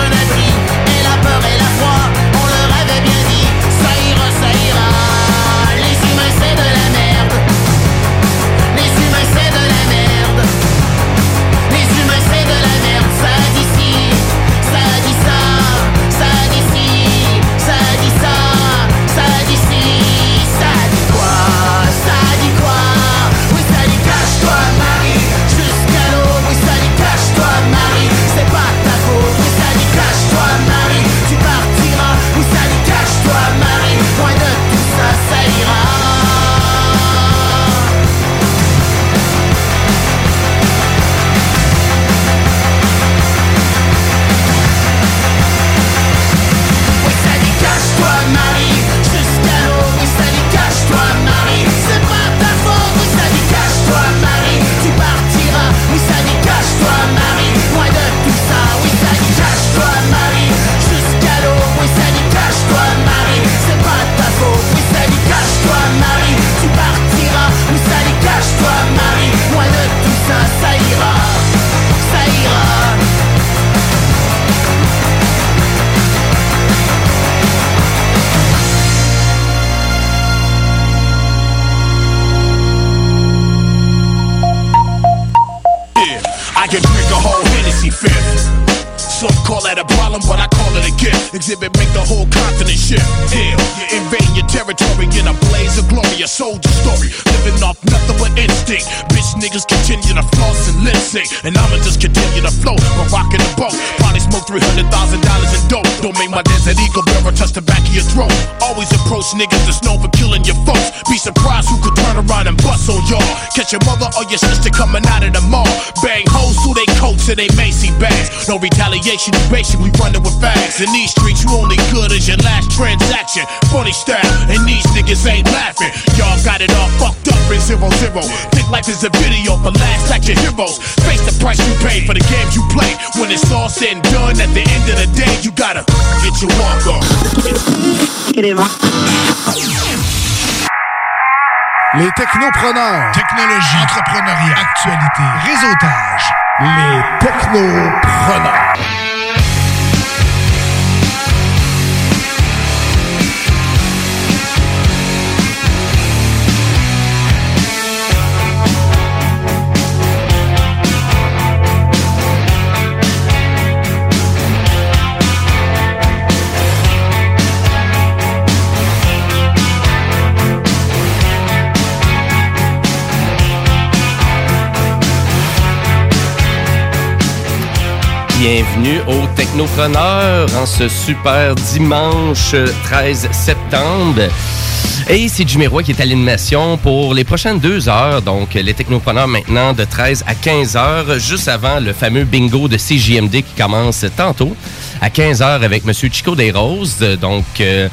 Elle se that a problem, but I Exhibit make the whole continent shift. You invade your territory in a blaze of glory, a soldier story. Living off nothing but instinct. Bitch niggas continue to floss and lip sync. And I'ma just continue to float, but rocking the boat. Probably smoke $300,000 in dope. Don't make my desert eagle bearer touch the back of your throat. Always approach niggas that's known for killing your folks. Be surprised who could turn around and bust on y'all. Catch your mother or your sister coming out of the mall. Bang hoes through they coats and they Macy bags. No retaliation, you basically running with fags. In these streets, you only good as your last transaction. Funny style, and these niggas ain't laughing. Y'all got it all fucked up in zero zero. Think life is a video for last action heroes. Face the price you pay for the games you play. When it's all said and done, at the end of the day, you gotta get your walk on. Les technopreneurs. Technologie. Entrepreneuriat. Actualité. Réseautage. Les technopreneurs. Bienvenue aux Technopreneurs en ce super dimanche 13 septembre. Et c'est Jimmy qui est à l'animation pour les prochaines deux heures. Donc, les Technopreneurs maintenant de 13 à 15 heures, juste avant le fameux bingo de CJMD qui commence tantôt à 15 heures avec Monsieur Chico des Roses. Donc, euh,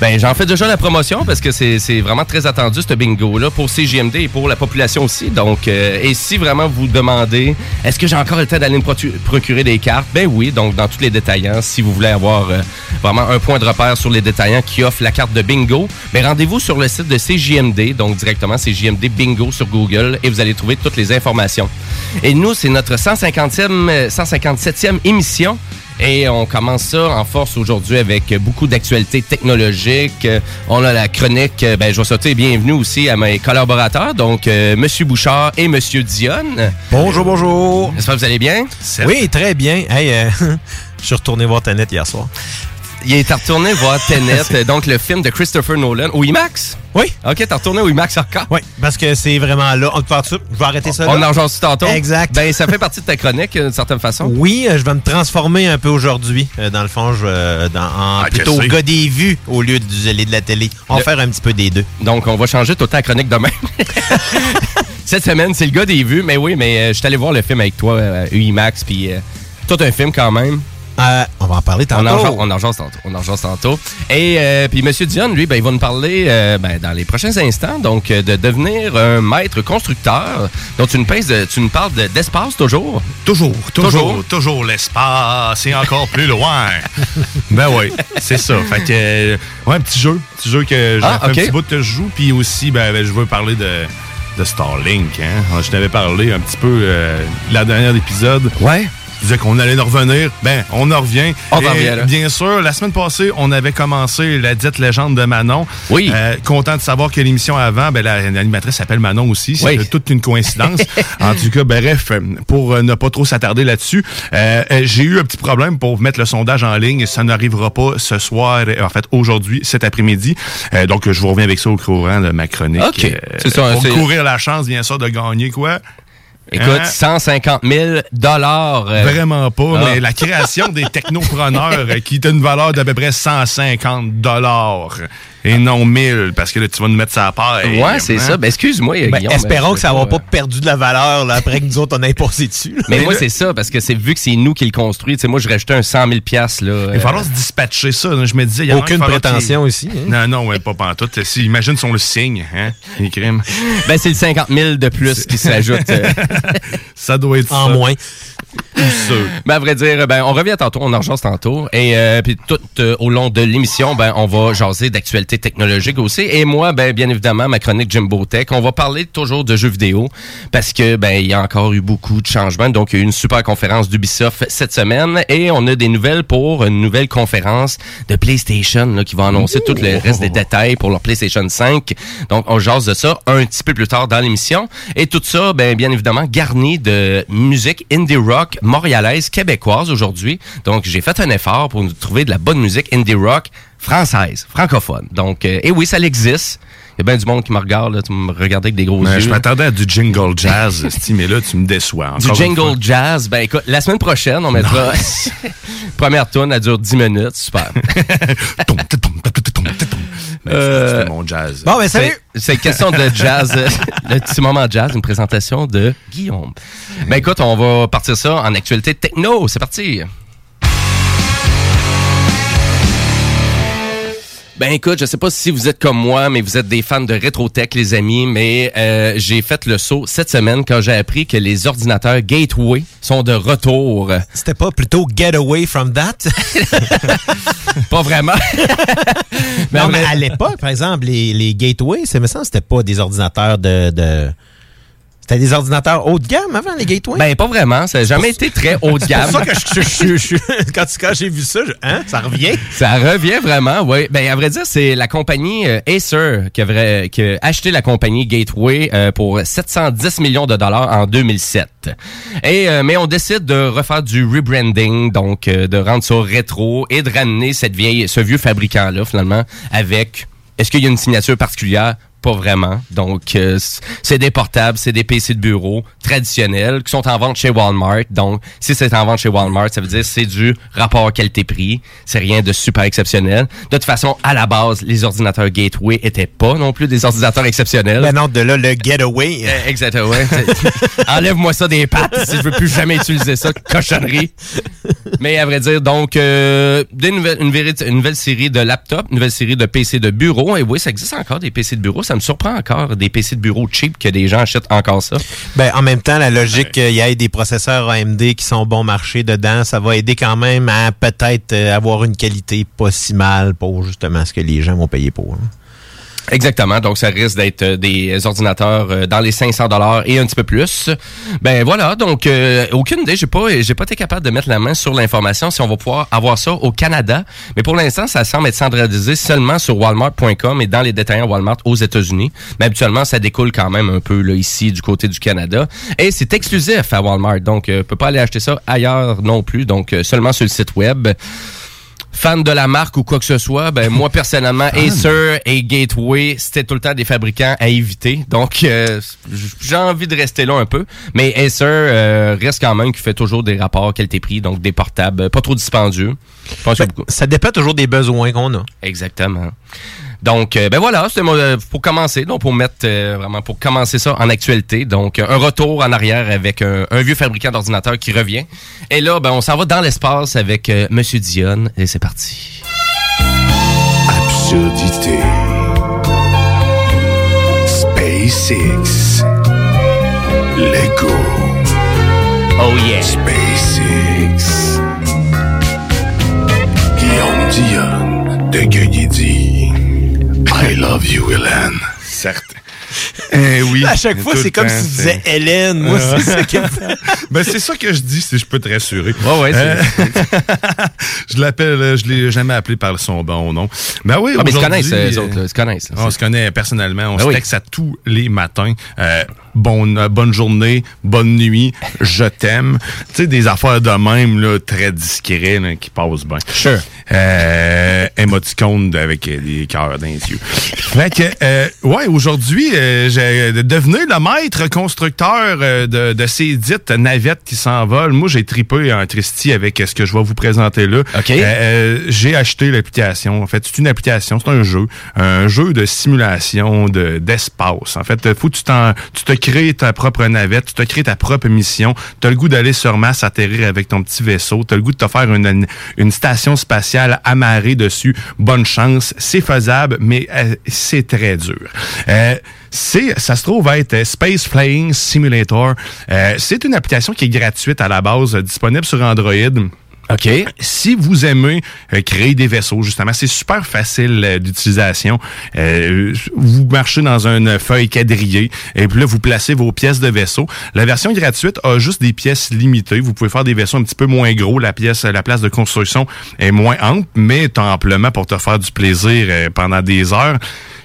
ben, j'en fais déjà la promotion parce que c'est vraiment très attendu ce bingo-là pour CJMD et pour la population aussi. Donc, euh, et si vraiment vous demandez, est-ce que j'ai encore le temps d'aller me procurer des cartes? Ben oui, donc dans tous les détaillants, si vous voulez avoir euh, vraiment un point de repère sur les détaillants qui offrent la carte de bingo, ben rendez-vous sur le site de CJMD, donc directement CJMD Bingo sur Google et vous allez trouver toutes les informations. Et nous, c'est notre 150e, euh, 157e émission. Et on commence ça en force aujourd'hui avec beaucoup d'actualités technologiques. Euh, On a la chronique, euh, ben, je vais sauter bienvenue aussi à mes collaborateurs, donc euh, Monsieur Bouchard et Monsieur Dionne. Bonjour, bonjour. J'espère que vous allez bien? Oui, très bien. Hey, euh, je suis retourné voir ta net hier soir. Il est retourné voir Tenet, donc le film de Christopher Nolan, au IMAX. Oui. OK, t'es retourné au IMAX encore. Oui, parce que c'est vraiment là. On te parle de ça. Je vais arrêter ça. On là. en tantôt. Exact. Ben, ça fait partie de ta chronique, d'une certaine façon. Oui, euh, je vais me transformer un peu aujourd'hui. Euh, dans le fond, je vais dans, en Ah, plutôt gars des vues au lieu du de la télé. On va Le- faire un petit peu des deux. Donc, on va changer toute ta chronique demain. Cette semaine, c'est le gars des vues. Mais oui, mais euh, je suis allé voir le film avec toi, euh, UIMAX, puis euh, tout un film quand même. Euh, on va en parler tantôt. on en tantôt. On en tantôt. Et euh, puis M. Dion, lui, ben, il va nous parler euh, ben, dans les prochains instants donc de devenir un maître constructeur. Donc, tu nous, pèses de- tu nous parles de- d'espace toujours? Toujours, toujours, Toujours? toujours, l'espace et encore plus loin. ben oui, c'est ça. Fait que, euh, ouais, un petit jeu, petit jeu que j'ai Ah, un petit bout que je joue. Puis aussi, ben, ben, je veux parler de, de Starlink. Hein. Je t'avais parlé un petit peu euh, la dernière épisode. Ouais. Je disais qu'on allait en revenir. Ben, on en revient. On en Et, revient, là. Bien sûr, la semaine passée, on avait commencé la dite légende de Manon. Oui. Euh, content de savoir que l'émission avant, ben, la- l'animatrice s'appelle Manon aussi. C'est Oui. toute une coïncidence. en tout cas, bref, pour euh, ne pas trop s'attarder là-dessus, euh, j'ai eu un petit problème pour mettre le sondage en ligne. Ça n'arrivera pas ce soir, en fait, aujourd'hui, cet après-midi. Euh, donc, je vous reviens avec ça au courant de ma chronique. OK. C'est ça, pour c'est- courir la chance, bien sûr, de gagner quoi? Écoute, Hein? 150 000 dollars. euh, Vraiment pas, Ah. mais la création des technopreneurs euh, qui a une valeur d'à peu près 150 dollars et non 1000 parce que là tu vas nous mettre ça à part. Ouais, c'est ça. Ben, excuse-moi, Ben, Guillaume. espérons que ça va pas perdu de la valeur là, après que nous autres on ait posé dessus. là. Mais moi, c'est ça, parce que c'est vu que c'est nous qui le construit. Moi, je rajoutais un 100 000 piastres, là. Il va falloir se dispatcher ça. Je me disais, il y a un Aucune prétention ici. hein. Non, non, ouais, pas pantoute. Si, imagine si on le signe, hein, les crimes. Ben, c'est le 50 000 de plus qui s'ajoute. euh. Ça doit être En ça. moins. sûr. Ben, à vrai dire, ben, on revient tantôt, on en jase tantôt. Et euh, puis tout euh, au long de l'émission, ben, on va jaser d'actualités technologiques aussi. Et moi, ben, bien évidemment, ma chronique Jimbo Tech, on va parler toujours de jeux vidéo parce que ben, il y a encore eu beaucoup de changements. Donc, il y a eu une super conférence d'Ubisoft cette semaine et on a des nouvelles pour une nouvelle conférence de PlayStation là, qui va annoncer tout le reste des détails pour leur PlayStation 5. Donc, on jase de ça un petit peu plus tard dans l'émission. Et tout ça, ben, bien évidemment, garni de musique indie rock montréalaise, québécoise aujourd'hui. Donc, j'ai fait un effort pour nous trouver de la bonne musique indie rock française, francophone. Donc, euh, et oui, ça existe. Il y a bien du monde qui me regarde, là, tu me regardais avec des gros Mais yeux. je m'attendais à du jingle jazz, esti, mais là, tu me déçois. Du encore jingle jazz, ben écoute, la semaine prochaine, on mettra première tune, elle dure 10 minutes, super. Ben, Euh, mon jazz. Bon, ben salut! C'est- question de jazz, le petit moment jazz, une présentation de Guillaume. Ben écoute, on va partir ça en actualité techno, c'est parti. Ben écoute, je sais pas si vous êtes comme moi, mais vous êtes des fans de rétro-tech, les amis, mais euh, j'ai fait le saut cette semaine quand j'ai appris que les ordinateurs Gateway sont de retour. C'était pas plutôt get away from that? Pas vraiment. Ben, non, mais mais- à l'époque, par exemple, les, les gateways, c'est me semble c'était pas des ordinateurs de. de- C'était des ordinateurs haut de gamme avant, les gateways? Ben pas vraiment, ça n'a jamais été très haut de c'est gamme. pour ça que je, je- je- je- quand, quand j'ai vu ça, je- hein, ça revient. Ça revient vraiment, oui. Ben, à vrai dire, c'est la compagnie euh, Acer qui a, vrai- qui a acheté la compagnie Gateway euh, pour 710 millions de dollars en 2007. Et, euh, mais on décide de refaire du rebranding, donc de rendre ça rétro et de ramener cette vieille, ce vieux fabricant-là, finalement, avec... Est-ce qu'il y a une signature particulière? Pas vraiment. Donc, euh, c'est des portables, c'est des PC de bureau traditionnels qui sont en vente chez Walmart. Donc, si c'est en vente chez Walmart, ça veut dire que c'est du rapport qualité-prix. C'est rien de super exceptionnel. De toute façon, à la base, les ordinateurs Gateway étaient pas non plus des ordinateurs exceptionnels. Ben non, de là, le getaway. Euh, Exactement. Enlève-moi ça des pattes si je veux plus jamais utiliser ça. Cochonnerie. Mais à vrai dire, donc, euh, des nouvelles, une, une nouvelle série de laptops, une nouvelle série de PC de bureau. Et oui, ça existe encore des PC de bureau. Ça me surprend encore des PC de bureau cheap que des gens achètent encore ça. Ben, en même temps, la logique qu'il y ait des processeurs AMD qui sont bon marché dedans, ça va aider quand même à peut-être euh, avoir une qualité pas si mal pour justement ce que les gens vont payer pour. hein. Exactement. Donc, ça risque d'être euh, des ordinateurs euh, dans les 500 dollars et un petit peu plus. Ben voilà. Donc, euh, aucune idée. J'ai pas, j'ai pas été capable de mettre la main sur l'information si on va pouvoir avoir ça au Canada. Mais pour l'instant, ça semble être centralisé seulement sur Walmart.com et dans les détaillants Walmart aux États-Unis. Mais habituellement, ça découle quand même un peu là ici du côté du Canada. Et c'est exclusif à Walmart. Donc, euh, peut pas aller acheter ça ailleurs non plus. Donc, seulement sur le site web fan de la marque ou quoi que ce soit, ben moi personnellement, Acer et Gateway, c'était tout le temps des fabricants à éviter. Donc euh, j'ai envie de rester là un peu, mais Acer euh, reste quand même qui fait toujours des rapports qualité-prix, donc des portables pas trop dispendieux. Je pense que Ben, beaucoup. ça dépend toujours des besoins qu'on a. Exactement. Donc, euh, ben voilà, c'était euh, pour commencer, donc pour mettre euh, vraiment pour commencer ça en actualité. Donc, un retour en arrière avec un, un vieux fabricant d'ordinateur qui revient. Et là, ben on s'en va dans l'espace avec euh, Monsieur Dion et c'est parti. Absurdité. SpaceX. Lego. Oh yeah. SpaceX. Guillaume Dion de I love you, Hélène. Certes. Eh oui. À chaque fois, c'est comme si tu disais Hélène. Moi, c'est ça fait. Ben, c'est ça que je dis, si je peux te rassurer. Ouais, ouais, Euh, je l'appelle, euh, je l'ai jamais appelé par son bon nom. Ben oui, Ah, mais ils se connaissent, euh, autres, ils se connaissent. là. On se connaît personnellement, on Ben se oui. texte à tous les matins. Euh, bonne, bonne journée, bonne nuit, je t'aime. Tu sais, des affaires de même, là, très discrets, là, qui passent bien. Sure. Euh, émoticône avec des cœurs dans les yeux. Fait que, ouais, aujourd'hui, euh, j'ai devenu le maître constructeur euh, de, de ces dites navettes qui s'envolent. Moi, j'ai tripé en Christie avec euh, ce que je vais vous présenter là. OK. Euh, euh, j'ai acheté l'application. En fait, c'est une application, c'est un jeu, un jeu de simulation de d'espace. En fait, faut que tu t'en, tu te crées ta propre navette, tu te crées ta propre mission. T'as le goût d'aller sur Mars atterrir avec ton petit vaisseau. T'as le goût de te faire une, une, une station spatiale amarrée dessus. Bonne chance, c'est faisable, mais euh, c'est très dur. Euh, c'est, ça se trouve être euh, Space Flying Simulator. Euh, c'est une application qui est gratuite à la base, euh, disponible sur Android. OK. Si vous aimez euh, créer des vaisseaux, justement, c'est super facile euh, d'utilisation. Euh, vous marchez dans une feuille quadrillée et puis là, vous placez vos pièces de vaisseau. La version gratuite a juste des pièces limitées. Vous pouvez faire des vaisseaux un petit peu moins gros. La pièce, la place de construction est moins ample, mais amplement pour te faire du plaisir pendant des heures.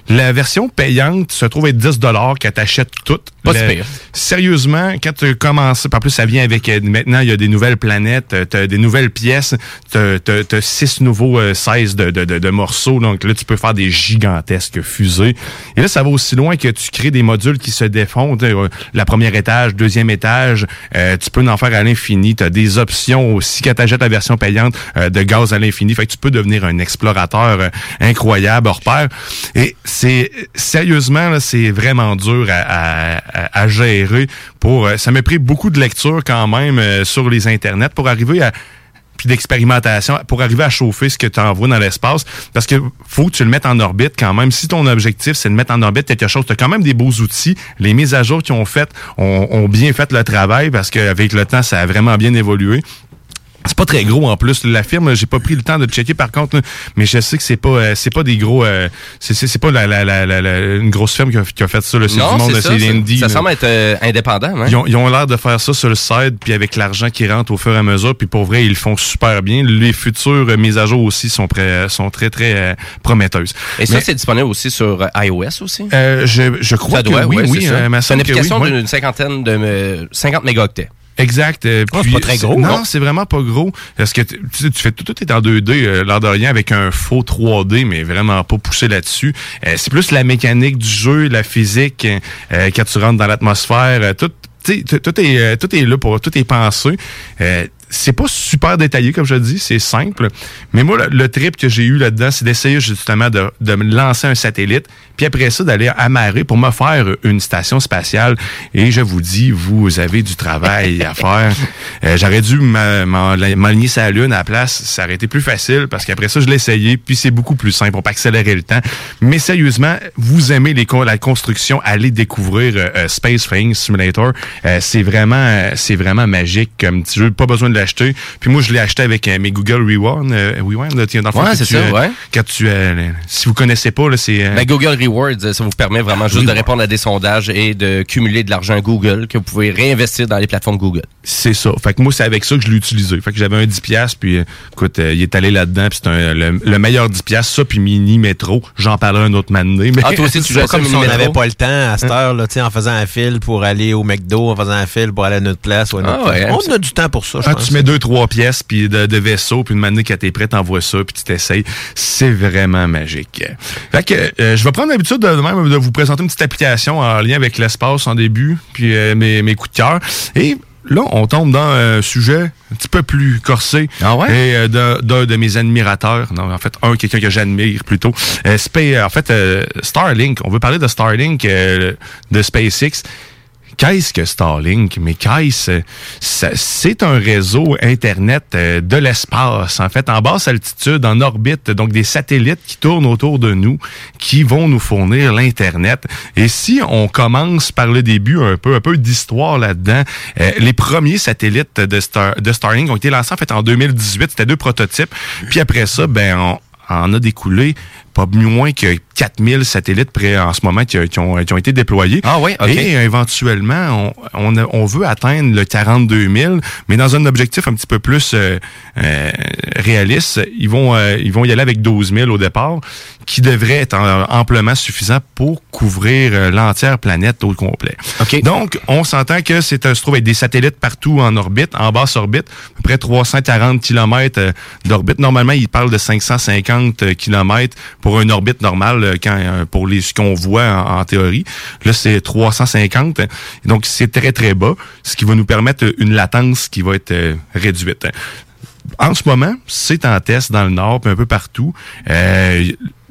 La version payante se trouve être 10 qu'elle t'achète toutes. Pas si Le- pire. Sérieusement, quand tu commences, en plus ça vient avec euh, maintenant il y a des nouvelles planètes, tu as des nouvelles pièces, tu as, six nouveaux euh, 16 de, de, de, de morceaux, donc là tu peux faire des gigantesques fusées. Et là ça va aussi loin que tu crées des modules qui se défont, euh, la première étage, deuxième étage, euh, tu peux en faire à l'infini, tu as des options aussi quand tu achètes la version payante euh, de gaz à l'infini, fait que tu peux devenir un explorateur euh, incroyable hors pair. Et c'est sérieusement là, c'est vraiment dur à, à- à- gérer pour euh, ça m'a pris beaucoup de lecture quand même euh, sur les internets pour arriver à puis d'expérimentation pour arriver à chauffer ce que tu envoies dans l'espace. Parce que faut que tu le mettes en orbite quand même. Si ton objectif c'est de mettre en orbite quelque chose tu as quand même des beaux outils. Les mises à jour qu'ils ont faites ont, ont bien fait le travail parce qu'avec le temps ça a vraiment bien évolué c'est pas très gros en plus. La firme, j'ai pas pris le temps de checker par contre, là, mais je sais que c'est pas euh, c'est pas des gros euh, c'est c'est c'est pas la, la, la, la- une grosse firme qui a, qui a fait ça. là. C'est du monde, ça. c'est ça- semble être euh, indépendant, hein? Ils ont, l'air de faire ça sur le site, puis avec l'argent qui rentre au fur et à mesure, puis pour vrai, ils le font super bien. Les futures euh, mises à jour aussi sont, prêts, sont très, très prometteuses. Et ça, c'est disponible aussi sur iOS aussi? euh, je, je crois Ça que doit, oui, ouais, oui. c'est C'est une que oui, application d'une cinquantaine de euh, 50 mégaoctets. Exact. euh, c'est puis pas très gros, Non, c'est vraiment pas gros. Parce que tu, tu fais tout, tout est en 2D, euh, de rien, avec un faux 3D, mais vraiment pas poussé là-dessus. Euh, c'est plus la mécanique du jeu, la physique, euh, quand tu rentres dans l'atmosphère, euh, Tout, tout est, euh, tout est là pour tout est pensé. C'est pas super détaillé, comme je dis, c'est simple. Mais moi, le, le trip que j'ai eu là-dedans, c'est d'essayer justement de, de me lancer un satellite, puis après ça, d'aller amarrer pour me faire une station spatiale. Et je vous dis, vous avez du travail à faire. Euh, J'aurais dû m'aligner sa lune à la place. Ça aurait été plus facile parce qu'après ça, je l'ai essayé, puis c'est beaucoup plus simple. On peut accélérer le temps. Mais sérieusement, vous aimez les, la construction, allez découvrir euh, euh, Space Flying Simulator. Euh, c'est vraiment, c'est vraiment magique comme petit jeu. Pas besoin de acheté. Puis moi, je l'ai acheté avec euh, mes Google Rewind. euh, Rewind, là, dans le Ouais, c'est ça, euh, ouais. Quand tu, si vous connaissez pas, là, c'est... Ben, Google Rewards, ça vous permet vraiment juste de répondre à des sondages et de cumuler de l'argent Google que vous pouvez réinvestir dans les plateformes Google. C'est ça. Fait que moi, c'est avec ça que je l'ai utilisé. Fait que j'avais un 10$, piastres, puis écoute, il est allé là-dedans, puis c'est un- le, le meilleur 10$, piastres, ça, puis Mini Métro. J'en parlerai un autre. Mais Ah, toi aussi, tu joues comme si on n'avait pas le temps à cette heure, là, tu sais, en faisant un fil pour aller au McDo, en faisant un fil pour aller à notre place. Ou à notre Ah place. hein, on a du temps pour ça, je Quand pense. tu mets deux, trois pièces puis de, de vaisseau, puis une manée quand t'es prêt, t'envoies ça, puis tu t'essayes. C'est vraiment magique. Fait que euh, je vais prendre l'habitude de, de même de vous présenter une petite application en lien avec l'espace en début, puis euh, mes, mes coups de cœur. Et là, on tombe dans un sujet un petit peu plus corsé. Ah ouais? Et euh, d'un- d'un de mes admirateurs, non, en fait, un, quelqu'un que j'admire plutôt. Euh, en fait, euh, Starlink, on veut parler de Starlink de SpaceX. Qu'est-ce que Starlink? Mais qu'est-ce? C'est un réseau Internet euh, de l'espace, en fait, en basse altitude, en orbite, donc des satellites qui tournent autour de nous, qui vont nous fournir l'Internet. Et si on commence par le début, un peu, un peu d'histoire là-dedans, euh, les premiers satellites de, Star, de Starlink ont été lancés, en fait, en 2018. C'était deux prototypes. Puis après ça, ben, on en a découlé pas moins que 4000 satellites près en ce moment qui, qui ont, qui ont été déployés. Ah oui, OK. Et éventuellement, on, on, on veut atteindre le 42 000, mais dans un objectif un petit peu plus euh, euh, réaliste. Ils vont, euh, ils vont y aller avec 12 000 au départ, qui devrait être en- amplement suffisant pour couvrir euh, l'entière planète au complet. OK. Donc, on s'entend que c'est un, se trouve avec des satellites partout en orbite, en basse orbite, à peu près 340 km d'orbite. Normalement, ils parlent de 550 km pour une orbite normale euh, quand, euh, pour les ce qu'on voit en, en théorie. Là, c'est 350. Donc, c'est très, très bas, ce qui va nous permettre une latence qui va être euh, réduite. En ce moment, c'est en test dans le nord, puis un peu partout. Euh,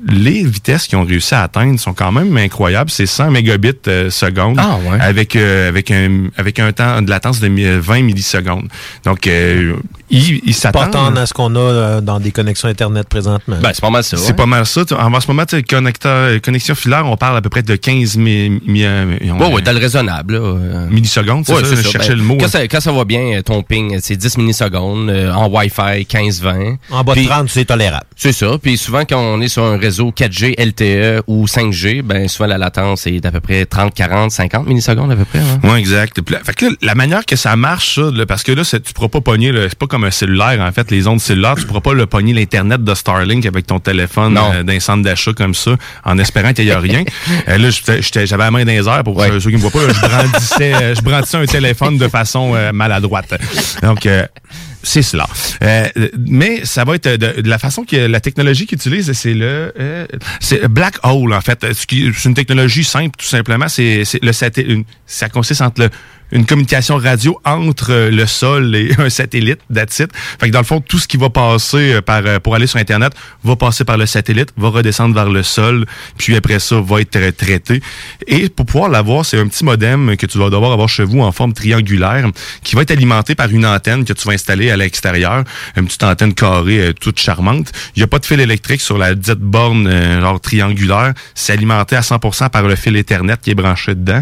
les vitesses qu'ils ont réussi à atteindre sont quand même incroyables. C'est 100 mégabits euh, seconde Ah, ouais. avec euh, avec un avec un temps de latence de mi- 20 millisecondes. Donc euh, ils s'attendent tant à ce qu'on a euh, dans des connexions Internet présentement. Ben, c'est pas mal ça. c'est ouais. pas mal ça. En ce moment, connecteur- connexion filaire, on parle à peu près de 15 mi- mi- euh, Ouais, ouais, dans le raisonnable. là, euh. millisecondes. C'est Ouais, ça, c'est je ça. cherchais Ben, le mot. Quand hein. ça, quand ça va bien, euh, ton ping, c'est 10 millisecondes. euh, en Wi-Fi, 15-20. en bas de Puis- 30, c'est tolérable. C'est ça. Puis souvent, quand on est sur un réseau 4G, LTE ou 5G, ben souvent la latence est d'à peu près 30, 40, 50 millisecondes à peu près. hein. Oui, exact. Puis là- fait que là, la manière que ça marche, ça, là, parce que là, tu pourras pas pogner, c'est pas comme un cellulaire, en fait, les ondes cellulaires, tu pourras pas le pogner l'Internet de Starlink avec ton téléphone euh, d'un centre d'achat comme ça, en espérant qu'il y a rien. Euh, là, j'avais la main dans les airs, pour Ouais. ceux, qui me voient pas, je brandissais, euh, je brandissais un téléphone de façon euh, maladroite. Donc, euh, c'est cela. Euh, mais ça va être de, de la façon que la technologie qu'ils utilisent, c'est le euh, c'est black hole en fait. C'est une technologie simple tout simplement. C'est le ça consiste entre le une communication radio entre euh, le sol et un satellite, that's it. Fait que dans le fond, tout ce qui va passer euh, par euh, pour aller sur Internet va passer par le satellite, va redescendre vers le sol, puis après ça va être traité. Et pour pouvoir l'avoir, c'est un petit modem que tu vas devoir avoir chez vous en forme triangulaire qui va être alimenté par une antenne que tu vas installer à l'extérieur, une petite antenne carrée toute charmante. Il n'y a pas de fil électrique sur la dite borne genre triangulaire. C'est alimenté à 100% par le fil Ethernet qui est branché dedans.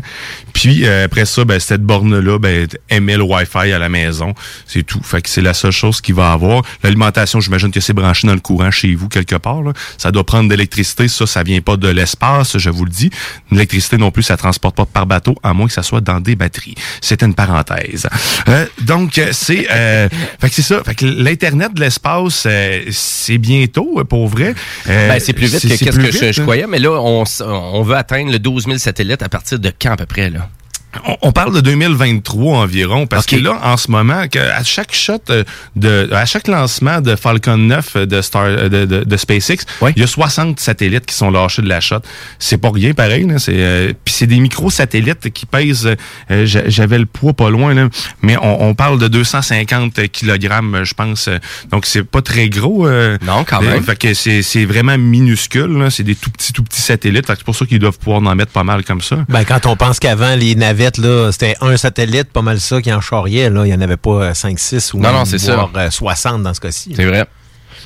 Puis après ça, ben, cette borne-là ben, émet le Wi-Fi à la maison. C'est tout. Fait que c'est la seule chose qu'il va avoir. L'alimentation, j'imagine que c'est branché dans le courant chez vous quelque part. là. Ça doit prendre de l'électricité. Ça, ça vient pas de l'espace, je vous le dis. L'électricité non plus, ça transporte pas par bateau, à moins que ça soit dans des batteries. C'est une parenthèse. Euh, donc, c'est euh, fait que c'est ça. Fait que l'Internet de l'espace, euh, c'est bientôt, pour vrai. Euh, Ben, c'est plus vite que plus que je, vite, je hein. croyais. Mais là, on, on veut atteindre le 12 000 satellites à partir de quand à peu près? là? On, on parle de 2023 environ, parce que là, en ce moment, que à chaque shot euh, de, à chaque lancement de Falcon 9 de Star, euh, de, de, de SpaceX, Oui. il y a 60 satellites qui sont lâchés de la shot. C'est pas rien, pareil. Là, c'est, euh, puis c'est des micro-satellites qui pèsent. euh, j'a- J'avais le poids pas loin, là, mais on, on parle de 250 kilogrammes, je pense. euh, Donc c'est pas très gros. euh, Non, quand euh, même. Fait que c'est, c'est vraiment minuscule. là. C'est des tout petits, tout petits satellites. Fait que c'est pour ça qu'ils doivent pouvoir en mettre pas mal comme ça. Ben, quand on pense qu'avant, les navettes, là, c'était un satellite, pas mal ça, qui en charriait. Là. Il n'y en avait pas 5-6 ou Non, non, même c'est ça. voire, euh, 60 dans ce cas-ci. C'est vrai.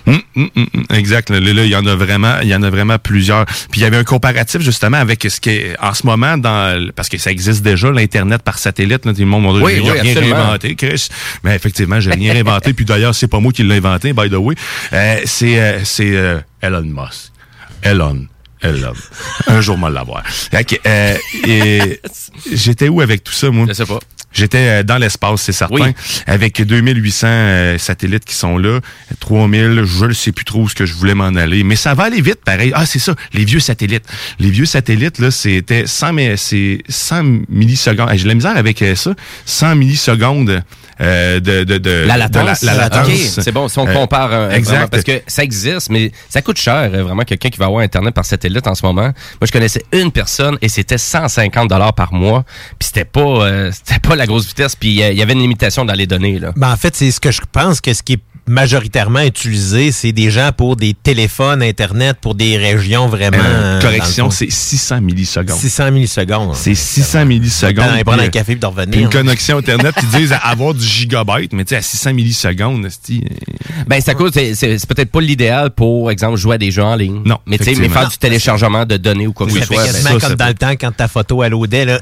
Hum, hum, hum, exact. Là, là, il y en a vraiment, il y en a vraiment plusieurs. Puis il y avait un comparatif justement avec ce qui est en ce moment dans, parce que ça existe déjà l'internet par satellite. Là, tout le monde m'a dit, Oui, rien absolument. réinventé, Chris. Mais effectivement, j'ai rien inventé. Puis d'ailleurs, c'est pas moi qui l'ai inventé, by the way. Euh, c'est, euh, c'est euh, Elon Musk. Elon. Un jour, moi l'avoir. Que, euh, et J'étais où avec tout ça, moi? Je sais pas. J'étais euh, dans l'espace, c'est certain, Oui. avec 2800 euh, satellites qui sont là, 3000, je ne sais plus trop où ce que je voulais m'en aller, mais ça va aller vite, pareil. Ah, c'est ça, les vieux satellites. Les vieux satellites, là, c'était 100, mais c'est 100 millisecondes. J'ai de la misère avec ça. 100 millisecondes euh, de, de, de, La latence. de la, la latence. C'est bon. Si on compare, euh, exact. vraiment, parce que ça existe, mais ça coûte cher, vraiment, quelqu'un qui va avoir Internet par satellite en ce moment. Moi, je connaissais une personne et c'était 150 dollars par mois. Puis c'était pas, euh, pas la grosse vitesse. Puis euh, il y avait une limitation dans les données, là. Ben, en fait, c'est ce que je pense que ce qui est majoritairement utilisé, c'est des gens pour des téléphones, Internet, pour des régions vraiment... Euh, euh, correction, c'est 600 millisecondes. fond. 600 millisecondes. C'est 600 millisecondes. Prendre un euh, café puis de puis revenir. une connexion Internet qui disent avoir du gigabyte, mais tu sais, à 600 millisecondes, c'est Ben, c'est à cause, c'est, c'est- c'est peut-être pas l'idéal pour, exemple, jouer à des jeux en ligne. Non, Mais tu sais, mais faire du téléchargement de données ou quoi que Ça ce soit. ben, quasiment ça, comme ça dans le temps quand ta photo à l'audet, là.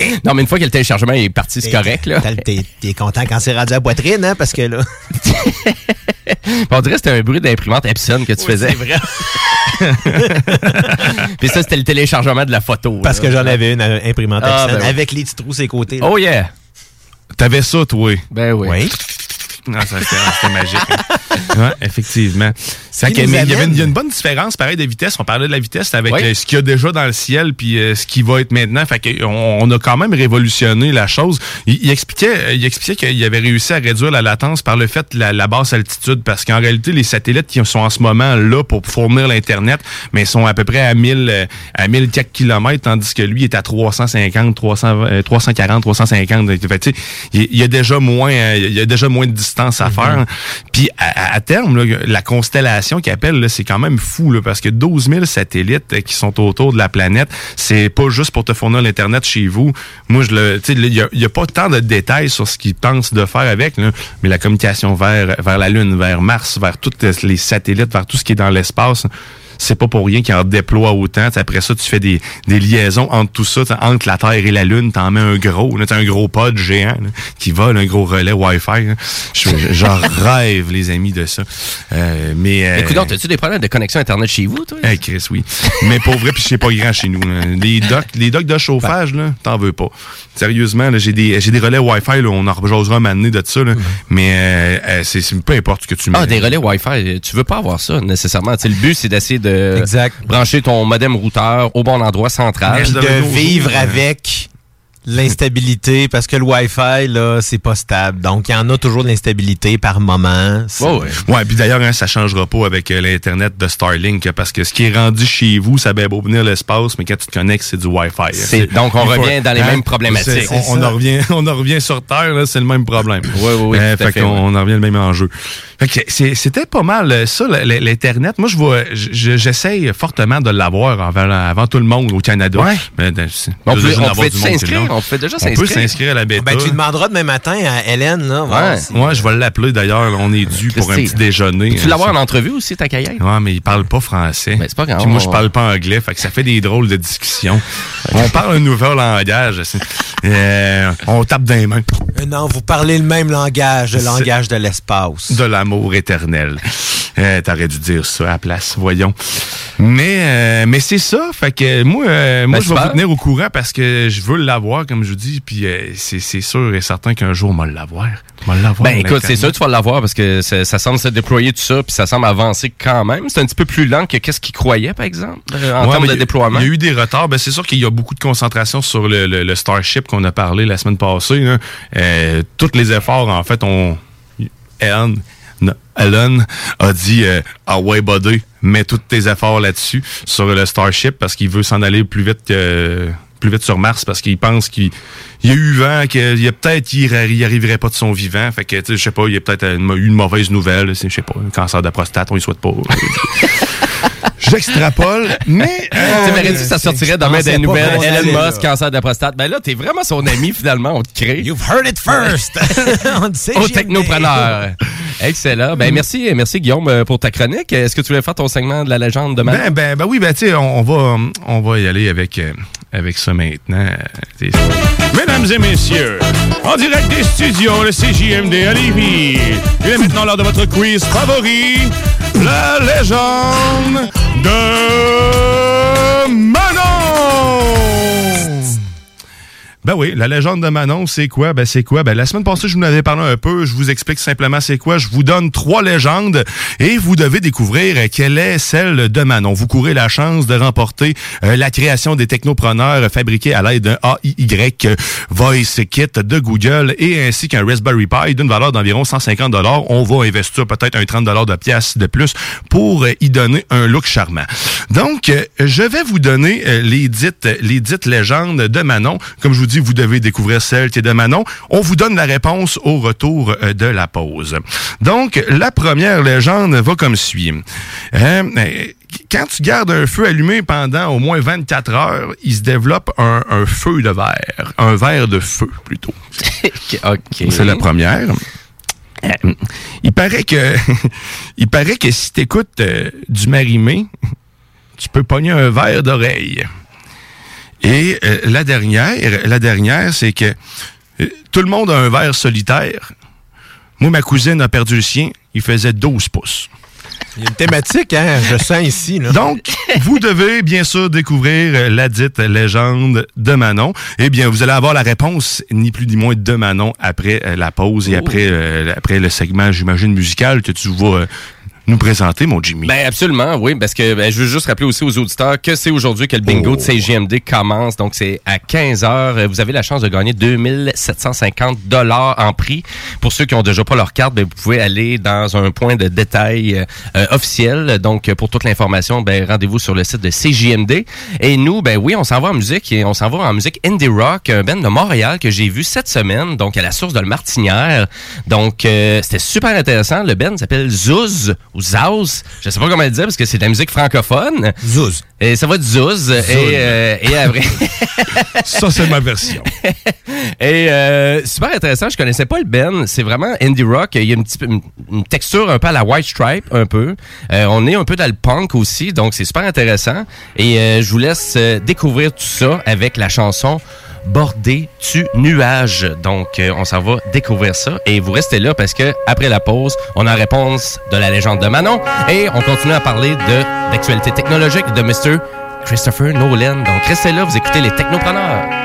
non, mais une fois que le téléchargement est parti, c'est correct, là. T'es t'es content quand c'est rendu à la poitrine, hein, parce que là... On dirait que c'était un bruit d'imprimante Epson que tu faisais. vrai. Puis ça, c'était le téléchargement de la photo. Parce là. que j'en avais une euh, imprimante Ah, Epson ben oui. avec les petits trous sur les côtés. là. Oh yeah! T'avais ça, toi. Ben oui. Oui. Non, ça, c'était c'était magique. hein. Ouais, effectivement. Il y avait une, y a une bonne différence, pareil, de vitesse. On parlait de la vitesse avec Oui. euh, ce qu'il y a déjà dans le ciel puis euh, ce qui va être maintenant. Fait que on, a quand même révolutionné la chose. Il, il expliquait, euh, il expliquait qu'il avait réussi à réduire la latence par le fait de la, la basse altitude, parce qu'en réalité, les satellites qui sont en ce moment là pour fournir l'internet, mais sont à peu près à 1000 euh, à 1000 quelques kilomètres, tandis que lui est à 350, 300, euh, 340, 350. Fait que, tu sais, il il y a déjà moins, il y a déjà moins de distance à faire. Puis à, à- terme, la constellation qu'ils appellent, c'est quand même fou, parce que 12 000 satellites euh, qui sont autour de la planète, c'est pas juste pour te fournir l'internet chez vous. Moi, je le, il y a, y a pas tant de détails sur ce qu'ils pensent de faire avec, là, mais la communication vers vers la Lune, vers Mars, vers tous les satellites, vers tout ce qui est dans l'espace. C'est pas pour rien qu'ils en déploient autant. T'sais, après ça, tu fais des, des liaisons entre tout ça, entre la Terre et la Lune. T'en mets un gros, là, t'as un gros pod géant là, qui vole, un gros relais Wi-Fi. J'en rêve, les amis, de ça. Euh, mais euh, Écoute, donc, as-tu des problèmes de connexion Internet chez vous, toi? Hey Chris, oui. Mais pour vrai, puis c'est pas grand chez nous. là. Les docks, les docks de chauffage, là, t'en veux pas. Sérieusement, j'ai des, des relais Wi-Fi, là, on en rejasera m'amener de ça, là. Mais euh, euh, c'est, peu importe ce que tu mets. Ah, des relais Wi-Fi, tu veux pas avoir ça nécessairement. Le but, c'est d'essayer de Exact. brancher ton modem routeur au bon endroit central. Mais- de vivre euh, avec l'instabilité parce que le Wi-Fi là c'est pas stable donc il y en a toujours de l'instabilité par moment C'est- Ouais, ouais. Ouais, puis d'ailleurs, hein, ça changera pas avec euh, l'Internet de Starlink, hein, parce que ce qui est rendu chez vous, ça va beau venir l'espace, mais quand tu te connectes, c'est du Wi-Fi. hein. C'est- donc, on faut- revient dans les mêmes problématiques. c'est- On, on en revient, on en revient sur Terre, là, c'est le même problème. Oui, oui, oui, Euh, fait fait, qu'on ouais. on en revient le même enjeu. Fait que c'est- c'était pas mal euh, ça, l'Internet. Moi, je vois, je- j'essaye fortement de l'avoir avant, avant tout le monde au Canada. Ouais. Mais, c'est- On peut, on d'avoir pouvait du monde, c'est s'inscrire. On peut déjà On peut s'inscrire. à la bêta. ben tu lui demanderas demain matin à Hélène là Ouais. si- Ouais, je vais l'appeler d'ailleurs. On est dû pour un petit déjeuner. Tu l'avoir en entrevue aussi, ta cahier? Ouais, mais il parle pas français. Ben, c'est pas grave, Puis moi, je parle pas anglais, fait que ça fait des drôles de discussions. on parle un nouvel langage. Euh, on tape dans les mains. Euh, non vous parlez le même langage le langage de l'espace De l'amour éternel. Euh, T'aurais dû dire ça à la place, voyons. Mais euh, mais c'est ça, fait que moi, euh, moi Ben, je vais vous tenir au courant parce que je veux l'avoir, comme je vous dis, puis euh, c'est sûr et certain qu'un jour, on va l'avoir. On. Ben écoute, c'est sûr tu vas l'avoir parce que ça, semble se déployer tout ça, puis ça semble avancer quand même. C'est un petit peu plus lent que qu'est-ce qu'ils croyaient, par exemple, euh, en Ouais, termes de déploiement. Il y a eu des retards. Ben, c'est sûr qu'il y a beaucoup de concentration sur le, le- le Starship qu'on a parlé la semaine passée. Euh, tous les efforts, en fait, ont. Ellen, Ellen a dit euh, Ah ouais, buddy, mets tous tes efforts là-dessus, sur le Starship, parce qu'il veut s'en aller plus vite que plus vite sur Mars parce qu'il pense qu'il il y a eu vent, qu'il y a peut-être qu'il y arriverait pas de son vivant. Fait que, je sais pas, il y a peut-être une- eu une mauvaise nouvelle. Je sais pas, un cancer de prostate, on y souhaite pas. J'extrapole, mais. Tu euh, m'aurais dit que ça sortirait dans je mes pensais des nouvelles. qu'on Elon Musk, là. cancer de la prostate. Ben là, t'es vraiment son ami, finalement, on te crée. You've heard it first on dit Au technopreneur. Excellent. Ben, merci, merci Guillaume euh, pour ta chronique. Est-ce que tu voulais faire ton segment de la légende de Manon? Ben, ben, ben oui, ben, tu sais, on, on va, on va y aller avec, euh, avec ça maintenant. Mesdames et messieurs, en direct des studios, le CJMD à Lévis. Il est maintenant l'heure de votre quiz favori, la légende de Manon. Ben oui, la légende de Manon, c'est quoi? Ben c'est quoi? Ben la semaine passée, je vous en avais parlé un peu. Je vous explique simplement c'est quoi. Je vous donne trois légendes et vous devez découvrir quelle est celle de Manon. Vous courez la chance de remporter euh, la création des technopreneurs fabriqués à l'aide d'un AIY Voice Kit de Google et ainsi qu'un Raspberry Pi d'une valeur d'environ 150 On va investir peut-être un 30 de pièces de plus pour euh, y donner un look charmant. Donc, euh, je vais vous donner les dites, les dites légendes de Manon. Comme je vous vous devez découvrir celle qui est de Manon. On vous donne la réponse au retour euh, de la pause. Donc, la première légende va comme suit. Euh, quand tu gardes un feu allumé pendant au moins 24 heures, il se développe un, un feu de verre. Un verre de feu, plutôt. OK. C'est la première. Euh, Il paraît que il paraît que si t'écoutes euh, du marimé, tu peux pogner un verre d'oreille. Et euh, la dernière, la dernière, c'est que euh, tout le monde a un verre solitaire. Moi, ma cousine a perdu le sien. Il faisait 12 pouces. Il y a une thématique, hein? Je sens ici. Là. Donc, vous devez bien sûr découvrir euh, la dite légende de Manon. Eh bien, vous allez avoir la réponse, ni plus ni moins, de Manon après la pause et après, euh, après le segment, j'imagine, musical que tu vas nous présenter, mon Jimmy? Ben absolument, oui, parce que ben, je veux juste rappeler aussi aux auditeurs que c'est aujourd'hui que le bingo de CGMD commence. Donc c'est à 15 heures. Vous avez la chance de gagner 2750 dollars en prix. Pour ceux qui ont déjà pas leur carte, ben, vous pouvez aller dans un point de détail euh, officiel. Donc pour toute l'information, ben rendez-vous sur le site de CGMD. Et nous, ben oui, on s'en va en musique et on s'en va en musique indie rock, un band de Montréal que j'ai vu cette semaine, donc à la source de le Martinière. Donc euh, c'était super intéressant. Le band s'appelle Zouz ou Zauz. Je sais pas comment le dire parce que c'est de la musique francophone. Zouz. Et ça va de Zouz. Et, euh, et après. Ça, c'est ma version. Et euh, super intéressant, je connaissais pas le Ben. C'est vraiment indie rock. Il y a une, petite, une, une texture un peu à la White Stripe, un peu. Euh, on est un peu dans le punk aussi, donc c'est super intéressant. Et euh, je vous laisse découvrir tout ça avec la chanson Bordé tu nuage. Donc euh, on s'en va découvrir ça et vous restez là parce que après la pause, on a réponse de la légende de Manon et on continue à parler de d'actualité technologique de Mr. Christopher Nolan. Donc restez là, vous écoutez les technopreneurs.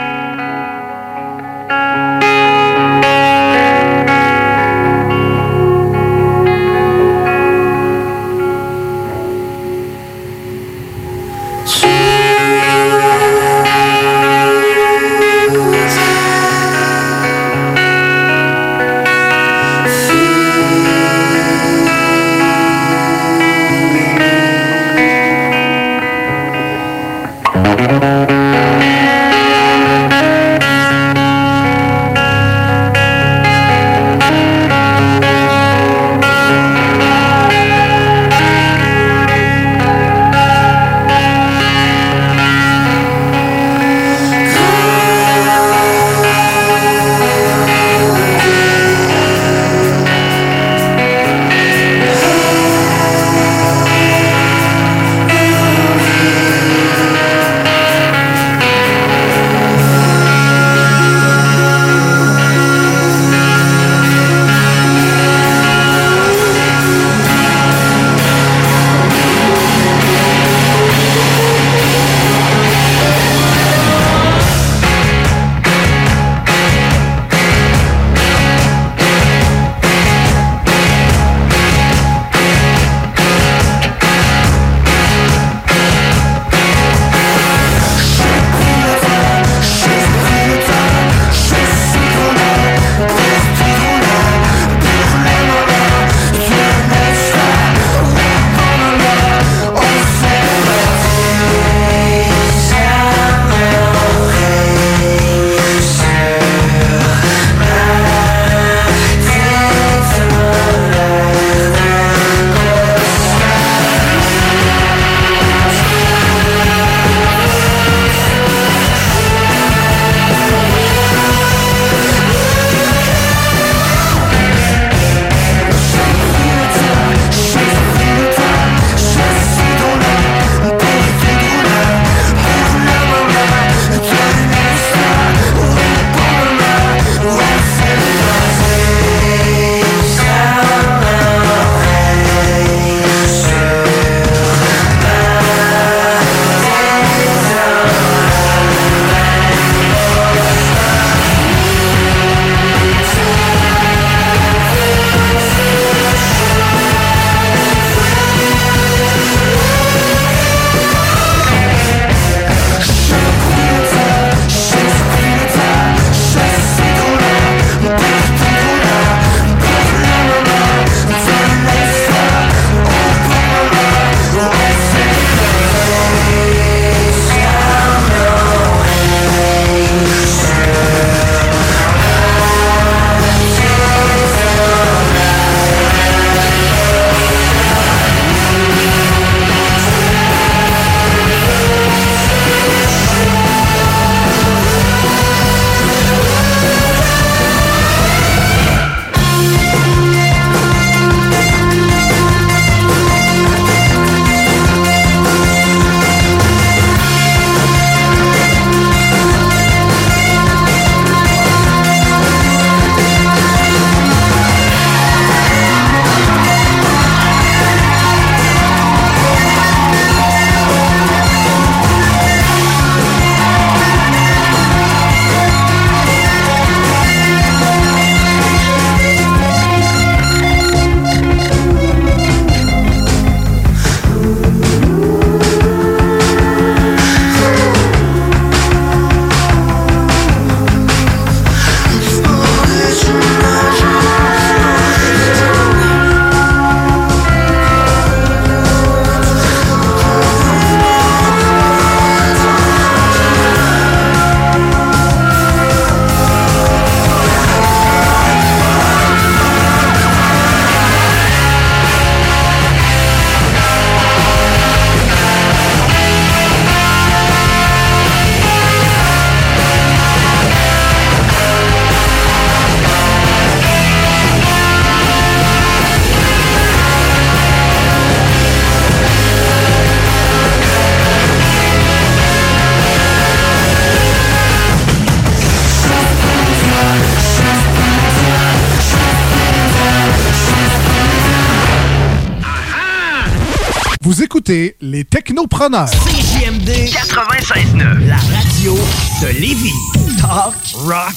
Écoutez les technopreneurs. CJMD 96.9, la radio de Lévis. Talk, rock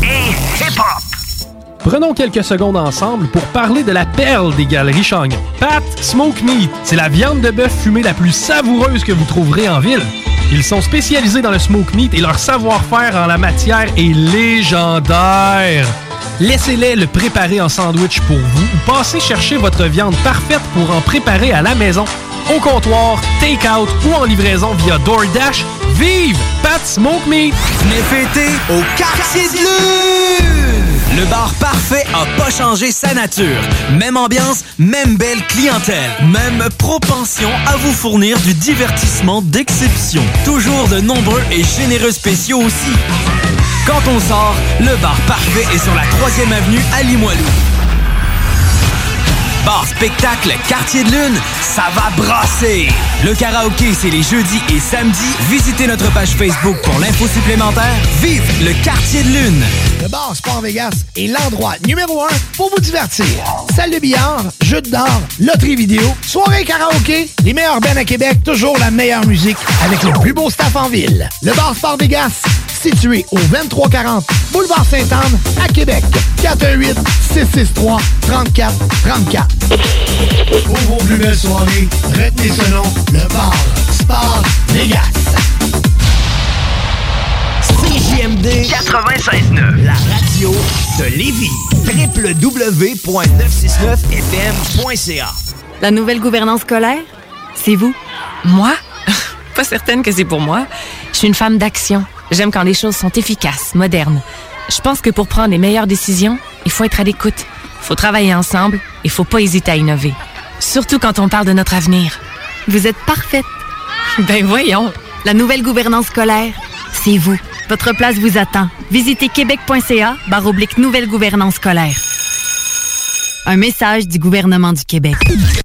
et hip-hop. Prenons quelques secondes ensemble pour parler de la perle des galeries Chagnon. Pat Smoke Meat, c'est la viande de bœuf fumée la plus savoureuse que vous trouverez en ville. Ils sont spécialisés dans le smoke meat et leur savoir-faire en la matière est légendaire. Laissez-les le préparer en sandwich pour vous ou passez chercher votre viande parfaite pour en préparer à la maison, au comptoir, take-out ou en livraison via DoorDash. Vive Pat Smoke Meat! Venez fêter au Quartier de! Le bar parfait a pas changé sa nature. Même ambiance, même belle clientèle, même propension à vous fournir du divertissement d'exception. Toujours de nombreux et généreux spéciaux aussi. Quand on sort, le bar parfait est sur la 3e avenue à Limoilou. Bar spectacle Quartier de Lune, ça va brasser! Le karaoké, c'est les jeudis et samedis. Visitez notre page Facebook pour l'info supplémentaire. Vive le Quartier de Lune! Le bar Sport Vegas est l'endroit numéro un pour vous divertir. Salle de billard, jeux de d'or, loterie vidéo, soirée karaoké, les meilleurs bands à Québec, toujours la meilleure musique avec le plus beau staff en ville. Le bar Sport Vegas, situé au 2340 Boulevard Sainte-Anne à Québec. 418 663 34 34. Pour vos plus belles soirées, retenez ce nom, le bar Sport Vegas. CJMD 96.9, la radio de Lévis. www.969fm.ca La nouvelle gouvernance scolaire, c'est vous? Moi? Pas certaine que c'est pour moi. Je suis une femme d'action. J'aime quand les choses sont efficaces, modernes. Je pense que pour prendre les meilleures décisions, il faut être à l'écoute. Il faut travailler ensemble. Il faut pas hésiter à innover. Surtout quand on parle de notre avenir. Vous êtes parfaite. Ben voyons. La nouvelle gouvernance scolaire, c'est vous. Votre place vous attend. Visitez québec.ca barre nouvelle gouvernance scolaire. Un message du gouvernement du Québec.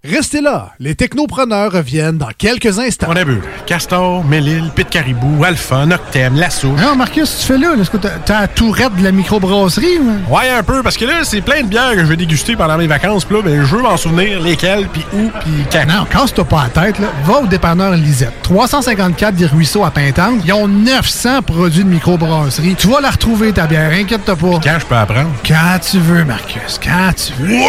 Restez là, les technopreneurs reviennent dans quelques instants. On a vu. Castor, Mélile, Pit Caribou, Alpha, Noctem, Lasso. Non, Marcus, tu fais là? Est-ce que t'as t'as la tourette de la microbrasserie? ou? Ouais, un peu, parce que là, c'est plein de bières que je vais déguster pendant mes vacances. Puis là, ben, je veux m'en souvenir lesquelles, puis où, puis quand. Non, casse-toi pas la tête, là. Va au dépanneur Lisette. 354 des Ruisseaux à Pintante. Ils ont 900 produits de microbrasserie. Tu vas la retrouver, ta bière. Inquiète-toi pas. Quand je peux apprendre? Quand tu veux, Marcus. Quand tu veux.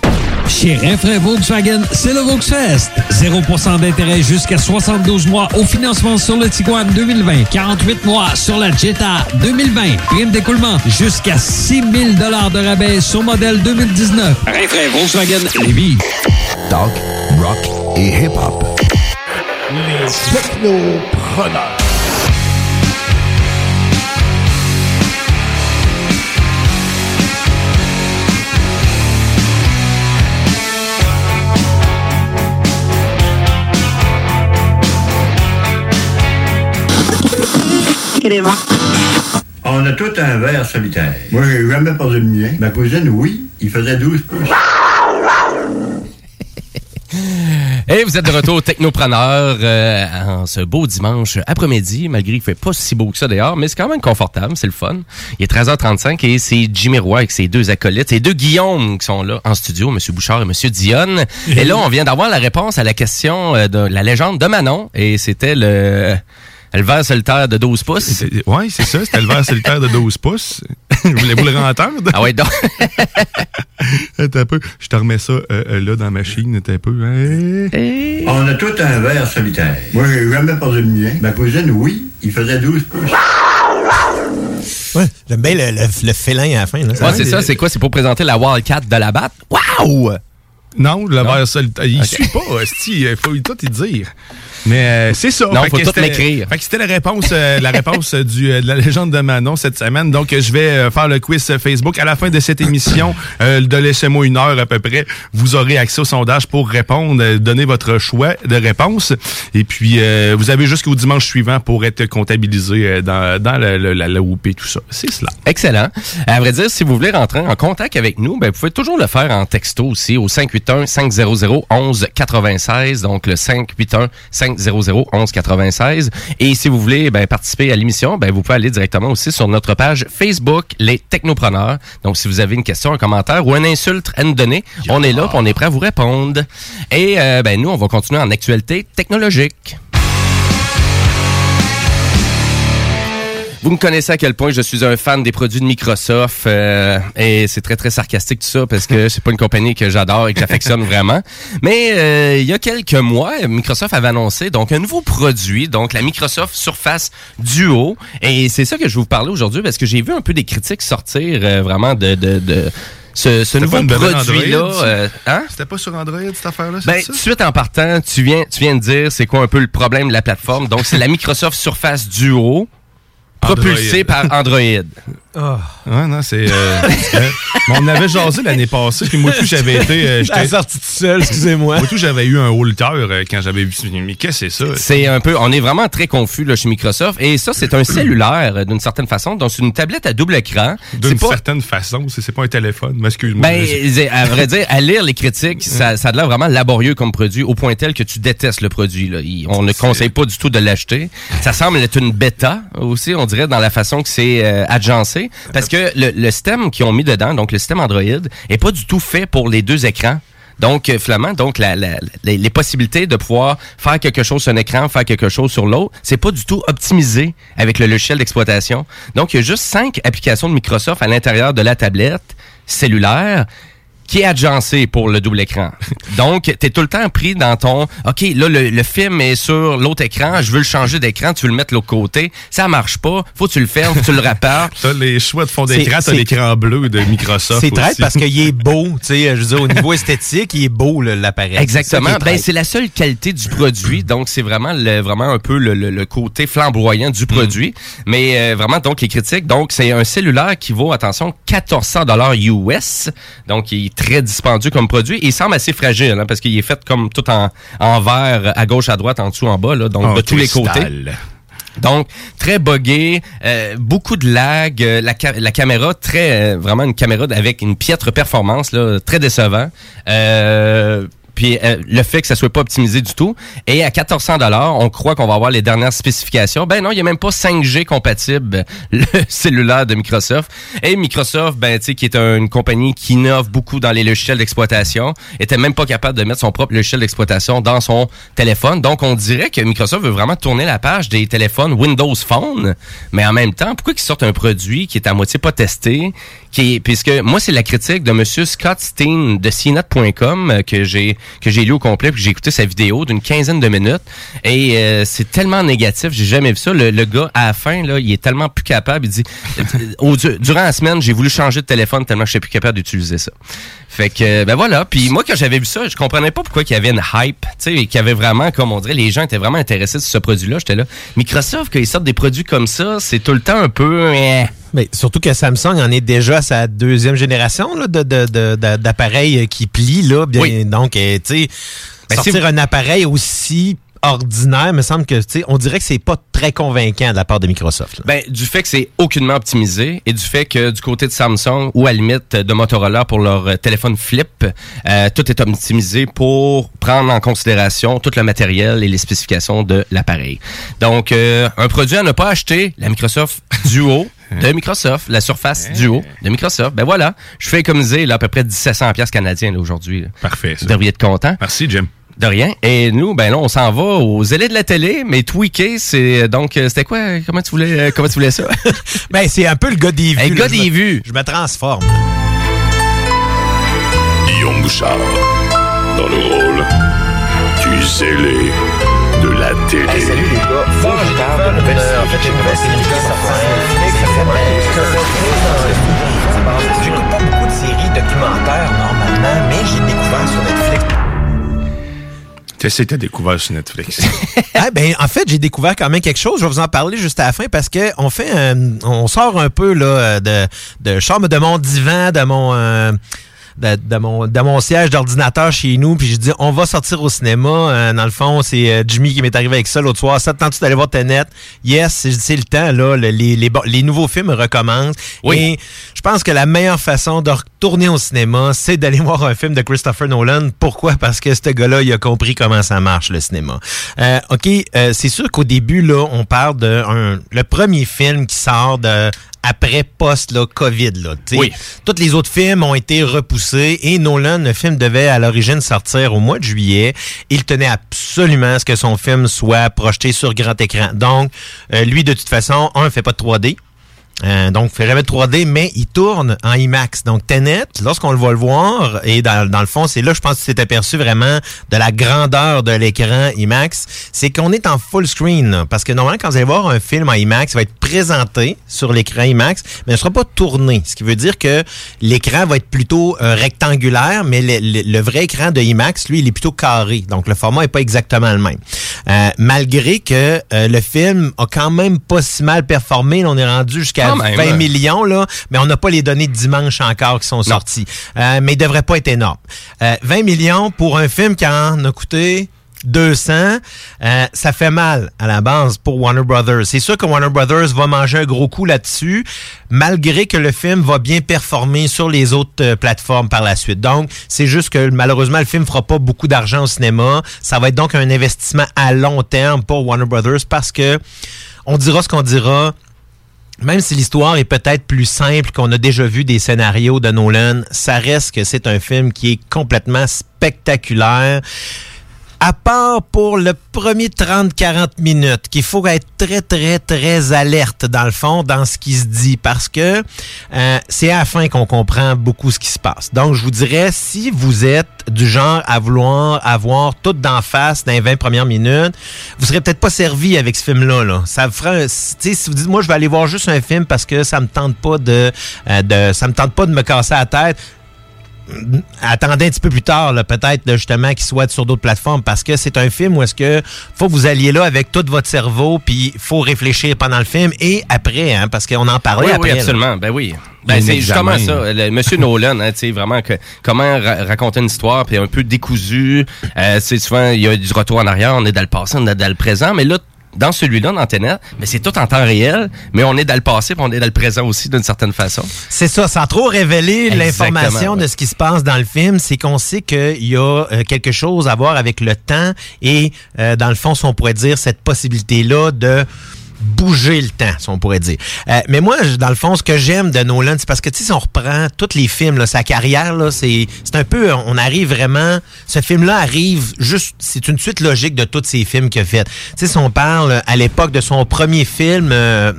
Chez Renfrais Volkswagen, c'est le Volksfest. 0% d'intérêt jusqu'à 72 mois au financement sur le Tiguan 2020. 48 mois sur la Jetta 2020. Prime d'écoulement jusqu'à 6 000 de rabais sur modèle 2019. Renfrais Volkswagen Lévis. Talk, rock et hip-hop. Les technopreneurs. On a tout un verre solitaire. Moi, j'ai jamais perdu le mien. Ma cousine, oui, il faisait 12 pouces. Et vous êtes de retour technopreneur euh, en ce beau dimanche après-midi, malgré qu'il fait pas si beau que ça d'ailleurs, mais c'est quand même confortable, c'est le fun. Il est 13h35 et c'est Jimmy Roy avec ses deux acolytes, ses deux Guillaume qui sont là en studio, M. Bouchard et M. Dionne. Et là, on vient d'avoir la réponse à la question euh, de la légende de Manon et c'était le... Le verre solitaire de 12 pouces. Oui, c'est ça. C'était le verre solitaire de 12 pouces. Voulez-vous le entendre? Ah ouais, donc. Un peu. Je te remets ça euh, euh, là dans la machine. Attends un peu. Hein? On a tout un verre solitaire. Moi, j'ai jamais perdu le mien. Ma cousine, oui, il faisait 12 pouces. Ouais, j'aime bien le, le- le félin à la fin. Là. Ouais, c'est ça. C'est quoi? C'est pour présenter la Wildcat de la batte? Wow! Non, le Non? verre solitaire. Il suit pas. Il faut tout y dire. Mais euh, c'est ça. Non, Fait faut que tout m'écrire. Fait que c'était la réponse, euh, la réponse euh, du, euh, de la légende de Manon cette semaine. Donc, je vais euh, faire le quiz Facebook. À la fin de cette émission, euh, de laissez-moi une heure à peu près, vous aurez accès au sondage pour répondre, euh, donner votre choix de réponse. Et puis, euh, vous avez jusqu'au dimanche suivant pour être comptabilisé euh, dans, dans la, la, la, tout ça. C'est cela. Excellent. À vrai dire, si vous voulez rentrer en contact avec nous, ben, vous pouvez toujours le faire en texto aussi au 581-500-1196, donc le 581-500-1196. Et si vous voulez ben, participer à l'émission, ben, vous pouvez aller directement aussi sur notre page Facebook, Les Technopreneurs. Donc, si vous avez une question, un commentaire ou une insulte à nous donner, on est là, on est prêt à vous répondre. Et euh, ben, nous, on va continuer en actualité technologique. Vous me connaissez à quel point je suis un fan des produits de Microsoft euh, et c'est très très sarcastique tout ça parce que c'est pas une compagnie que j'adore et que j'affectionne vraiment. Mais euh, il y a quelques mois, Microsoft avait annoncé donc un nouveau produit, donc la Microsoft Surface Duo et c'est ça que je vais vous parler aujourd'hui parce que j'ai vu un peu des critiques sortir euh, vraiment de, de, de ce, ce C'était nouveau produit-là. Euh, hein? C'était pas sur Android, cette affaire-là? Ben, ça? tout de suite en partant, tu viens, tu viens de dire c'est quoi un peu le problème de la plateforme. Donc, c'est la Microsoft Surface Duo, propulsée Android. par Android. Ouais, non, c'est. euh, mais on avait jasé l'année passée, puis moi tout j'avais été. euh, j'étais- La sortie tout seul, excusez-moi. Moi tout j'avais eu un holder euh, quand j'avais vu. Mais qu'est-ce que c'est ça? C'est un peu, on est vraiment très confus là, chez Microsoft. Et ça, c'est un cellulaire d'une certaine façon. Donc, c'est une tablette à double écran. D'une pas- certaine façon, c'est c'est pas un téléphone. Mais excuse-moi. Ben, à vrai dire, à lire les critiques, ça, ça a l'air vraiment laborieux comme produit, au point tel que tu détestes le produit. Là. Il- on ne conseille pas du tout de l'acheter. Ça semble être une bêta aussi, on dirait, dans la façon que c'est euh, Parce que le, système qu'ils ont mis dedans, donc le système Android, est pas du tout fait pour les deux écrans. Donc, euh, finalement, donc les possibilités de pouvoir faire quelque chose sur un écran, faire quelque chose sur l'autre, c'est pas du tout optimisé avec le logiciel d'exploitation. Donc, il y a juste cinq applications de Microsoft à l'intérieur de la tablette cellulaire qui est agencé pour le double écran. Donc, tu es tout le temps pris dans ton OK, là le, le film est sur l'autre écran, je veux le changer d'écran, tu veux le mettre de l'autre côté, ça marche pas, faut que tu le fermes, tu le répares. T'as les choix de fond d'écran, t'as c'est- l'écran bleu de Microsoft. C'est traite parce qu'il est beau, tu sais, je veux dire, au niveau esthétique, il est beau, l'appareil. Exactement. Ben, c'est la seule qualité du produit. Donc, c'est vraiment le, vraiment un peu le, le- le côté flamboyant du produit. Mais euh, vraiment, donc, les critiques. Donc, c'est un cellulaire qui vaut, attention, 1400 dollars US. Donc, il est très dispendieux comme produit. Et il semble assez fragile, hein, parce qu'il est fait comme tout en, en verre, à gauche, à droite, en dessous, en bas, là, donc En de tous les côtés. Donc, très buggé, euh, beaucoup de lag, euh, la, ca- la caméra, très euh, vraiment une caméra avec une piètre performance, là, très décevant. Puis euh, le fait que ça soit pas optimisé du tout. Et à 1400 dollars, on croit qu'on va avoir les dernières spécifications. Ben non, il y a même pas 5G compatible le cellulaire de Microsoft. Et Microsoft, ben tu sais, qui est un- une compagnie qui innove beaucoup dans les logiciels d'exploitation, était même pas capable de mettre son propre logiciel d'exploitation dans son téléphone. Donc on dirait que Microsoft veut vraiment tourner la page des téléphones Windows Phone, mais en même temps, pourquoi qu'ils sortent un produit qui est à moitié pas testé, puisque moi c'est la critique de Monsieur Scott Steen de CNET.com euh, que j'ai que j'ai lu au complet puis que j'ai écouté sa vidéo d'une quinzaine de minutes et euh, c'est tellement négatif, j'ai jamais vu ça. Le, le gars à la fin là, il est tellement plus capable, il dit euh, durant la semaine j'ai voulu changer de téléphone tellement je suis plus capable d'utiliser ça. Fait que ben voilà, puis moi quand j'avais vu ça, je comprenais pas pourquoi il y avait une hype, tu sais, et qu'il y avait vraiment comme on dirait les gens étaient vraiment intéressés sur ce produit-là, j'étais là. Microsoft quand ils sortent des produits comme ça, c'est tout le temps un peu eh. Mais surtout que Samsung en est déjà à sa deuxième génération là, de, de- de- d'appareils qui plient. Là, bien, Donc, euh, tu sais, Ben, sortir un appareil aussi ordinaire, me semble que, tu sais, on dirait que c'est pas très convaincant de la part de Microsoft. là. Ben, du fait que c'est aucunement optimisé et du fait que du côté de Samsung ou à la limite de Motorola pour leur euh, téléphone flip, euh, tout est optimisé pour prendre en considération tout le matériel et les spécifications de l'appareil. Donc, euh, un produit à ne pas acheter, la Microsoft Duo de Microsoft, la Surface Duo de Microsoft. Ben voilà, je fais économiser là, à peu près 1700 pièces canadiens là, aujourd'hui. Parfait. ça. Vous devriez être content. Merci, Jim. De rien. Et nous, ben là, on s'en va aux élets de la télé, mais tweaké, c'est donc euh, c'était quoi Comment tu voulais euh, comment tu voulais ça? Ben, c'est un peu le gars des vues. Hey, le gars Je me- des vues. Je me transforme. Guillaume Bouchard, dans le rôle du zélé de la télé. salut les gars. Faut que je parle de. En fait, j'ai une nouvelle série qui sort sur Netflix. Ça s'appelle J'écoute pas beaucoup de séries documentaires normalement, mais j'ai découvert sur Netflix. Qu'est-ce que t'as découvert sur Netflix? Ah, ben, en fait, j'ai découvert quand même quelque chose. Je vais vous en parler juste à la fin parce que on fait, un- on sort un peu là de, de chambre de mon divan, de mon, euh, de, de mon, de mon siège d'ordinateur chez nous. Puis je dis, on va sortir au cinéma. Euh, dans le fond, c'est euh, Jimmy qui m'est arrivé avec ça l'autre soir. Ça te tente d'aller voir Tenet? Yes, c'est- le temps là. Le- les, les, les nouveaux films recommencent. Et je pense que la meilleure façon de retourner au cinéma, c'est d'aller voir un film de Christopher Nolan. Pourquoi? Parce que ce gars-là, il a compris comment ça marche, le cinéma. Euh, OK, euh, c'est sûr qu'au début, là, on parle de un, le premier film qui sort de après post là. Oui. Tous les autres films ont été repoussés et Nolan, le film devait à l'origine sortir au mois de juillet. Il tenait absolument à ce que son film soit projeté sur grand écran. Donc, euh, lui, de toute façon, un, fait pas de 3D. Euh, donc, fait jamais de 3D, mais il tourne en IMAX. Donc, Tenet, lorsqu'on le va le voir, et dans, dans le fond, c'est là, je pense que c'est aperçu vraiment de la grandeur de l'écran IMAX, c'est qu'on est en full screen. là. parce que normalement, quand vous allez voir un film en IMAX, il va être présenté sur l'écran IMAX, mais il ne sera pas tourné. Ce qui veut dire que l'écran va être plutôt euh, rectangulaire, mais le, le- le vrai écran de IMAX, lui, il est plutôt carré. Donc, le format n'est pas exactement le même. Euh, malgré que euh, le film a quand même pas si mal performé. On est rendu jusqu'à Quand même, 20 hein. millions, là, mais on n'a pas les données de dimanche encore qui sont sorties. Euh, mais il devrait pas être énorme. Euh, 20 millions pour un film qui en a coûté 200, euh, ça fait mal à la base pour Warner Brothers. C'est sûr que Warner Brothers va manger un gros coup là-dessus, malgré que le film va bien performer sur les autres euh, plateformes par la suite. Donc, c'est juste que malheureusement, le film fera pas beaucoup d'argent au cinéma. Ça va être donc un investissement à long terme pour Warner Brothers parce que on dira ce qu'on dira. Même si l'histoire est peut-être plus simple qu'on a déjà vu des scénarios de Nolan, ça reste que c'est un film qui est complètement spectaculaire. À part pour le premier 30-40 minutes, qu'il faut être très, très, très alerte, dans le fond, dans ce qui se dit, parce que euh, c'est à la fin qu'on comprend beaucoup ce qui se passe. Donc, je vous dirais, si vous êtes du genre à vouloir avoir tout d'en face dans les 20 premières minutes, vous serez peut-être pas servi avec ce film-là. Là. Ça vous fera, si vous dites, moi, je vais aller voir juste un film parce que ça me tente pas de, euh, de ça me tente pas de me casser la tête attendez un petit peu plus tard, peut-être justement qu'il soit sur d'autres plateformes, parce que c'est un film où est-ce que faut que vous alliez là avec tout votre cerveau, puis faut réfléchir pendant le film et après, hein, parce qu'on en parlait oui, après. oui, là. absolument. Ben oui. Ben, c'est justement ça. Le Monsieur Nolan, hein, tu sais, vraiment, que, comment ra- raconter une histoire, puis un peu décousu. Euh, c'est souvent, il y a du retour en arrière, on est dans le passé, on est dans le présent, mais là, dans celui-là, dans Tenet, mais c'est tout en temps réel, mais on est dans le passé, puis on est dans le présent aussi, d'une certaine façon. C'est ça, sans trop révéler l'information ouais. de ce qui se passe dans le film, c'est qu'on sait qu'il y a euh, quelque chose à voir avec le temps et, euh, dans le fond, si on pourrait dire, cette possibilité-là de bouger le temps, si on pourrait dire. Euh, mais moi, dans le fond, ce que j'aime de Nolan, c'est parce que, si on reprend tous les films, là, sa carrière, c'est un peu, on arrive vraiment, ce film-là arrive juste, c'est une suite logique de tous ces films qu'il a fait. Tu sais, si on parle euh, à l'époque de son premier film, euh,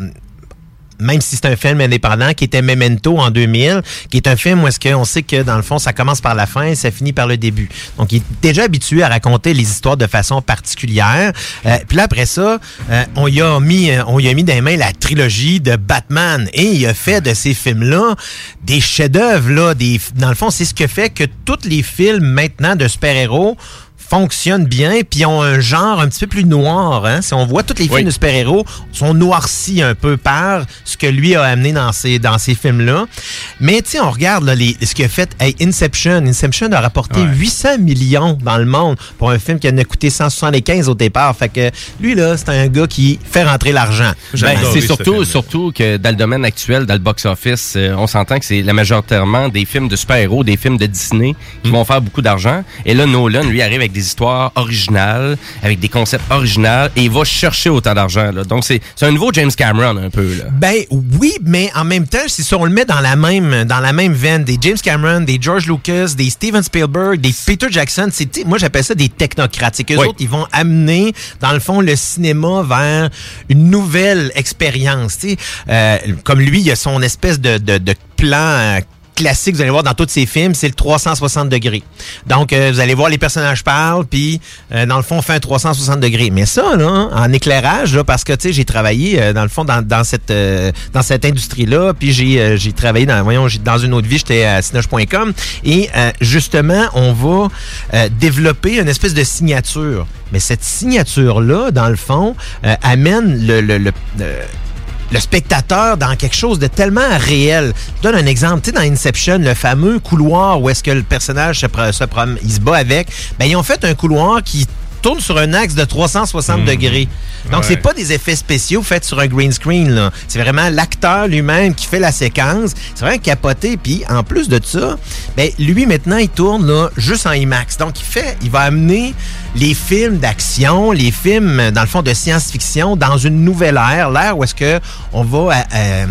même si c'est un film indépendant qui était Memento en 2000, qui est un film où est-ce qu'on sait que dans le fond ça commence par la fin et ça finit par le début. Donc il est déjà habitué à raconter les histoires de façon particulière. Euh, puis là après ça, euh, on y a mis euh, on y a mis dans les mains la trilogie de Batman et il a fait de ces films-là des chefs-d'œuvre là, des dans le fond c'est ce qui fait que tous les films maintenant de super-héros fonctionnent bien, puis ont un genre un petit peu plus noir. Hein? Si on voit tous les films de super-héros, sont noircis un peu par ce que lui a amené dans ces, dans ces films-là. Mais tu sais, on regarde là, les, ce qu'il a fait. Hey, Inception. Inception a rapporté 800 millions dans le monde pour un film qui en a coûté 175 au départ. Fait que lui, là, c'est un gars qui fait rentrer l'argent. Ben, c'est surtout, surtout que dans le domaine actuel, dans le box-office, euh, on s'entend que c'est la majoritairement des films de super-héros, des films de Disney qui vont faire beaucoup d'argent. Et là, Nolan, lui, arrive avec des histoires originales, avec des concepts originaux, et il va chercher autant d'argent. là. Donc, c'est c'est un nouveau James Cameron, un peu. Là. Ben oui, mais en même temps, si ça, on le met dans la même dans la même veine, des James Cameron, des George Lucas, des Steven Spielberg, des Peter Jackson, c'est moi j'appelle ça des technocrates. C'est Oui. autres ils vont amener dans le fond le cinéma vers une nouvelle expérience. tu sais. Euh, comme lui, il a son espèce de, de, de plan. euh, classique, vous allez voir dans tous ces films, c'est le 360 degrés. Donc, euh, vous allez voir les personnages parlent, puis euh, dans le fond, on fait un 360 degrés. Mais ça, là, en éclairage, là, parce que tu sais, j'ai travaillé euh, dans le fond dans, cette dans cette industrie-là, puis j'ai j'ai travaillé dans voyons dans une autre vie, j'étais à Cinoche.com et justement, on va développer une espèce de signature. Mais cette signature-là, dans le fond, amène le- le spectateur dans quelque chose de tellement réel. Je donne un exemple. Tu sais, dans Inception, le fameux couloir où est-ce que le personnage se, se il se bat avec, ben, ils ont fait un couloir qui tourne sur un axe de 360 degrés. Donc, Ouais. c'est pas des effets spéciaux faits sur un green screen. C'est vraiment l'acteur lui-même qui fait la séquence. C'est vraiment capoté. Puis, en plus de ça, ben, lui, maintenant, il tourne là, juste en IMAX. Donc, il fait, il va amener les films d'action, les films, dans le fond, de science-fiction dans une nouvelle ère, l'ère où est-ce que on va, euh, euh,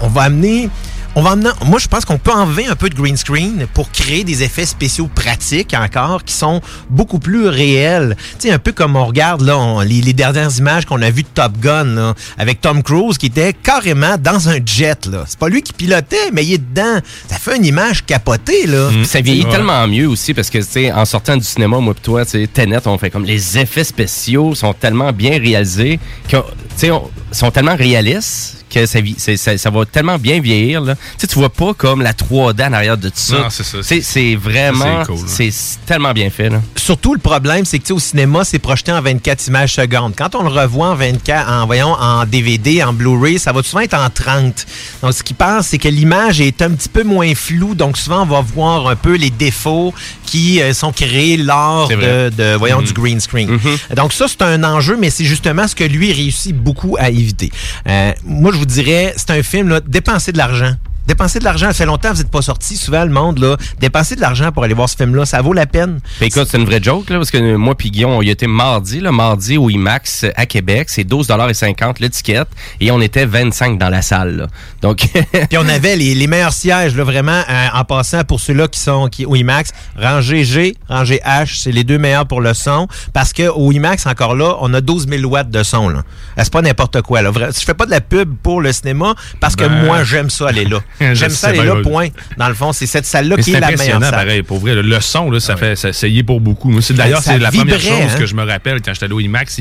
on va amener on va amener, moi, je pense qu'on peut enlever un peu de green screen pour créer des effets spéciaux pratiques encore qui sont beaucoup plus réels. Tu sais, un peu comme on regarde là, on- les, les dernières images qu'on a vues de Top Gun là, avec Tom Cruise qui était carrément dans un jet. là. C'est pas lui qui pilotait, mais il est dedans. Ça fait une image capotée. Là. Puis Ça vieillit tellement mieux aussi parce que, tu sais, en sortant du cinéma, moi et toi, tu sais, Tenet, on fait comme les effets spéciaux sont tellement bien réalisés, que, tu sais, on- sont tellement réalistes que ça, va tellement bien vieillir. Là. Tu sais, tu vois pas comme la 3D en arrière de tout ça. Non, c'est ça. C'est c'est vraiment, C'est cool, tellement bien fait. Là. Surtout, le problème, c'est que tu sais, au cinéma, c'est projeté en 24 images secondes. Quand on le revoit en 24, en, voyons, en DVD, en Blu-ray, ça va souvent être en 30. Donc, ce qui passe, c'est que l'image est un petit peu moins floue. Donc, souvent, on va voir un peu les défauts qui euh, sont créés lors de, voyons, du green screen. Donc, ça, c'est un enjeu, mais c'est justement ce que lui réussit beaucoup à éviter. Euh, moi, je vous dirais, c'est un film, là, dépenser de l'argent. Dépenser de l'argent, ça fait longtemps que vous n'êtes pas sorti. Souvent, le monde, là, dépenser de l'argent pour aller voir ce film-là, ça vaut la peine. Puis écoute, c'est une vraie joke, là, parce que moi puis Guillaume, on y était mardi, là, mardi au IMAX à Québec. C'est 12,50 l'étiquette. Et on était 25 dans la salle. là. Donc, Puis on avait les, les meilleurs sièges, là, vraiment, euh, en passant pour ceux-là qui sont qui, au IMAX. Rangée G, rangée H, c'est les deux meilleurs pour le son. Parce que au IMAX, encore là, on a 12 000 watts de son. Là. Euh, C'est pas n'importe quoi. Là. Je fais pas de la pub pour le cinéma parce que Ben, moi, j'aime ça aller là. J'aime ça aller bien, là, ouais. point. Dans le fond, c'est cette salle-là qui est la meilleure salle. pareil, pour vrai. Le son, là, ça fait, ça, ça y est pour beaucoup. Ben, d'ailleurs, c'est la première chose hein? que je me rappelle quand j'étais allé au IMAX.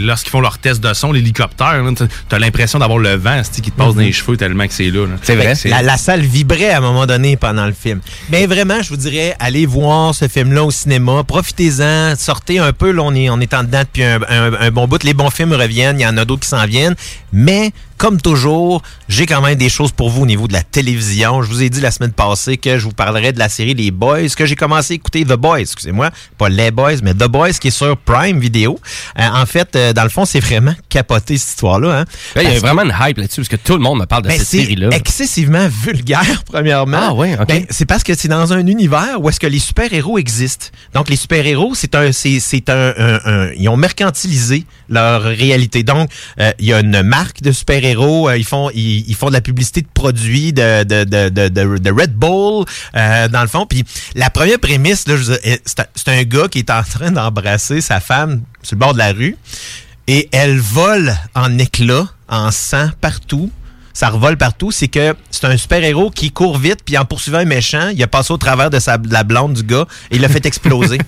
lorsqu'ils font leur test de son, l'hélicoptère, là, t'as- l'impression d'avoir le vent, qui te passe dans les cheveux tellement que c'est là. là. c'est vrai. La, la salle vibrait à un moment donné pendant le film. Mais vraiment, je vous dirais, allez voir ce film-là au cinéma. Profitez-en. Sortez un peu. Là, on est, on est en dedans depuis un, un- un bon bout. Les bons films reviennent. Il y en a d'autres qui s'en viennent. Mais, comme toujours, j'ai quand même des choses pour vous au niveau de la télévision. Je vous ai dit la semaine passée que je vous parlerai de la série Les Boys, que j'ai commencé à écouter The Boys, excusez-moi. Pas Les Boys, mais The Boys, qui est sur Prime Video. Euh, en fait, euh, dans le fond, c'est vraiment capoté cette histoire-là. Hein? Il y a que- vraiment une hype là-dessus, parce que tout le monde me parle de ben, cette série-là. excessivement vulgaire, premièrement. Ah ouais, ok. Ben, c'est parce que c'est dans un univers où est-ce que les super-héros existent. Donc, les super-héros, c'est un, c'est, c'est un, un- un- ils ont mercantilisé leur réalité. Donc, euh, il y a une marque de super-héros, euh, ils font, ils, ils font de la publicité de produits de, de, de, de, de- de Red Bull, euh, dans le fond. Puis, la première prémisse, c'est un, gars qui est en train d'embrasser sa femme sur le bord de la rue et elle vole en éclats, en sang partout. Ça revole partout. C'est que c'est un super-héros qui court vite, puis en poursuivant un méchant, il a passé au travers de, sa, de la blonde du gars et il l'a fait exploser.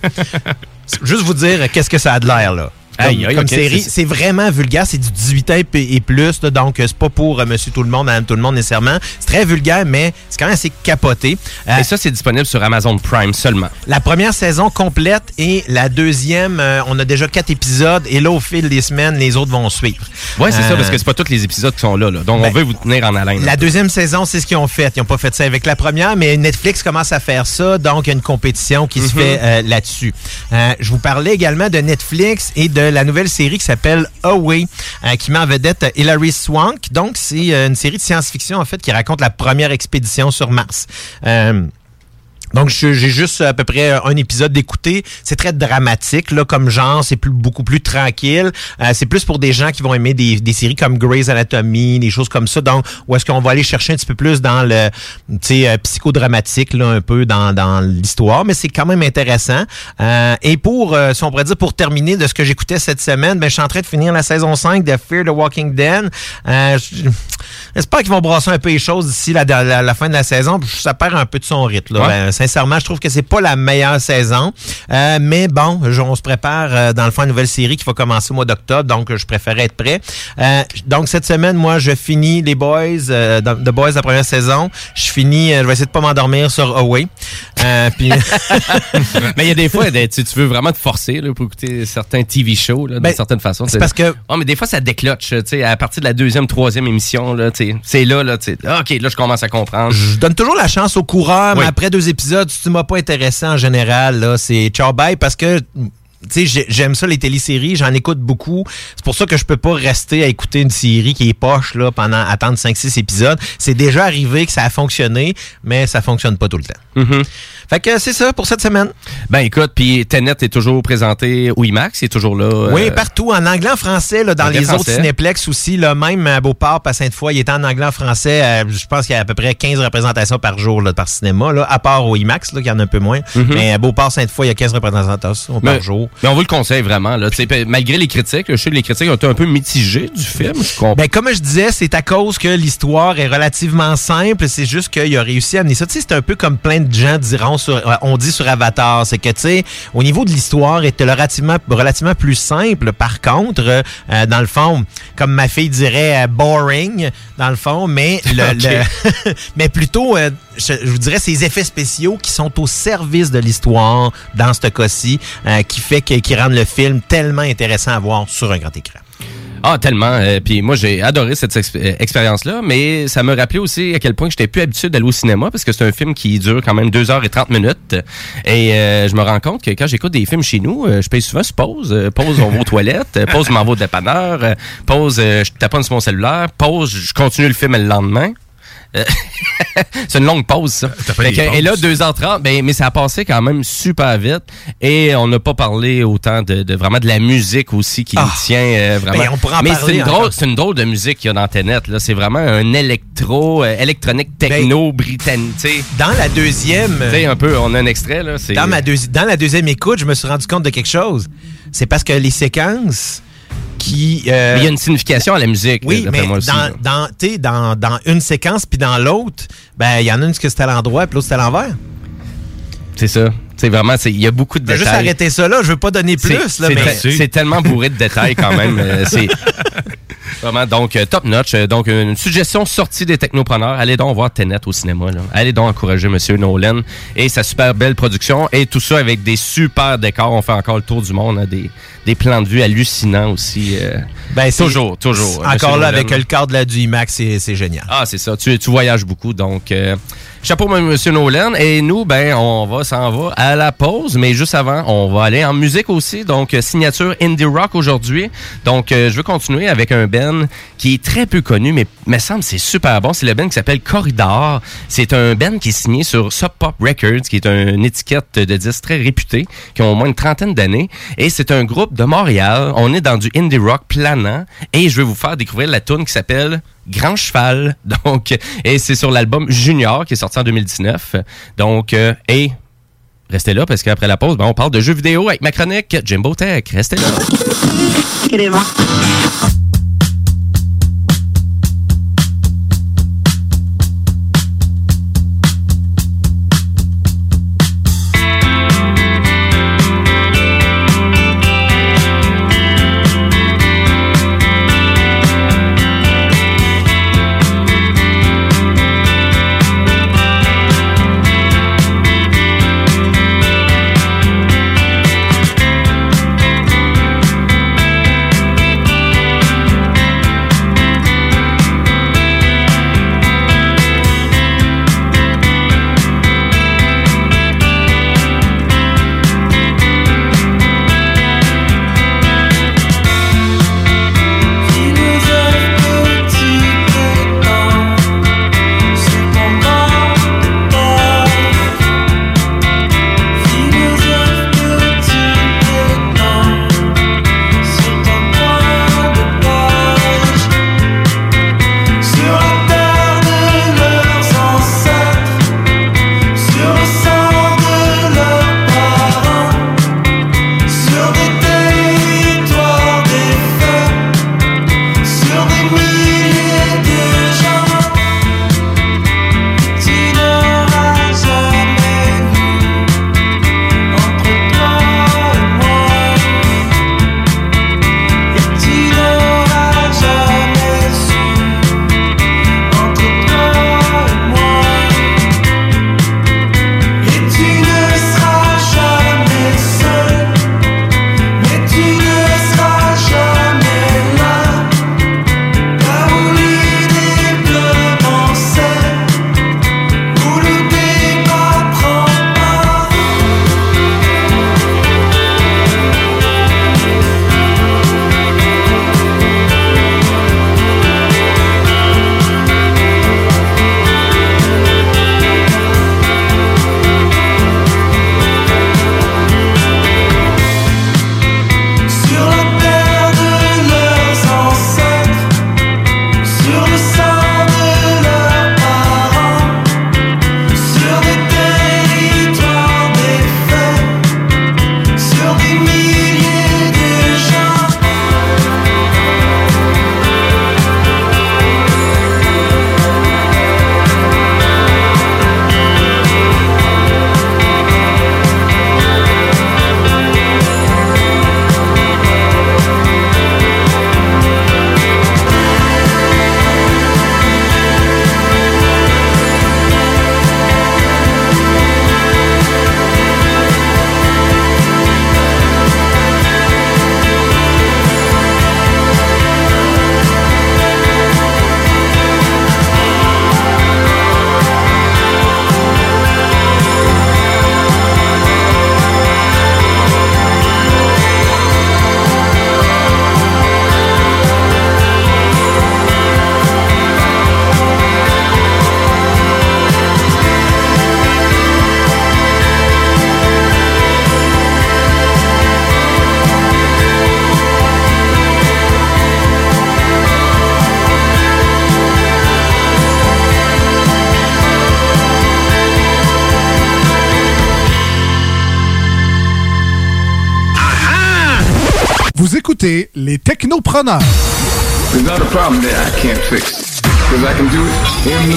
Juste vous dire qu'est-ce que ça a de l'air, là. Comme, série, c'est- vraiment vulgaire, c'est du 18 ans et plus, là, donc euh, c'est pas pour euh, monsieur tout le monde, madame tout le monde nécessairement. C'est très vulgaire, mais c'est quand même assez capoté. Euh, Et ça, c'est disponible sur Amazon Prime seulement. la première saison complète et la deuxième, euh, on a déjà quatre épisodes et là, au fil des semaines, les autres vont suivre. Ouais, c'est ça, parce que c'est pas tous les épisodes qui sont là. là. Donc, on ben, veut vous tenir en haleine. La deuxième saison, c'est ce qu'ils ont fait. Ils n'ont pas fait ça avec la première, mais Netflix commence à faire ça, donc il y a une compétition qui se Mhm. fait là-dessus. Je vous parlais également de Netflix et de la nouvelle série qui s'appelle Away, euh, qui met en vedette euh, Hilary Swank. Donc, c'est euh, une série de science-fiction, en fait, qui raconte la première expédition sur Mars. Euh, Donc, j'ai juste à peu près un épisode d'écouter. C'est très dramatique, là, comme genre. C'est plus, beaucoup plus tranquille. Euh, c'est plus pour des gens qui vont aimer des, des séries comme Grey's Anatomy, des choses comme ça. Donc, où est-ce qu'on va aller chercher un petit peu plus dans le, tu sais, euh, psychodramatique, là, un peu dans, dans l'histoire. Mais c'est quand même intéressant. Euh, et pour, euh, si on pourrait dire, pour terminer de ce que j'écoutais cette semaine, ben, je suis en train de finir la saison 5 de Fear the Walking Dead. Euh, je- J'espère qu'ils vont brasser un peu les choses d'ici la, la- la fin de la saison. Ça perd un peu de son rythme. là. Ouais. Ben, sincèrement, je trouve que c'est pas la meilleure saison. Euh, mais bon, on se prépare euh, dans le fond à une nouvelle série qui va commencer au mois d'octobre, donc je préférais être prêt. Euh, donc cette semaine, moi, je finis les Boys, euh, The Boys la première saison. Je finis, euh, je vais essayer de pas m'endormir sur Away. Euh, puis mais il y a des fois, des- tu, tu veux vraiment te forcer là, pour écouter certains TV shows, là, Ben, d'une certaine façon. c'est parce que- Oh, mais des fois, ça décloche. tu sais, À partir de la deuxième, troisième émission, là, tu sais, c'est là, là, tu sais, ah, OK, là, je commence à comprendre. je donne toujours la chance au coureur, mais après deux épisodes, si tu m'as pas intéressé en général, c'est ciao bye parce que j'aime ça les téléséries, j'en écoute beaucoup. C'est pour ça que je peux pas rester à écouter une série qui est poche là pendant attendre 5 6 épisodes. C'est déjà arrivé que ça a fonctionné, mais ça fonctionne pas tout le temps. Mhm. Fait que c'est ça pour cette semaine. Ben écoute, puis Tenet est toujours présenté au IMAX, il est toujours là. euh, Oui, partout, en anglais, en français, là, dans Anglais, les autres cinéplex aussi, là, même à Beauport, à Sainte-Foy, il est en anglais, en français. euh, je pense qu'il y a à peu près 15 représentations par jour là, par cinéma, là, à part au IMAX, là, qu'il y en a un peu moins. Mhm. Mais à Beauport, Sainte-Foy, il y a 15 représentations par jour. Mais on vous le conseille vraiment. Là, malgré les critiques, je sais que les critiques ont été un peu mitigées du film. Je. Ben, comme je disais, c'est à cause que l'histoire est relativement simple. C'est juste qu'il a réussi à amener ça. Tu sais, c'est un peu comme plein de gens diront sur, on dit sur Avatar. C'est que, tu sais, au niveau de l'histoire, est relativement, relativement plus simple. Par contre, euh, dans le fond, comme ma fille dirait, euh, boring, dans le fond, mais le, le- mais plutôt, euh, je, je vous dirais, ces effets spéciaux qui sont au service de l'histoire dans ce cas-ci, euh, qui fait que, qui rendent le film tellement intéressant à voir sur un grand écran. Ah, tellement. Euh, Puis moi, j'ai adoré cette euh, expérience-là, mais ça me rappelait aussi à quel point j'étais plus habitué d'aller au cinéma parce que c'est un film qui dure quand même 2h30 minutes. Et euh, je me rends compte que quand j'écoute des films chez nous, euh, je paye souvent sur pause. Pause, on va aux toilettes. Pause, je m'en vais au dépanneur. Pause, je taponne sur mon cellulaire. Pause, je continue le film le lendemain. Euh, c'est une longue pause, ça. fait Fait que- et là, pauses. 2h30, ben, mais ça a passé quand même super vite. Et on n'a pas parlé autant de, de vraiment de la musique aussi qui Ah. me tient euh, vraiment. Ben, on pourra en mais parler c'est une, drôle, c'est une drôle de musique qu'il y a dans Tenet. Là. C'est vraiment un électro, euh, électronique techno britannique. Dans la deuxième... Tu sais, un peu, on a un extrait. Là, c'est- Dans, ma deuxi- dans la deuxième écoute, je me suis rendu compte de quelque chose. C'est parce que les séquences qui... euh, il y a une signification à la musique. oui, mais moi aussi, dans, dans, dans, dans une séquence puis dans l'autre, ben il y en a une que c'était à l'endroit puis l'autre c'était à l'envers. C'est ça. C'est vraiment, il y a beaucoup de Je vais détails. juste arrêter ça là, je veux pas donner plus c'est mais tellement bourré de détails quand même. euh, c'est vraiment donc euh, top notch. Euh, Donc une suggestion sortie des technopreneurs. Allez donc voir Tenet au cinéma. Là. Allez donc encourager Monsieur Nolan et sa super belle production et tout ça avec des super décors. On fait encore le tour du monde, hein, des, des plans de vue hallucinants aussi. euh. ben, c'est- toujours, toujours. euh, Encore Monsieur là Nolan. avec le cadre là, du IMAX, c'est c'est génial. Ah, c'est ça. Tu, tu voyages beaucoup, donc euh, chapeau, M. Monsieur Nolan. Et nous, ben, on va s'en va à la pause, mais juste avant, on va aller en musique aussi. Donc, euh, signature indie rock aujourd'hui. Donc, euh, je veux continuer avec un Ben qui est très peu connu, mais me semble c'est super bon. C'est le Ben qui s'appelle Corridor. C'est un Ben qui est signé sur Sub Pop Records, qui est une étiquette de disques très réputée, qui ont au moins une trentaine d'années. Et c'est un groupe de Montréal. On est dans du indie rock planant. Et je vais vous faire découvrir la tune qui s'appelle Grand Cheval. Donc, et c'est sur l'album Junior qui est sorti en 2019. Donc, euh, et restez là parce qu'après la pause, ben, on parle de jeux vidéo avec ma chronique Jimbo Tech. Restez là.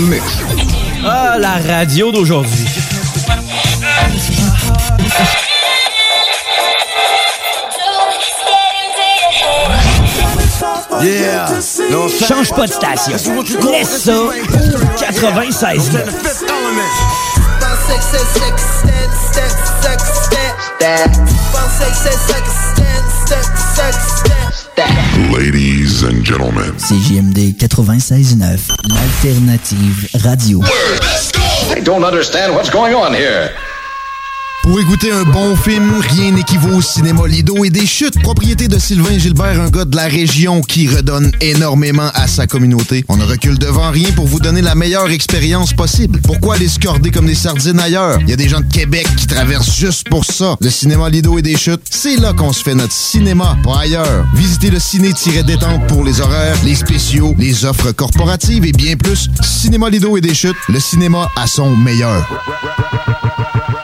Mix. Ah, la radio d'aujourd'hui. Yeah. Change pas de station. Laisse ça. au 96 Ladies and gentlemen. CJMD 96.9, l'alternative radio. I don't understand what's going on here. Pour écouter un bon film, rien n'équivaut au cinéma Lido et des chutes. Propriété de Sylvain Gilbert, un gars de la région qui redonne énormément à sa communauté. On ne recule devant rien pour vous donner la meilleure expérience possible. Pourquoi aller se corder comme des sardines ailleurs? Il y a des gens de Québec qui traversent juste pour ça. Le cinéma Lido et des chutes, c'est là qu'on se fait notre cinéma, pas ailleurs. Visitez le ciné-détente pour les horaires, les spéciaux, les offres corporatives et bien plus. Cinéma Lido et des chutes, le cinéma à son meilleur.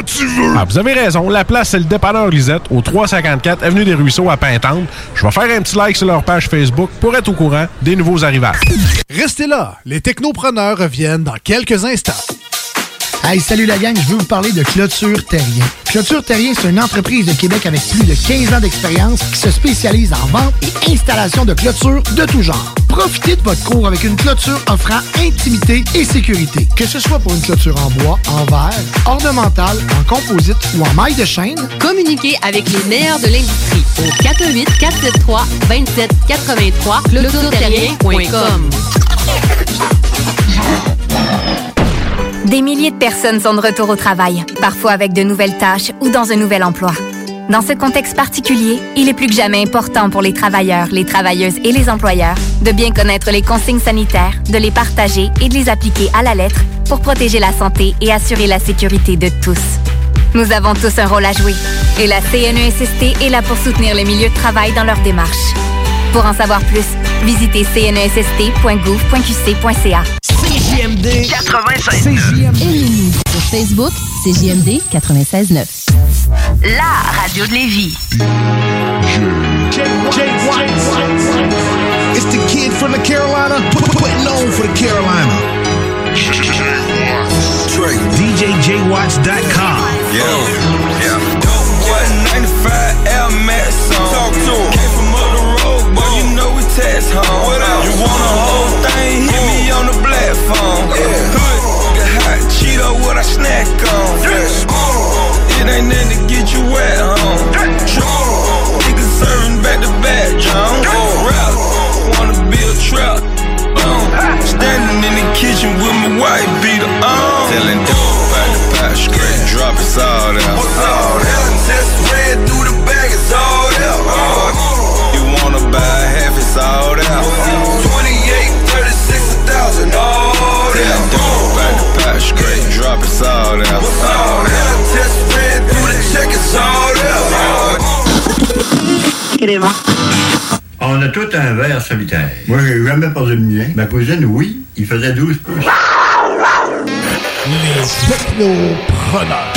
quand tu veux! Ah, vous avez raison. La place, c'est le dépanneur Lisette, au 354 Avenue des Ruisseaux à Pintante. Je vais faire un petit like sur leur page Facebook pour être au courant des nouveaux arrivages. Restez là, les technopreneurs reviennent dans quelques instants. Hey, salut la gang, je veux vous parler de Clôture Terrien. Clôture Terrien, c'est une entreprise de Québec avec plus de 15 ans d'expérience qui se spécialise en vente et installation de clôtures de tout genre. Profitez de votre cours avec une clôture offrant intimité et sécurité. Que ce soit pour une clôture en bois, en verre, en composite ou en maille de chaîne, Communiquez avec les meilleurs de l'industrie au 418 473 2783 clôtureterrien.com. Des milliers de personnes sont de retour au travail, parfois avec de nouvelles tâches ou dans un nouvel emploi. Dans ce contexte particulier, il est plus que jamais important pour les travailleurs, les travailleuses et les employeurs de bien connaître les consignes sanitaires, de les partager et de les appliquer à la lettre pour protéger la santé et assurer la sécurité de tous. Nous avons tous un rôle à jouer et la CNESST est là pour soutenir les milieux de travail dans leur démarche. Pour en savoir plus, visitez cnesst.gouv.qc.ca. CJMD 96 Aimez-nous sur Facebook, CJMD 96.9. La radio de Lévis. It's the kid from the Carolina, putting on for the Carolina. Trey. DJJWatch.com. Yeah, oh. yeah. What 95 Air Max on? Talk to him. Came from up the road, boy, you know we tax home. What else? You want a whole thing? Hit me on the platform. Yeah. Good, get hot Cheeto, what I snack on. Fresh. It ain't nothing to get you wet, home. Kitchen with my white beater on. Telling dope about the pot straight, drop it's all there. What's all there? Just ran through the bag, it's all there. Uh-huh. You wanna buy half, it's all there. 28, 36, 1,000, all there. Telling dope about the pot straight, drop it's all there. What's all there? Just ran through the check, it's all there. On a tout un verre solitaire. Moi, j'ai jamais perdu le mien. Ma cousine, oui, il faisait 12 pouces. Les technopreneurs.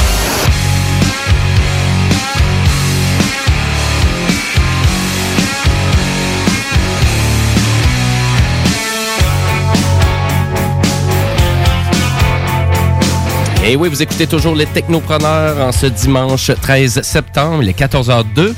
Et oui, vous écoutez toujours les Technopreneurs en ce dimanche 13 septembre, il est 14h02.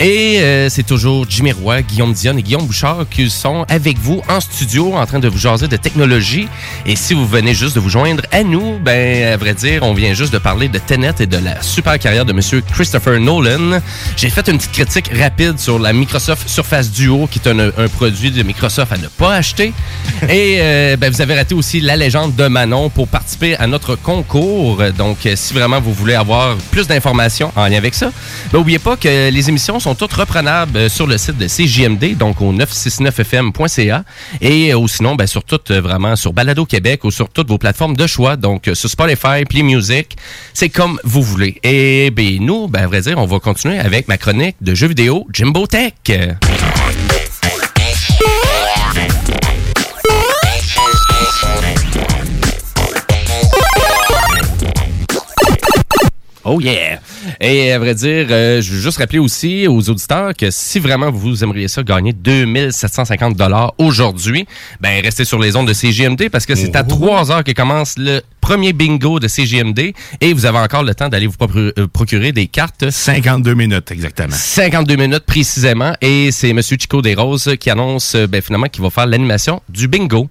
Et euh, c'est toujours Jimmy Roy, Guillaume Dion et Guillaume Bouchard qui sont avec vous en studio en train de vous jaser de technologie. Et si vous venez juste de vous joindre à nous, ben à vrai dire, on vient juste de parler de Tenet et de la super carrière de Monsieur Christopher Nolan. J'ai fait une petite critique rapide sur la Microsoft Surface Duo, qui est un, un produit de Microsoft à ne pas acheter. Et euh, ben, vous avez raté aussi la légende de Manon pour participer à notre concours. Donc, euh, si vraiment vous voulez avoir plus d'informations en lien avec ça, ben, n'oubliez pas que les émissions sont toutes reprenables euh, sur le site de CJMD, donc au 969fm.ca. Et euh, ou sinon, ben, sur euh, vraiment, sur Balado Québec ou sur toutes vos plateformes de choix. Donc, sur Spotify, Play Music, c'est comme vous voulez. Et ben, nous, ben, à vrai dire, on va continuer avec ma chronique de jeux vidéo Jimbo Tech. Oh yeah! Et à vrai dire, euh, je veux juste rappeler aussi aux auditeurs que si vraiment vous aimeriez ça gagner 2750 dollars aujourd'hui, ben restez sur les ondes de CGMD parce que c'est à 3 heures que commence le premier bingo de CGMD et vous avez encore le temps d'aller vous euh, procurer des cartes. 52 minutes, exactement. 52 minutes précisément et c'est Monsieur Chico Desroses qui annonce euh, ben, finalement qu'il va faire l'animation du bingo.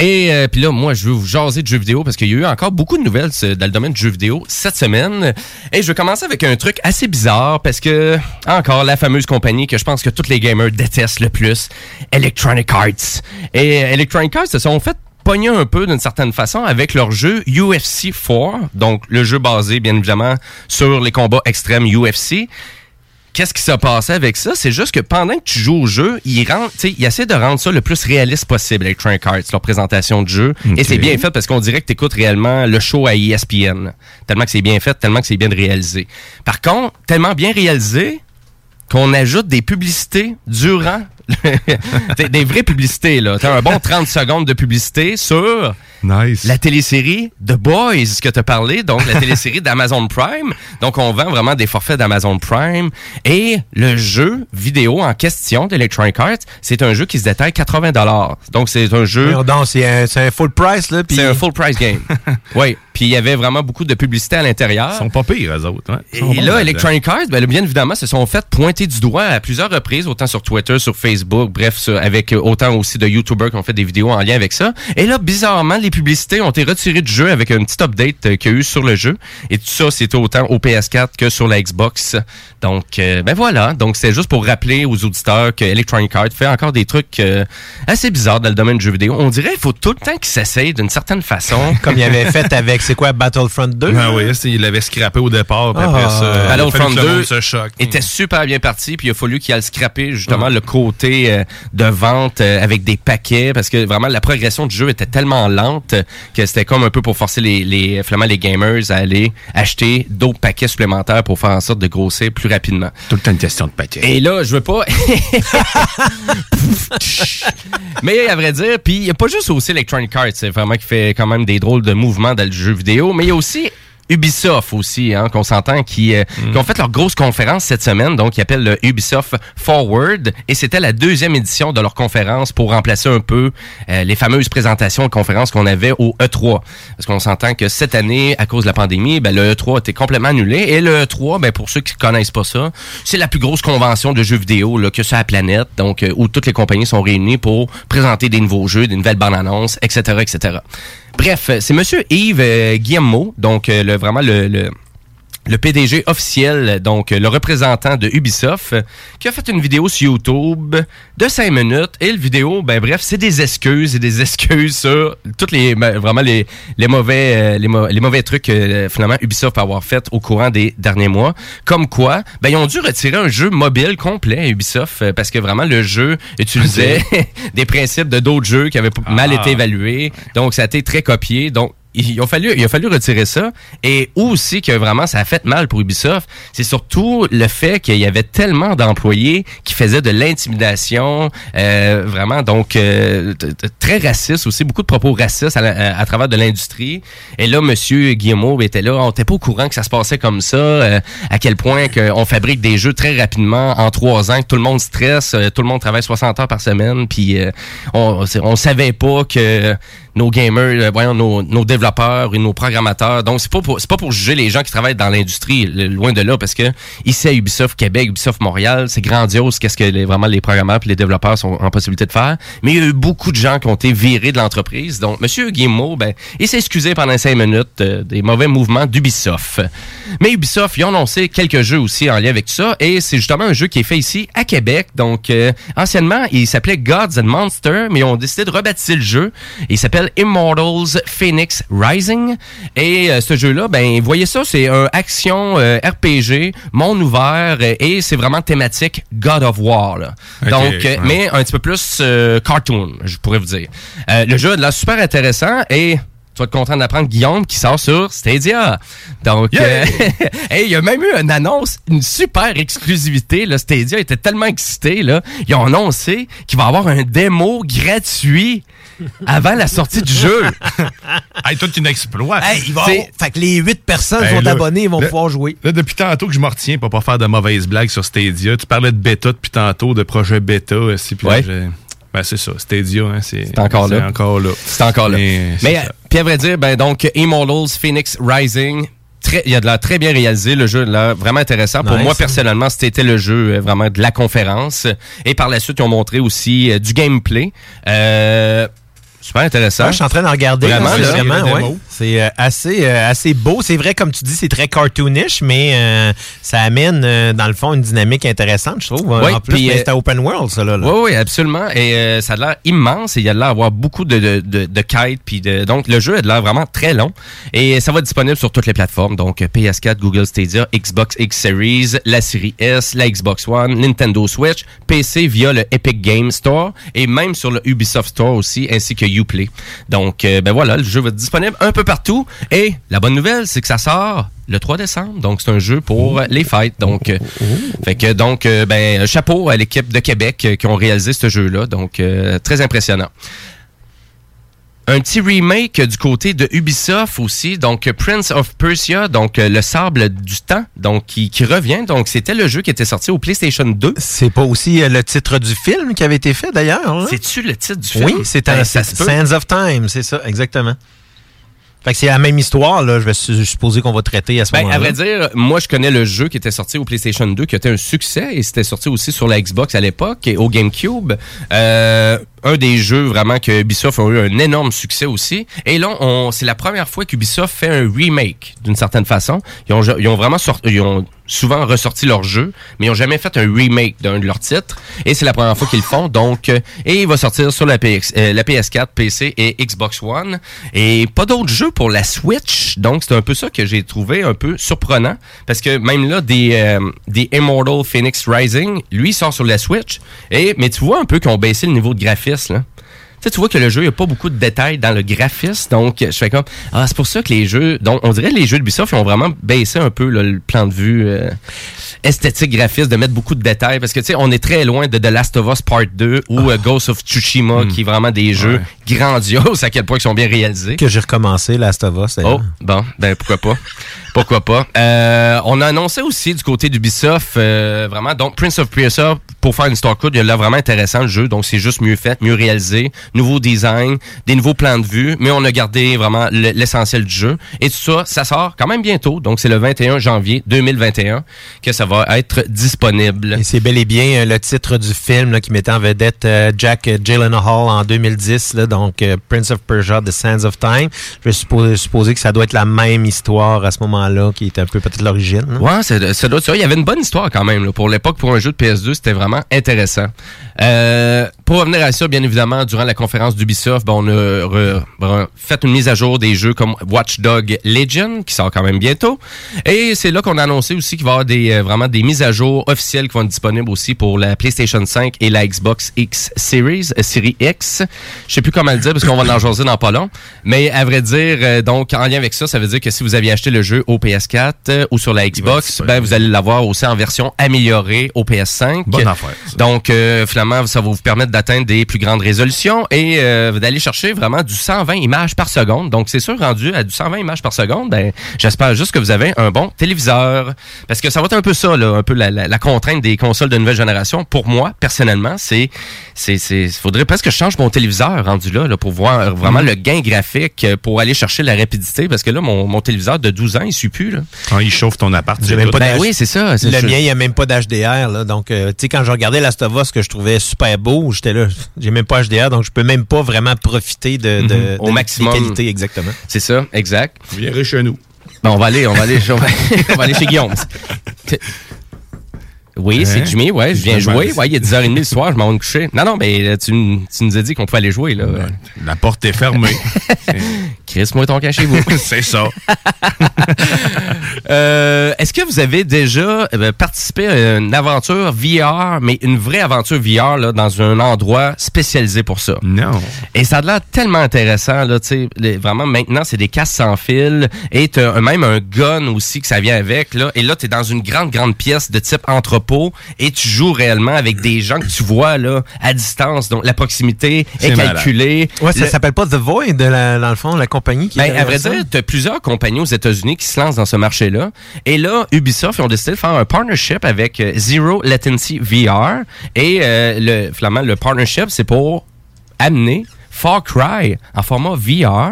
Et euh, puis là, moi, je veux vous jaser de jeux vidéo parce qu'il y a eu encore beaucoup de nouvelles dans le domaine du jeu vidéo cette semaine. Et je vais commencer avec un truc assez bizarre parce que, encore, la fameuse compagnie que je pense que tous les gamers détestent le plus, Electronic Arts. Et euh, Electronic Arts se sont fait pogner un peu d'une certaine façon avec leur jeu UFC 4, donc le jeu basé bien évidemment sur les combats extrêmes UFC. Qu'est-ce qui s'est passé avec ça? C'est juste que pendant que tu joues au jeu, ils, rendent, ils essaient de rendre ça le plus réaliste possible, Electronic Arts, leur présentation de jeu. Et c'est bien fait parce qu'on dirait que tu écoutes réellement le show à ESPN. Tellement que c'est bien fait, tellement que c'est bien réalisé. Par contre, tellement bien réalisé qu'on ajoute des publicités durant des, des vraies publicités là, T'as un bon 30 secondes de publicité sur la télésérie The Boys que tu as parlé, donc la télésérie d'Amazon Prime. Donc on vend vraiment des forfaits d'Amazon Prime et le jeu vidéo en question d'Electronic Arts, c'est un jeu qui se détaille 80 dollars. Donc c'est un jeu c'est un, un full price, là. c'est un full price game. oui, puis il y avait vraiment beaucoup de publicité à l'intérieur. Ils sont pas pires, eux autres. hein. Et là. Electronic Arts, ben, bien évidemment, se sont fait pointer du doigt à plusieurs reprises, autant sur Twitter, sur Facebook, bref, sur- avec euh, autant aussi de YouTubers qui ont fait des vidéos en lien avec ça. Et là, bizarrement, les publicités ont été retirées du jeu avec un petit update euh, qu'il y a eu sur le jeu. Et tout ça, c'était autant au PS4 que sur la Xbox. Donc, euh, ben voilà. Donc, c'est juste pour rappeler aux auditeurs que Electronic Arts fait encore des trucs euh, assez bizarres dans le domaine du jeu vidéo. On dirait qu'il faut tout le temps qu'ils s'essayent d'une certaine façon. Comme il avait fait avec, c'est quoi, Battlefront 2? Ah oui, c'est- il l'avait scrappé au départ, puis Ah. après ça, il a fallu Battlefront que le 2 monde se choque. était super bien parti, puis il a fallu qu'il aille scraper justement le côté euh, de vente euh, avec des paquets, parce que vraiment la progression du jeu était tellement lente que c'était comme un peu pour forcer les, les, finalement, les gamers à aller acheter d'autres paquets supplémentaires pour faire en sorte de grossir plus rapidement. Tout le temps une question de paquets. Et là, je veux pas... mais à vrai dire, puis il n'y a pas juste aussi Electronic Arts, c'est vraiment qui fait quand même des drôles de mouvements dans le jeu vidéo, mais il y a aussi Ubisoft aussi, hein, qu'on s'entend, qui, euh, qui ont fait leur grosse conférence cette semaine, donc ils appellent le Ubisoft Forward, et c'était la deuxième édition de leur conférence pour remplacer un peu euh, les fameuses présentations et conférences qu'on avait au E3. Parce qu'on s'entend que cette année, à cause de la pandémie, ben, le E3 était complètement annulé, et le E3, ben, pour ceux qui connaissent pas ça, c'est la plus grosse convention de jeux vidéo là, que sur la planète, donc euh, où toutes les compagnies sont réunies pour présenter des nouveaux jeux, des nouvelles bandes annonces, etc., etc. Bref, c'est Monsieur Yves euh, Guillemot, donc euh, le, vraiment le, le, le PDG officiel, donc euh, le représentant de Ubisoft, euh, qui a fait une vidéo sur YouTube de 5 minutes. Et le vidéo, ben bref, c'est des excuses et des excuses sur toutes les ben, vraiment les, les mauvais euh, les, mau- les mauvais trucs que finalement Ubisoft a avoir fait au courant des derniers mois. Comme quoi, ben ils ont dû retirer un jeu mobile complet à Ubisoft euh, parce que vraiment le jeu utilisait des principes de d'autres jeux qui avaient mal Ah. été évalués. Donc ça a été très copié. Donc il a fallu, il a fallu retirer ça. Et aussi que vraiment ça a fait mal pour Ubisoft, c'est surtout le fait qu'il y avait tellement d'employés qui faisaient de l'intimidation, euh, vraiment donc euh, très raciste aussi, beaucoup de propos racistes à, à travers de l'industrie. Et là, Monsieur Guillemot était là, on n'était pas au courant que ça se passait comme ça, euh, à quel point qu'on fabrique des jeux très rapidement en trois ans, que tout le monde stresse, euh, tout le monde travaille 60 heures par semaine, puis euh, on, on savait pas que nos gamers, euh, voyons, nos, nos développeurs et nos programmateurs. Donc, c'est pas pour, c'est pas pour juger les gens qui travaillent dans l'industrie, loin de là, parce que ici à Ubisoft Québec, Ubisoft Montréal, c'est grandiose qu'est-ce que les, vraiment les programmeurs et les développeurs sont en possibilité de faire. Mais il y a eu beaucoup de gens qui ont été virés de l'entreprise. Donc, Monsieur Guillemot, ben, il s'est excusé pendant cinq minutes euh, des mauvais mouvements d'Ubisoft. Mais Ubisoft, ils ont annoncé quelques jeux aussi en lien avec ça, et c'est justement un jeu qui est fait ici à Québec. Donc, euh, anciennement, il s'appelait Gods and Monsters, mais ils ont décidé de rebaptiser le jeu. Il s'appelle s'appelle Immortals Phoenix Rising. Et euh, ce jeu-là, ben, voyez ça, c'est un action euh, RPG, monde ouvert, euh, et c'est vraiment thématique God of War. là. Ok, Donc, ouais. mais un petit peu plus cartoon, je pourrais vous dire. Le jeu a de l'air super intéressant et tu vas être content d'apprendre Guillaume qui sort sur Stadia. Donc, euh, hey, il y a même eu une annonce, une super exclusivité. Là, Stadia était tellement excité. Là, ils ont annoncé qu'il va y avoir un démo gratuit avant la sortie du jeu. hey, toi, tu n'exploites. Hey, il va avoir- fait que les 8 personnes Hey, sont là, abonnés, ils vont là- pouvoir jouer. Là, depuis tantôt que je me retiens pour pas faire de mauvaises blagues sur Stadia, tu parlais de bêta depuis tantôt, de projet bêta aussi. Puis Ouais. ben, c'est ça, Stadia, hein, c'est C'est encore c'est là. encore là. C'est encore là. Mais, euh, puis à vrai dire, ben donc Immortals Phoenix Rising, très, il y a de l'air très bien réalisé, le jeu là vraiment intéressant. Pour Nice. moi personnellement, c'était le jeu euh, vraiment de la conférence. Et par la suite, ils ont montré aussi euh, du gameplay. Euh, super intéressant. Ouais, je suis en train de regarder. Vraiment, là, vraiment, ouais. C'est euh, assez, euh, assez beau. C'est vrai, comme tu dis, c'est très cartoonish, mais euh, ça amène, euh, dans le fond, une dynamique intéressante, je trouve. Ouais, en plus, euh, c'est à open world, ça, là. là. Oui, oui, absolument. Et euh, ça a l'air immense et il y a l'air d'avoir beaucoup de, de, de, de kites. Puis de, donc, le jeu a de l'air vraiment très long. Et ça va être disponible sur toutes les plateformes. Donc, PS4, Google Stadia, Xbox X Series, la série S, la Xbox One, Nintendo Switch, PC via le Epic Game Store et même sur le Ubisoft Store aussi, ainsi que Uplay. Donc, euh, ben voilà, le jeu va être disponible un peu partout. Et la bonne nouvelle, c'est que ça sort le 3 décembre. Donc, c'est un jeu pour les fêtes. Donc, euh, fait que donc, euh, ben, chapeau à l'équipe de Québec euh, qui ont réalisé ce jeu-là. Donc, euh, très impressionnant. Un petit remake du côté de Ubisoft aussi, donc Prince of Persia, donc le sable du temps, donc qui, qui revient. Donc c'était le jeu qui était sorti au PlayStation 2. C'est pas aussi le titre du film qui avait été fait, d'ailleurs. hein? C'est-tu le titre du film? Oui, c'est Ben, un peut. Sands of Time, c'est ça, exactement. Fait que c'est la même histoire, là. Je vais su- supposer qu'on va traiter à ce Ben, moment-là. à vrai dire, moi, je connais le jeu qui était sorti au PlayStation 2, qui était un succès, et c'était sorti aussi sur la Xbox à l'époque, et au GameCube. Euh, un des jeux vraiment que Ubisoft a eu un énorme succès aussi. Et là, c'est la première fois qu'Ubisoft fait un remake, d'une certaine façon. Ils ont, ont vraiment sorti, ils ont souvent ressorti leur jeu, mais ils n'ont jamais fait un remake d'un de leurs titres. Et c'est la première fois qu'ils le font. Donc, euh, et il va sortir sur la, PX, euh, la PS4, PC et Xbox One. Et pas d'autres jeux pour la Switch. Donc, c'est un peu ça que j'ai trouvé un peu surprenant. Parce que même là, des, euh, des Immortal Phoenix Rising, lui, sort sur la Switch. Et, mais tu vois un peu qu'ils ont baissé le niveau de graphisme, là. Tu sais, tu vois que le jeu, il n'y a pas beaucoup de détails dans le graphisme. Donc, je fais comme, ah, c'est pour ça que les jeux, donc, on dirait que les jeux de Ubisoft, ils ont vraiment baissé un peu là, le plan de vue euh, esthétique, graphiste, de mettre beaucoup de détails. Parce que, tu sais, on est très loin de The Last of Us Part 2 ou euh, Ghost of Tsushima, qui est vraiment des jeux grandioses, à quel point ils sont bien réalisés. Que j'ai recommencé Last of Us. Oh, bon, ben pourquoi pas. Pourquoi pas? Euh, on a annoncé aussi du côté d'Ubisoft, euh, vraiment, donc Prince of Persia, pour faire une story code, il a l'air vraiment intéressant le jeu, donc c'est juste mieux fait, mieux réalisé, nouveau design, des nouveaux plans de vue, mais on a gardé vraiment le- l'essentiel du jeu. Et tout ça, ça sort quand même bientôt, donc c'est le 21 janvier 2021 que ça va être disponible. Et c'est bel et bien euh, le titre du film là, qui mettait en vedette euh, Jack Gyllenhaal en 2010, là, donc euh, Prince of Persia, The Sands of Time. Je vais supposer, que ça doit être la même histoire à ce moment-là, qui est un peu peut-être l'origine. là. Ouais, ça, ça. Il y avait une bonne histoire quand même. là. Pour l'époque, pour un jeu de PS2, c'était vraiment intéressant. Euh, pour revenir à ça, bien évidemment, durant la conférence d'Ubisoft, ben, on a re- re- fait une mise à jour des jeux comme Watch Dog Legion, qui sort quand même bientôt. Et c'est là qu'on a annoncé aussi qu'il va y avoir des, euh, vraiment des mises à jour officielles qui vont être disponibles aussi pour la PlayStation 5 et la Xbox X Series, euh, série X. Je sais plus comment le dire parce qu'on va en jaser dans pas long. Mais à vrai dire, euh, donc, en lien avec ça, ça veut dire que si vous aviez acheté le jeu au PS4 euh, ou sur la Xbox, ben, vous allez l'avoir aussi en version améliorée au PS5. Bonne affaire, Donc, finalement, ça va vous permettre d'atteindre des plus grandes résolutions et euh, d'aller chercher vraiment du 120 images par seconde. Donc, c'est sûr, rendu à du 120 images par seconde, ben, j'espère juste que vous avez un bon téléviseur. Parce que ça va être un peu ça, là, un peu la, la- la contrainte des consoles de nouvelle génération. Pour moi, personnellement, c'est, c'est, c'est, faudrait presque que je change mon téléviseur rendu là, là pour voir vraiment Mhm. le gain graphique, euh, pour aller chercher la rapidité. Parce que là, mon, mon téléviseur de 12 ans, il suit plus, là. Quand il chauffe ton appart, même pas Ben oui, c'est ça. Le mien, il n'y a même pas d'HDR. Là, donc, euh, tu sais, quand je regardais Last of Us, que je trouvais super beau, j'étais là, j'ai même pas HDR, donc je peux même pas vraiment profiter de, de, Mhm. Au de- maximum. des qualités, exactement. C'est ça, exact. Vous viendrez chez nous. Ben, on va aller, on va aller, on va, on va aller chez Guillaume. Oui, c'est Hein? Jimmy, ouais, je viens jouer. Ouais, il est 10h30 le soir, je m'en vais me coucher. Non, non, mais euh, tu, nous as dit qu'on pouvait aller jouer, là. La porte est fermée. Chris, moi, ton chez vous. c'est ça. Euh, Est-ce que vous avez déjà euh, participé à une aventure VR, mais une vraie aventure VR là, dans un endroit spécialisé pour ça? Non. Et ça a l'air tellement intéressant, là, tu sais, vraiment, maintenant, c'est des casques sans fil, et même un gun aussi que ça vient avec, là, et là, t'es dans une grande, grande pièce de type entrepôt, et tu joues réellement avec des gens que tu vois, là, à distance, donc la proximité est, calculée. Ouais, ça Le- s'appelle pas The Void, la- dans le fond, la compagnie qui est ben, à vrai ça? dire, tu as plusieurs compagnies aux États-Unis qui se lancent dans ce marché-là. Et là, Ubisoft, ils ont décidé de faire un partnership avec euh, Zero Latency VR. Et euh, le, finalement, le partnership, c'est pour amener Far Cry en format VR.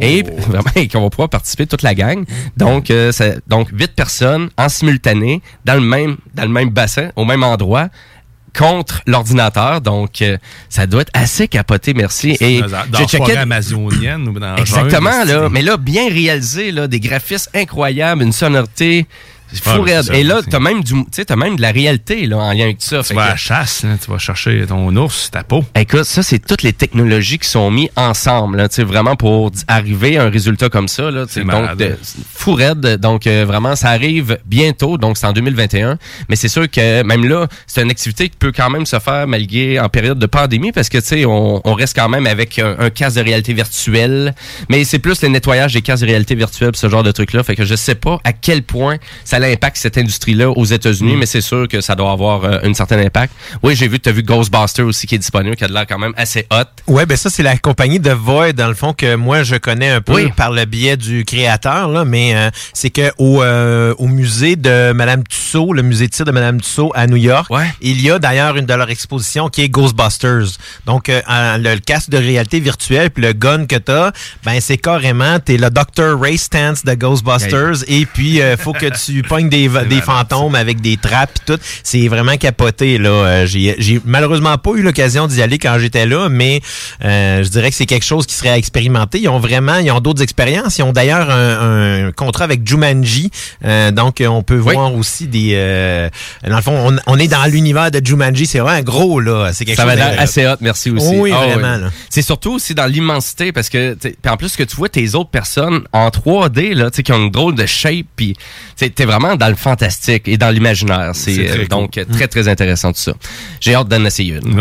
Et vraiment, qu'on va pouvoir participer toute la gang. Donc, euh, ça- donc huit personnes en simultané dans le même dans le même bassin, au même endroit contre l'ordinateur. Donc, euh, ça doit être assez capoté, merci. Et checkais- forêt amazonienne ou dans Exactement, là. Mais là, bien réalisé, là, des graphismes incroyables, une sonorité. Ah, fou c'est ça, Et là, t'as même du, tu sais, t'as même de la réalité, là, en lien avec ça. Tu Fait vas à la chasse, là, tu vas chercher ton ours, ta peau. Écoute, ça, c'est toutes les technologies qui sont mises ensemble, là, tu sais, vraiment pour arriver à un résultat comme ça, là, C'est donc, de- fou raide. Donc, euh, vraiment, ça arrive bientôt, donc c'est en 2021. Mais c'est sûr que même là, c'est une activité qui peut quand même se faire malgré en période de pandémie parce que, tu sais, on, on reste quand même avec un, un casque de réalité virtuelle. Mais c'est plus le nettoyage des casques de réalité virtuelle, ce genre de trucs-là. Fait que je sais pas à quel point ça impacte cette industrie-là aux États-Unis, Mm. mais c'est sûr que ça doit avoir euh, un certain impact. Oui, j'ai vu tu as vu Ghostbuster aussi qui est disponible, qui a de l'air quand même assez hot. Ouais, ben ça c'est la compagnie de Void dans le fond que moi je connais un peu Oui. par le biais du créateur là, mais euh, c'est que au, euh, au musée de Madame Tussaud, le musée de tir de Madame Tussaud à New York, il y a d'ailleurs une de leurs expositions qui est Ghostbusters. Donc euh, euh, le, le casque de réalité virtuelle puis le gun que t'as, ben c'est carrément t'es le Dr Ray Stance de Ghostbusters et puis euh, faut que tu des, des fantômes avec des trappes et tout. C'est vraiment capoté là. Euh, J'ai malheureusement pas eu l'occasion d'y aller quand j'étais là, mais euh, je dirais que c'est quelque chose qui serait à expérimenter. Ils ont vraiment, ils ont d'autres expériences. Ils ont d'ailleurs un, un contrat avec Jumanji, Euh, donc on peut voir aussi des. euh, dans le fond, on, on est dans l'univers de Jumanji. C'est vraiment gros là. C'est quelque Ça chose. va de- l'air assez hot, merci aussi. Oui, Ah vraiment. C'est surtout aussi dans l'immensité parce que en plus que tu vois tes autres personnes en 3D là, tu sais qui ont une drôle de shape puis t'es t'es vraiment dans le fantastique et dans l'imaginaire. C'est euh, cool. donc euh, très très intéressant tout ça. J'ai hâte d'en essayer une.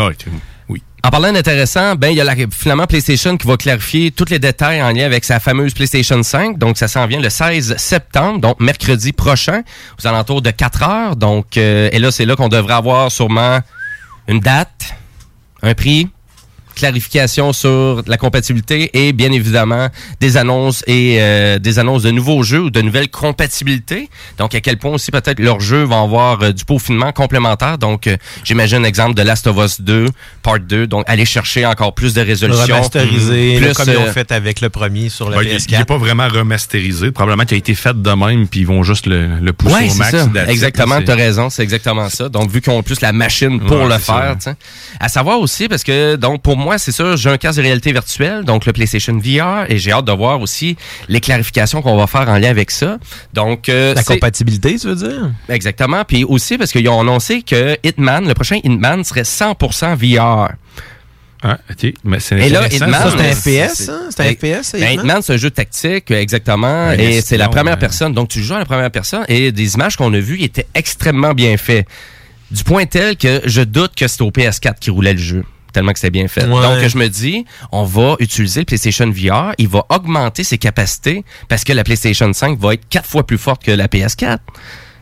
En parlant d'intéressant, ben il y a la, finalement PlayStation qui va clarifier tous les détails en lien avec sa fameuse PlayStation 5. Donc ça s'en vient le 16 septembre, donc mercredi prochain, aux alentours de 4 heures. Donc euh, et là c'est là qu'on devrait avoir sûrement une date, un prix, clarification sur la compatibilité et bien évidemment des annonces et euh, des annonces de nouveaux jeux ou de nouvelles compatibilités. Donc à quel point aussi peut-être leurs jeux vont avoir euh, du peaufinement complémentaire. Donc euh, j'imagine exemple de Last of Us 2 Part 2. Donc aller chercher encore plus de résolution, Remasterisé, plus là, comme ils ont euh, fait avec le premier sur la il- PS4. Il n'est pas vraiment remasterisé. Probablement qu'il a été fait de même, puis ils vont juste le, le pousser Ouais, au max. ça. Exactement, tu as raison, c'est exactement ça. Donc, vu qu'ils ont plus la machine pour Ouais, le faire, tu sais. À savoir aussi, parce que, donc, pour moi, c'est ça, j'ai un casque de réalité virtuelle, donc le PlayStation VR, et j'ai hâte de voir aussi les clarifications qu'on va faire en lien avec ça. Donc, euh, La c'est- compatibilité, tu veux dire? Exactement. Puis aussi, parce qu'ils ont annoncé que Hitman, le prochain Hitman serait 100% VR. Ah, OK. Mais c'est Et là, Hitman, c'est un FPS, c'est- ça? C'est un Ben, FPS, ben, Hitman? C'est un jeu tactique, exactement. Ouais, et c'est la première euh, personne. Donc, tu joues à la première personne et des images qu'on a vues étaient extrêmement bien faites. Du point tel que je doute que c'était au PS4 qui roulait le jeu. Tellement que c'était bien fait. Ouais. Donc, je me dis, on va utiliser le PlayStation VR. Il va augmenter ses capacités parce que la PlayStation 5 va être quatre fois plus forte que la PS4.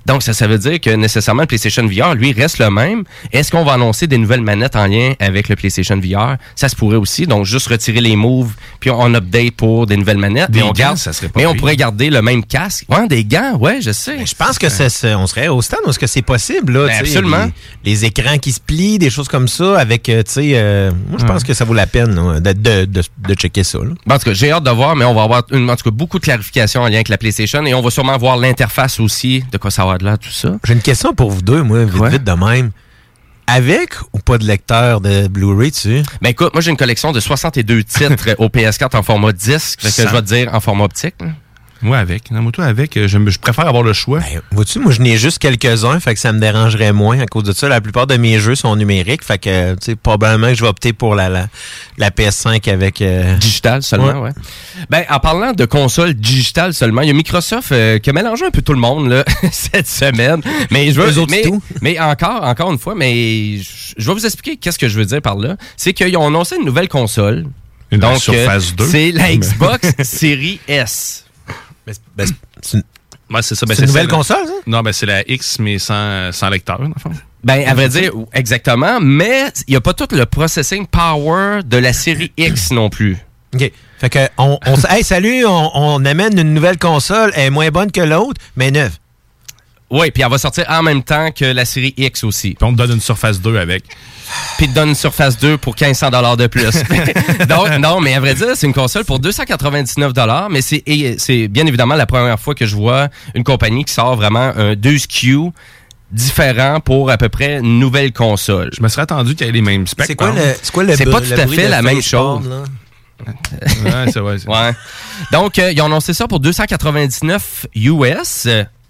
Donc, ça, ça veut dire que nécessairement le PlayStation VR, lui, reste le même. Est-ce qu'on va annoncer des nouvelles manettes en lien avec le PlayStation VR? Ça se pourrait aussi. Donc, juste retirer les moves, puis on update pour des nouvelles manettes. Des mais on gants, garde, ça serait pas Mais on pire. pourrait garder le même casque. Ouais, des gants, ouais, je sais. Je pense que c'est, on serait au où est-ce que c'est possible, là. Ben, absolument. Les, les écrans qui se plient, des choses comme ça, avec, euh, tu sais, euh, moi, je pense que ça vaut la peine là, de, de, de, de checker ça. là. Bon, en tout cas, j'ai hâte de voir, mais on va avoir une, en tout cas, beaucoup de clarifications en lien avec la PlayStation et on va sûrement voir l'interface aussi, de quoi ça va de là, tout ça. J'ai une question pour vous deux, moi, vite, vite de même. Avec ou pas de lecteur de Blu-ray, tu sais? Ben écoute, moi j'ai une collection de 62 titres au PS4 en format disque, fait que je vais te dire en format optique. Moi, avec. Non, moi, toi, avec, euh, je, préfère avoir le choix. Ben, Vois-tu, moi, je n'ai juste quelques-uns, fait que ça me dérangerait moins. À cause de ça, la plupart de mes jeux sont numériques, fait que, tu sais, probablement que je vais opter pour la, la, la PS5 avec... euh, Digital seulement, ouais. Ben, en parlant de console digitale seulement, il y a Microsoft euh, qui a mélangé un peu tout le monde là, cette semaine. Mais je veux, Eux autres, mais, tout. mais encore, encore une fois, mais je je vais vous expliquer qu'est-ce que je veux dire par là. C'est qu'ils ont annoncé une nouvelle console. Une Donc, Surface euh, 2. c'est la Xbox Series S. c'est une, Ouais, c'est ça. Ben, c'est une nouvelle console, ça? Non, ben, c'est la X, mais sans, sans lecteur, dans le fond. Ben, à vrai dire, exactement, mais il n'y a pas tout le processing power de la série X non plus. OK. Fait que, on, on, hey, salut, on, on amène une nouvelle console, elle est moins bonne que l'autre, mais neuve. Oui, puis elle va sortir en même temps que la série X aussi. Puis on te donne une Surface 2 avec. Puis il te donne une Surface 2 pour 1500 de plus. Donc, non, mais à vrai dire, c'est une console pour 299 mais c'est bien évidemment la première fois que je vois une compagnie qui sort vraiment un 2 SKU différent pour à peu près une nouvelle console. Je me serais attendu qu'il y ait les mêmes specs. C'est quoi le, c'est quoi le C'est pas tout le à fait la même chose. là? Ouais, c'est vrai. Ouais. Donc, euh, ils ont annoncé ça pour 299 US,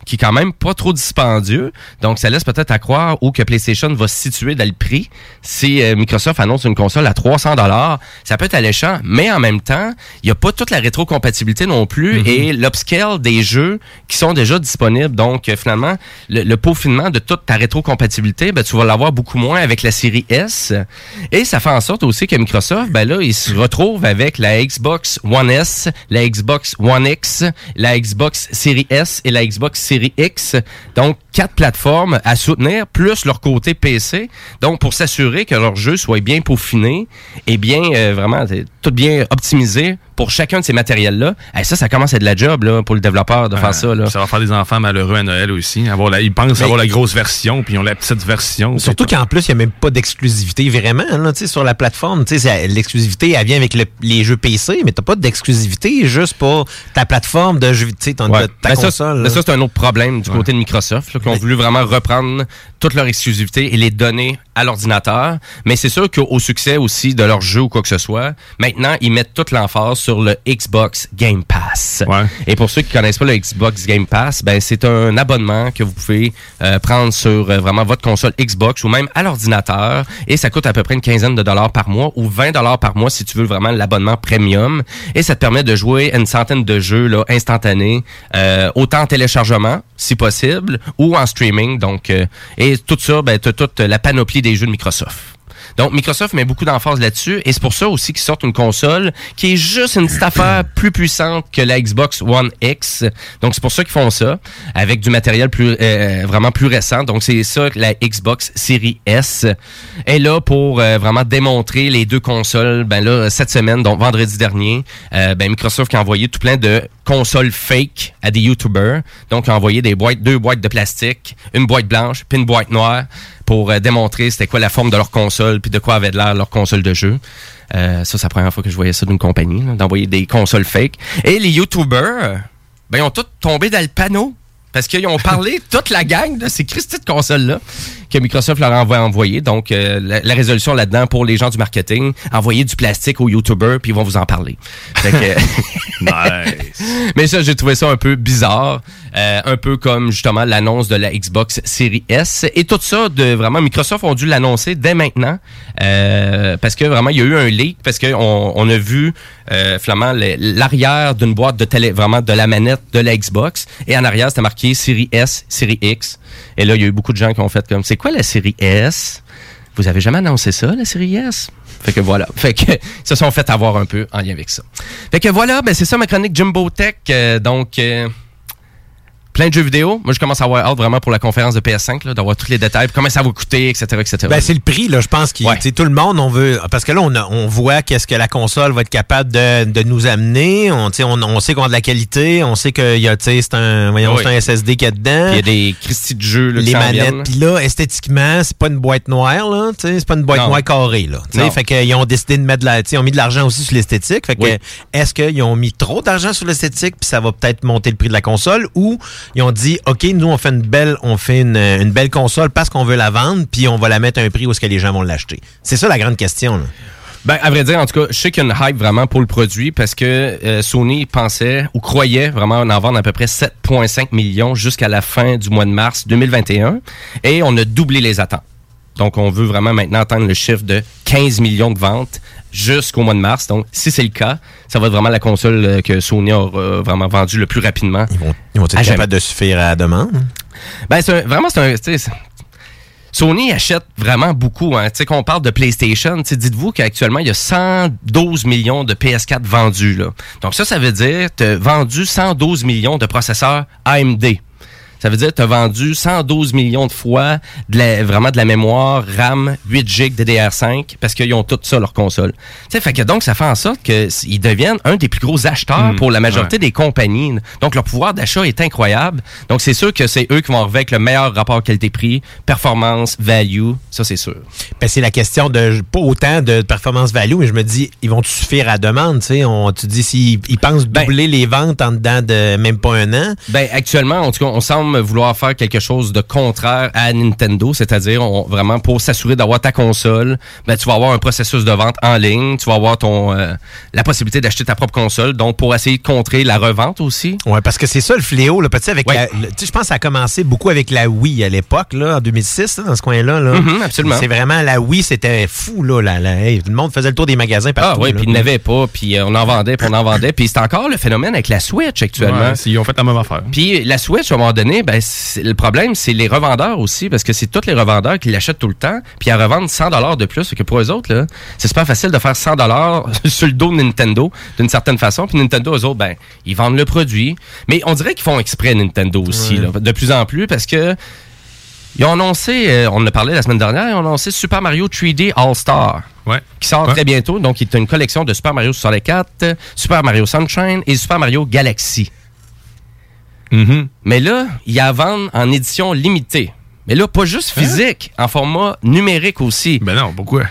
qui est quand même pas trop dispendieux. Donc, ça laisse peut-être à croire où que PlayStation va se situer dans le prix. Si euh, Microsoft annonce une console à 300 dollars, ça peut être alléchant, mais en même temps, il n'y a pas toute la rétrocompatibilité non plus et l'upscale des jeux qui sont déjà disponibles. Donc, euh, finalement, le, le peaufinement de toute ta rétrocompatibilité, ben, tu vas l'avoir beaucoup moins avec la série S. Et ça fait en sorte aussi que Microsoft, ben là, il se retrouve avec la Xbox One S, la Xbox One X, la Xbox Series S et la Xbox Series X. Donc, quatre plateformes à soutenir, plus leur côté PC. Donc, pour s'assurer que leur jeu soit bien peaufiné et bien, euh, vraiment, tout bien optimisé pour chacun de ces matériels-là. Et ça, ça commence à être de la job là, pour le développeur de Ouais, faire ça. Là. Ça va faire des enfants malheureux à Noël aussi. Avoir la- ils pensent Mais- avoir la grosse version, puis ils ont la petite version. Surtout qu'en plus, il n'y a même pas d'exclusivité vraiment là, tu sais, sur la plateforme. Tu sais, c'est- L'exclusivité, elle vient avec le- les jeux PC, mais tu pas d'exclusivité juste pour ta plateforme de sais, ton- Ouais. de ta Ben ça, console. ben ça, c'est un autre problème du côté de Microsoft, là, qui ont voulu vraiment reprendre toute leur exclusivité et les donner à l'ordinateur. Mais c'est sûr qu'au succès aussi de leur jeu ou quoi que ce soit, maintenant, ils mettent toute l'emphase sur le Xbox Game Pass. Et pour ceux qui connaissent pas le Xbox Game Pass, ben c'est un abonnement que vous pouvez euh, prendre sur euh, vraiment votre console Xbox ou même à l'ordinateur. Et ça coûte à peu près une quinzaine de dollars par mois ou 20 dollars par mois si tu veux vraiment l'abonnement premium. Et ça te permet de jouer une centaine de jeux là, instantanés, euh, autant en téléchargement, si possible, ou en streaming. Donc, euh, et tout ça, ben, tu toute la panoplie des jeux de Microsoft. Donc, Microsoft met beaucoup d'emphase là-dessus et c'est pour ça aussi qu'ils sortent une console qui est juste une petite affaire plus puissante que la Xbox One X. Donc, c'est pour ça qu'ils font ça avec du matériel plus euh, vraiment plus récent. Donc, c'est ça que la Xbox Series S est là pour euh, vraiment démontrer les deux consoles. Ben là, cette semaine, donc vendredi dernier, euh, ben Microsoft qui a envoyé tout plein de consoles fake à des YouTubers. Donc, ont envoyé des boîtes, deux boîtes de plastique, une boîte blanche, puis une boîte noire pour euh, démontrer c'était quoi la forme de leur console puis de quoi avait l'air leur console de jeu. Euh, ça, c'est la première fois que je voyais ça d'une compagnie, d'envoyer des consoles fake. Et les YouTubers, ben, ils ont tous tombé dans le panneau. Parce qu'ils ont parlé, toute la gang de ces Christy de consoles-là, que Microsoft leur a envoyé. Donc, euh, la, la résolution là-dedans pour les gens du marketing, envoyer du plastique aux YouTubers, puis ils vont vous en parler. Fait que- Mais ça, j'ai trouvé ça un peu bizarre. Euh, un peu comme justement l'annonce de la Xbox Series S. Et tout ça, de vraiment, Microsoft ont dû l'annoncer dès maintenant. euh, parce que vraiment, il y a eu un leak, parce qu'on on a vu euh, le- l'arrière d'une boîte de télé, vraiment de la manette de la Xbox. Et en arrière, c'était marqué Série S, Série X. Et là, il y a eu beaucoup de gens qui ont fait comme, c'est quoi la série S? Vous avez jamais annoncé ça, la série S? Fait que voilà. Fait que se sont fait avoir un peu en lien avec ça. Fait que voilà, ben c'est ça ma chronique Jumbo Tech. Euh, donc, euh, plein de jeux vidéo. Moi, je commence à avoir hâte vraiment pour la conférence de PS5, là, d'avoir tous les détails, combien ça va coûter, etc., etc. Ben, c'est le prix, là. Je pense que tout le monde, on veut. Parce que là, on, a- on voit qu'est-ce que la console va être capable de, de nous amener. On, on, on sait qu'on a de la qualité. On sait qu'il y a, tu sais, c'est un, voyons, Oui. c'est un SSD qu'il y a dedans. Il y a des Christy de jeux, là, qui les manettes. Puis là, esthétiquement, c'est pas une boîte noire, là. C'est pas une boîte Non. noire carrée, là. Tu sais, Non. fait qu'ils ont décidé de mettre de la, ils ont mis de l'argent aussi sur l'esthétique. Fait que, Oui. est-ce qu'ils ont mis trop d'argent sur l'esthétique puis ça va peut-être monter le prix de la console ou ils ont dit, OK, nous, on fait une belle, on fait une, une belle console parce qu'on veut la vendre puis on va la mettre à un prix où est-ce que les gens vont l'acheter. C'est ça la grande question, là. Ben, à vrai dire, en tout cas, je sais qu'il y a une hype vraiment pour le produit parce que euh, Sony pensait ou croyait vraiment en vendre à peu près 7,5 millions jusqu'à la fin du mois de mars 2021 et on a doublé les attentes. Donc, on veut vraiment maintenant atteindre le chiffre de 15 millions de ventes jusqu'au mois de mars. Donc, si c'est le cas, ça va être vraiment la console euh, que Sony aura vraiment vendue le plus rapidement. Ils vont, Ils vont être capables de suffire à la demande? ben, un- vraiment, c'est un. Sony achète vraiment beaucoup. Hein. Tu sais, qu'on parle de PlayStation, dites-vous qu'actuellement, il y a 112 millions de PS4 vendus. Là. Donc ça, ça veut dire que tu as vendu 112 millions de processeurs AMD. Ça veut dire que tu as vendu 112 millions de fois de la- vraiment de la mémoire RAM 8 GB DDR5 parce qu'ils ont tout ça leur console. Tu sais, fait que donc ça fait en sorte qu'ils deviennent un des plus gros acheteurs Mm, pour la majorité ouais. des compagnies. Donc leur pouvoir d'achat est incroyable. Donc c'est sûr que c'est eux qui vont arriver avec le meilleur rapport qualité-prix, performance, value, ça c'est sûr. Ben, c'est la question de pas autant de performance value, mais je me dis, ils vont suffire à la demande, tu sais? On, tu dis, s'ils ils pensent doubler les ventes en dedans de même pas un an. Ben actuellement, en tout cas, on semble vouloir faire quelque chose de contraire à Nintendo, c'est-à-dire on- vraiment pour s'assurer d'avoir ta console, ben tu vas avoir un processus de vente en ligne, tu vas avoir ton euh, la possibilité d'acheter ta propre console, donc pour essayer de contrer la revente aussi. Ouais, parce que c'est ça le fléau, là. Petit avec la- le- tu sais, je pense que ça a commencé beaucoup avec la Wii à l'époque, là, en 2006, là, dans ce coin-là. Là. Mhm, absolument. C'est vraiment la Wii, c'était fou, là. Hey, tout le monde faisait le tour des magasins Ah partout. oui, là. puis il n'avait pas, puis euh, on en vendait, puis on en vendait, puis c'est encore le phénomène avec la Switch actuellement. Ouais, ils ont fait la même affaire. Puis la Switch, à un moment donné, ben, le problème, c'est les revendeurs aussi, parce que c'est tous les revendeurs qui l'achètent tout le temps, puis ils revendent 100 de plus. Que pour eux autres, là, c'est super facile de faire 100 sur le dos de Nintendo, d'une certaine façon. Puis Nintendo, eux autres, ben, ils vendent le produit. Mais on dirait qu'ils font exprès, Nintendo aussi, Ouais. là, de plus en plus, parce que ils ont annoncé, euh, on en a parlé la semaine dernière, ils ont annoncé Super Mario 3D All-Star. Ouais. Qui sort Ouais. très bientôt. Donc, il y a une collection de Super Mario 64, Super Mario Sunshine et Super Mario Galaxy. Mm-hmm. Mais là, il y a à vendre en édition limitée. Mais là, pas juste physique, en format numérique aussi. Ben non, pourquoi?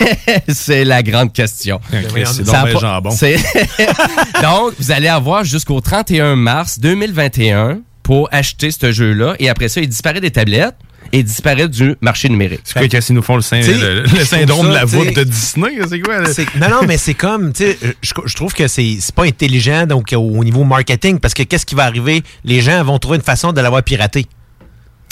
c'est la grande question. C'est donc ben c'est- donc, vous allez avoir jusqu'au 31 mars 2021 pour acheter ce jeu-là. Et après ça, il disparaît des tablettes et il disparaît du marché numérique. C'est quoi qu'est-ce qu'ils nous font le, syndrome trouve de la voûte de Disney? C'est quoi? Non, non, mais c'est comme, tu sais, je, je trouve que c'est c'est pas intelligent donc au niveau marketing parce que qu'est-ce qui va arriver? Les gens vont trouver une façon de l'avoir piraté.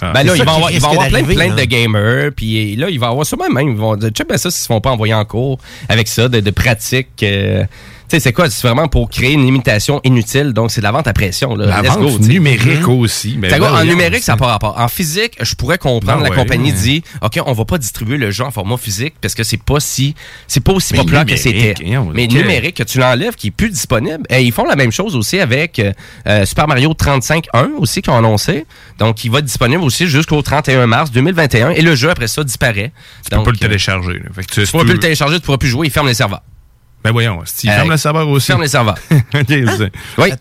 Ben là, il va avoir, il va avoir plein, plein de gamers, puis là, il va avoir sûrement même, ils vont dire, check ben ça s'ils se font pas envoyer en cours avec ça, de, de pratiques. euh, sais, c'est quoi? C'est vraiment pour créer une limitation inutile, donc c'est de la vente à pression. Là. La Let's vente go, numérique aussi. Ben en numérique, ça n'a pas rapport. En physique, je pourrais comprendre, Ben la ouais, compagnie dit, OK, on va pas distribuer le jeu en format physique parce que c'est pas si, c'est pas aussi Mais populaire que c'était. voyons, Mais numérique, que tu l'enlèves, qui est plus disponible. Et ils font la même chose aussi avec euh, euh, Super Mario 35.1 aussi, qu'ils ont annoncé. Donc, il va être disponible aussi jusqu'au 31 mars 2021. Et le jeu, après ça, disparaît. Tu peux pas le télécharger. Fait que tu, Tu pourras plus le télécharger, tu pourras plus jouer, il ferme les serveurs. Ben voyons, Euh, ferme le serveur aussi. ferme les serveurs. Ok, c'est- Oui.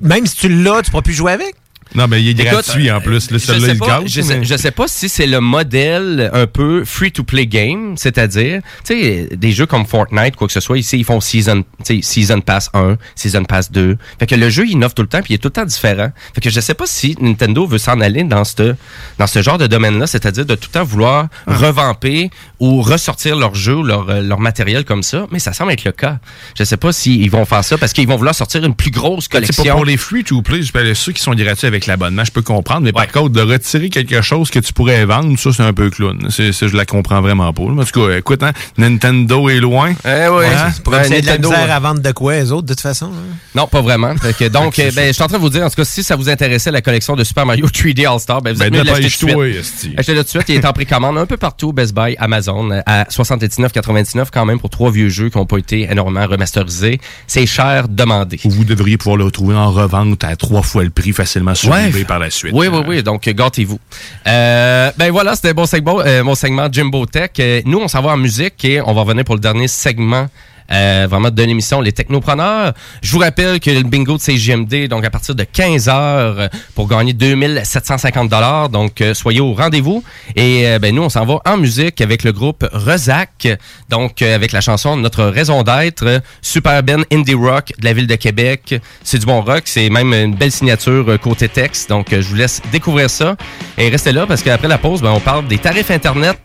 Même si tu l'as, tu pourras plus jouer avec? Non, mais il est Écoute, gratuit en plus. Le je sais il pas, je, sais, mais- je sais pas si c'est le modèle un peu free-to-play game, c'est-à-dire, tu sais, des jeux comme Fortnite, quoi que ce soit, ici, ils font Season, season Pass 1, Season Pass 2. Fait que le jeu, il innove tout le temps, puis il est tout le temps différent. Fait que je sais pas si Nintendo veut s'en aller dans ce dans ce genre de domaine-là, c'est-à-dire de tout le temps vouloir Ah. revamper ou ressortir leur jeu leur, euh, leur matériel comme ça, mais ça semble être le cas. Je sais pas s'ils vont faire ça parce qu'ils vont vouloir sortir une plus grosse C'est pas collection. pour les free-to-play, ceux qui sont gratuits avec l'abonnement, je peux comprendre, mais par contre, de retirer quelque chose que tu pourrais vendre, ça, c'est un peu clown. C'est, c'est- je la comprends vraiment pas. En tout cas, écoute, hein, Nintendo est loin. Eh oui. Hein? Pour Ben, c'est de la Nintendo, misère à vendre de quoi, les autres, de toute façon? hein? Non, pas vraiment. Que donc, euh, ben, je suis en train de vous dire, en tout cas, si ça vous intéressait la collection de Super Mario 3D All-Star, ben, vous Ben, êtes mieux de l'acheter tout de dépêche-toi, suite. esti. Achetez-le tout de suite. Il est en précommande un peu partout, Best Buy, Amazon, euh, à 79,99 quand même pour trois vieux jeux qui n'ont pas été énormément remasterisés. C'est cher demandé. Vous devriez pouvoir le retrouver en revente à trois fois le prix facilement sur Ouais. eBay par la suite. Oui, oui, oui. Donc, gâtez-vous. Euh, ben voilà, c'était mon segment, euh, mon segment Jimbo Tech. Euh, nous, on s'en va en musique et on va revenir pour le dernier segment. Euh, vraiment de l'émission Les Technopreneurs. Je vous rappelle que le bingo de CGMD, donc à partir de 15 heures euh, pour gagner 2750 dollars. Donc euh, soyez au rendez-vous. Et euh, ben nous, on s'en va en musique avec le groupe Rezac. Donc avec la chanson Notre raison d'être, super ben indie rock de la ville de Québec. C'est du bon rock. C'est même une belle signature côté texte. Donc je vous laisse découvrir ça. Et restez là parce qu'après la pause, ben, on parle des tarifs Internet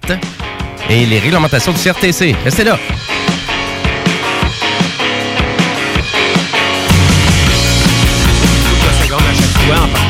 et les réglementations du CRTC. Restez là. Secondes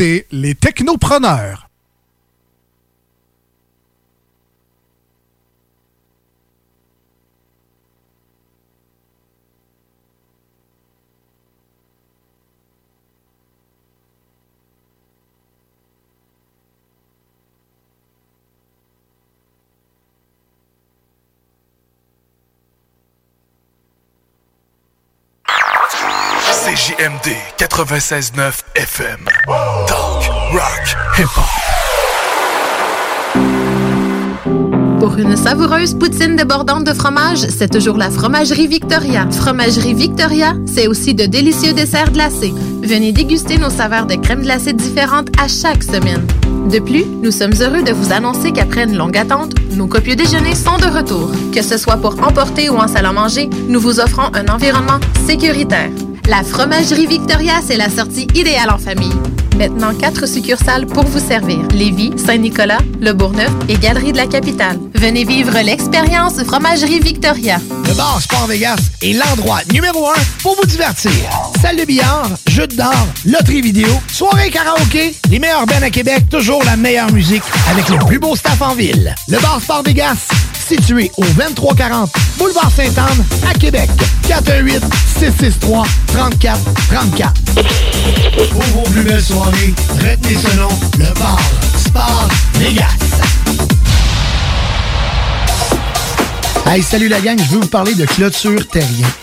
les technopreneurs. CJMD 96.9 FM. Talk, rock, hip-hop. Pour une savoureuse poutine débordante de fromage, c'est toujours la Fromagerie Victoria. Fromagerie Victoria, c'est aussi de délicieux desserts glacés. Venez déguster nos saveurs de crème glacée différentes à chaque semaine. De plus, nous sommes heureux de vous annoncer qu'après une longue attente, nos copieux déjeuners sont de retour. Que ce soit pour emporter ou en salle à manger, nous vous offrons un environnement sécuritaire. La Fromagerie Victoria, c'est la sortie idéale en famille. Maintenant, quatre succursales pour vous servir. Lévis, Saint-Nicolas, Le Bourgneuf et Galerie de la Capitale. Venez vivre l'expérience Fromagerie Victoria. Le bar Sport Vegas est l'endroit numéro un pour vous divertir. Salle de billard, jeux d'or, loterie vidéo, soirée karaoké, les meilleurs bands à Québec, toujours la meilleure musique avec le plus beau staff en ville. Le bar Sport Vegas, situé au 2340 Boulevard Sainte-Anne à Québec. 418 663 34 34. Pour vos plus belles soirées, retenez ce nom, le bar Sport Vegas. Hey, salut la gang, je veux vous parler de Clôture Terrien.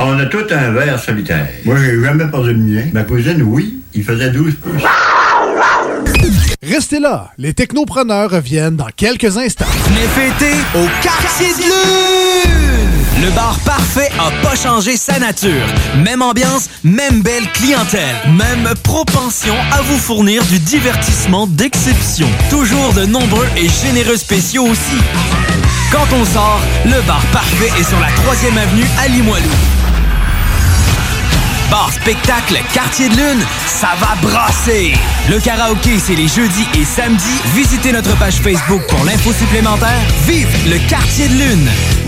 On a tout un verre solitaire. Moi, j'ai jamais perdu le mien. Ma cousine, oui, il faisait 12 pouces. Restez là, les technopreneurs reviennent dans quelques instants. Venez fêter au Quartier de Lune! Le bar parfait a pas changé sa nature. Même ambiance, même belle clientèle, même propension à vous fournir du divertissement d'exception. Toujours de nombreux et généreux spéciaux aussi. Quand on sort, le bar parfait est sur la 3e avenue à Limoilou. Bar spectacle Quartier de Lune, ça va brasser! Le karaoké, c'est les jeudis et samedis. Visitez notre page Facebook pour l'info supplémentaire. Vive le Quartier de Lune!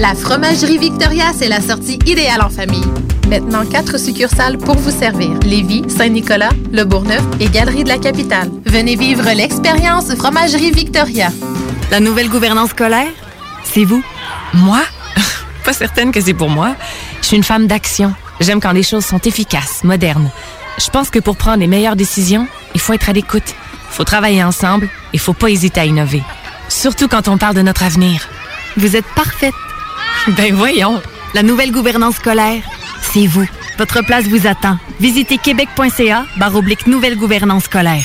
La Fromagerie Victoria, c'est la sortie idéale en famille. Maintenant, quatre succursales pour vous servir. Lévis, Saint-Nicolas, Le Bourgneuf et Galerie de la Capitale. Venez vivre l'expérience Fromagerie Victoria. La nouvelle gouvernance scolaire, c'est vous. Moi? Pas certaine que c'est pour moi. Je suis une femme d'action. J'aime quand les choses sont efficaces, modernes. Je pense que pour prendre les meilleures décisions, il faut être à l'écoute. Il faut travailler ensemble. Il faut pas hésiter à innover. Surtout quand on parle de notre avenir. Vous êtes parfaite. Ben voyons. La nouvelle gouvernance scolaire, c'est vous. Votre place vous attend. Visitez québec.ca barre nouvelle gouvernance scolaire.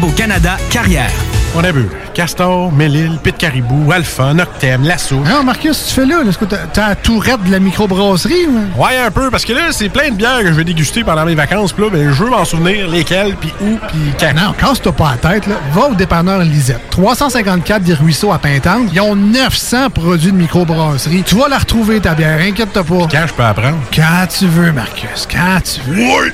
Canada Carrière. On a vu Castor, Mélile, Pit Caribou, Alpha, Noctem, Lasso. Non, Marcus, tu fais là? là, Est-ce que t'as- t'as la tourette de la microbrasserie? ou? Ouais, un peu, parce que là, c'est plein de bières que je vais déguster pendant mes vacances. Puis là, ben, je veux m'en souvenir lesquelles, puis où, puis quand. Non, casse-toi pas la tête, là. Va au dépanneur Lisette. 354 des Ruisseaux à Pintante. Ils ont 900 produits de microbrasserie. Tu vas la retrouver, ta bière, inquiète-toi pas. Quand je peux apprendre? Quand tu veux, Marcus, quand tu veux. Ouais,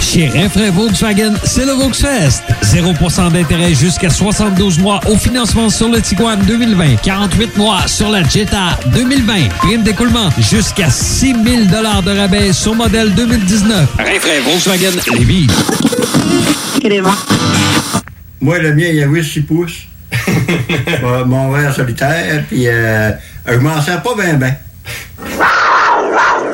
Chez Renfrais Volkswagen, c'est le Volksfest. 0% d'intérêt jusqu'à 72 mois au financement sur le Tiguan 2020. 48 mois sur la Jetta 2020. Prime d'écoulement jusqu'à 6 000 de rabais sur modèle 2019. Renfrais Volkswagen Lévis. Moi, le mien, il y avait 6 pouces. Mon- Mon verre solitaire, puis euh, je m'en sers pas bien, bien.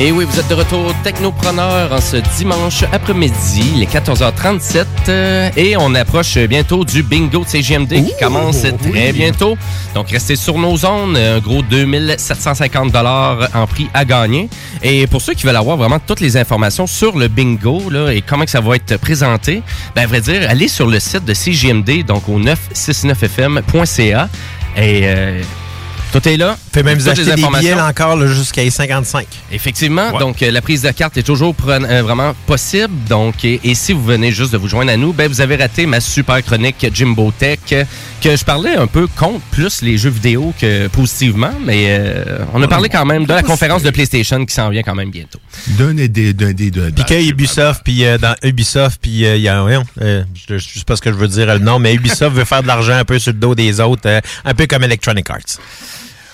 Et oui, vous êtes de retour Technopreneur en ce dimanche après-midi, les 14h37. euh, et on approche bientôt du bingo de CGMD qui commence très bientôt. Donc, restez sur nos zones. Un gros 2750 en prix à gagner. Et pour ceux qui veulent avoir vraiment toutes les informations sur le bingo là, et comment que ça va être présenté, ben, à vrai dire, allez sur le site de CGMD, donc au 969fm.ca. Et euh, tout est là? Fait même vous acheter des informations. billets là, encore jusqu'à 55. Effectivement. Ouais. Donc, euh, la prise de carte est toujours euh, vraiment possible. Donc, et, et si vous venez juste de vous joindre à nous, ben, vous avez raté ma super chronique Jimbo Tech, euh, que je parlais un peu contre plus les jeux vidéo que positivement, mais euh, on a parlé quand même de la conférence de PlayStation qui s'en vient quand même bientôt. Donnez des, donnez des, Puis que Ubisoft, puis euh, dans Ubisoft, puis euh, il y a voyons, euh, je, je sais pas ce que je veux dire le nom, mais Ubisoft veut faire de l'argent un peu sur le dos des autres, euh, un peu comme Electronic Arts.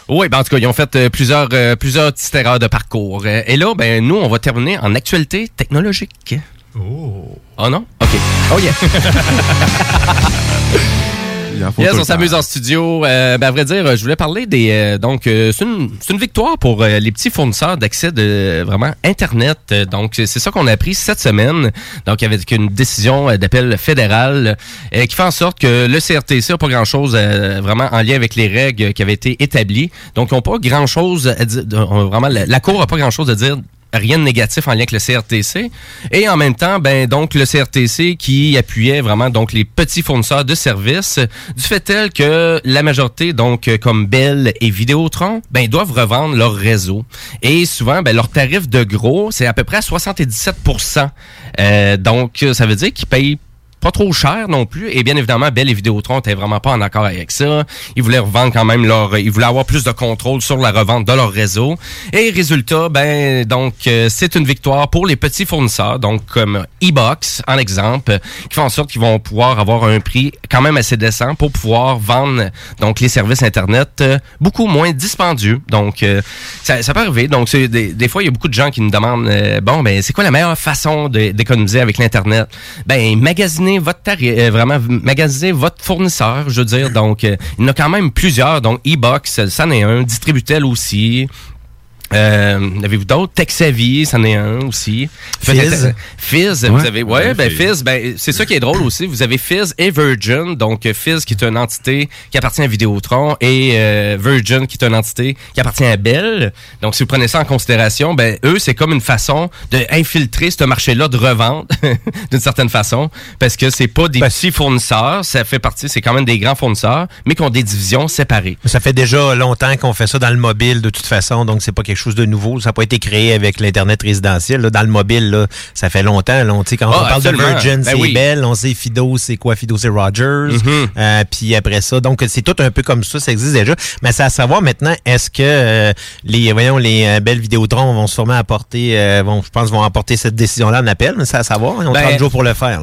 Oui, ben en tout cas, ils ont fait euh, plusieurs, euh, plusieurs petites erreurs de parcours. Euh, et là, ben nous, on va terminer en actualité technologique. Oh. Oh non? OK. Oh yeah. Yes, on s'amuse en studio. Euh, ben, à vrai dire, je voulais parler des. euh, donc, euh, c'est une, c'est une victoire pour euh, les petits fournisseurs d'accès de vraiment Internet. Euh, Donc, c'est ça qu'on a appris cette semaine. Donc, avec une décision euh, d'appel fédéral euh, qui fait en sorte que le CRTC n'a pas grand-chose euh, vraiment en lien avec les règles qui avaient été établies. Donc, ils n'ont pas grand-chose à dire. Vraiment, la, la Cour n'a pas grand-chose à dire rien de négatif en lien avec le CRTC. Et en même temps, ben donc le CRTC qui appuyait vraiment donc les petits fournisseurs de services, du fait tel que la majorité, donc comme Bell et Vidéotron, ben doivent revendre leur réseau. Et souvent, ben leur tarif de gros, c'est à peu près à 77% euh, Donc, ça veut dire qu'ils payent pas trop cher non plus. Et bien évidemment, Bell et Vidéotron étaient vraiment pas en accord avec ça. Ils voulaient revendre quand même leur... Ils voulaient avoir plus de contrôle sur la revente de leur réseau. Et résultat, ben donc, euh, c'est une victoire pour les petits fournisseurs, donc comme eBox, en exemple, qui font en sorte qu'ils vont pouvoir avoir un prix quand même assez décent pour pouvoir vendre donc les services Internet euh, beaucoup moins dispendieux. Donc, euh, ça, ça peut arriver. Donc, des, fois, il y a beaucoup de gens qui nous demandent, bon, ben, c'est quoi la meilleure façon d'économiser avec l'Internet? Ben, magasiner votre tarif, euh, vraiment, magasiner votre fournisseur, je veux dire. Donc, euh, il y en a quand même plusieurs. Donc, eBox, ça en est un. Distributel aussi. Euh, avez-vous d'autres? Texavi, c'en est un aussi. Fizz. Fizz, vous avez, ouais, Ouais, ben Fizz. Ben, c'est ça qui est drôle aussi. Vous avez Fizz et Virgin. Donc, euh, Fizz qui est une entité qui appartient à Vidéotron et euh, Virgin qui est une entité qui appartient à Bell. Donc, si vous prenez ça en considération, ben, eux, c'est comme une façon d'infiltrer ce marché-là de revente d'une certaine façon parce que c'est pas des petits fournisseurs. Ça fait partie, c'est quand même des grands fournisseurs, mais qui ont des divisions séparées. Ça fait déjà longtemps qu'on fait ça dans le mobile de toute façon, donc c'est pas quelque chose de nouveau. Ça n'a pas été créé avec l'Internet résidentiel. là. Dans le mobile, là, ça fait longtemps. Là, on, quand Ah, on parle de. Virgin, Ben c'est oui. Bell, on sait Fido, c'est quoi? Fido, c'est Rogers. Mhm. Euh, puis après ça, donc c'est tout un peu comme ça, ça existe déjà. Mais c'est à savoir maintenant, est-ce que euh, les voyons les euh, belles Vidéotrons vont sûrement apporter, euh, vont, je pense, vont apporter cette décision-là en appel, mais c'est à savoir. Ils ont Ben, 30 jours pour le faire.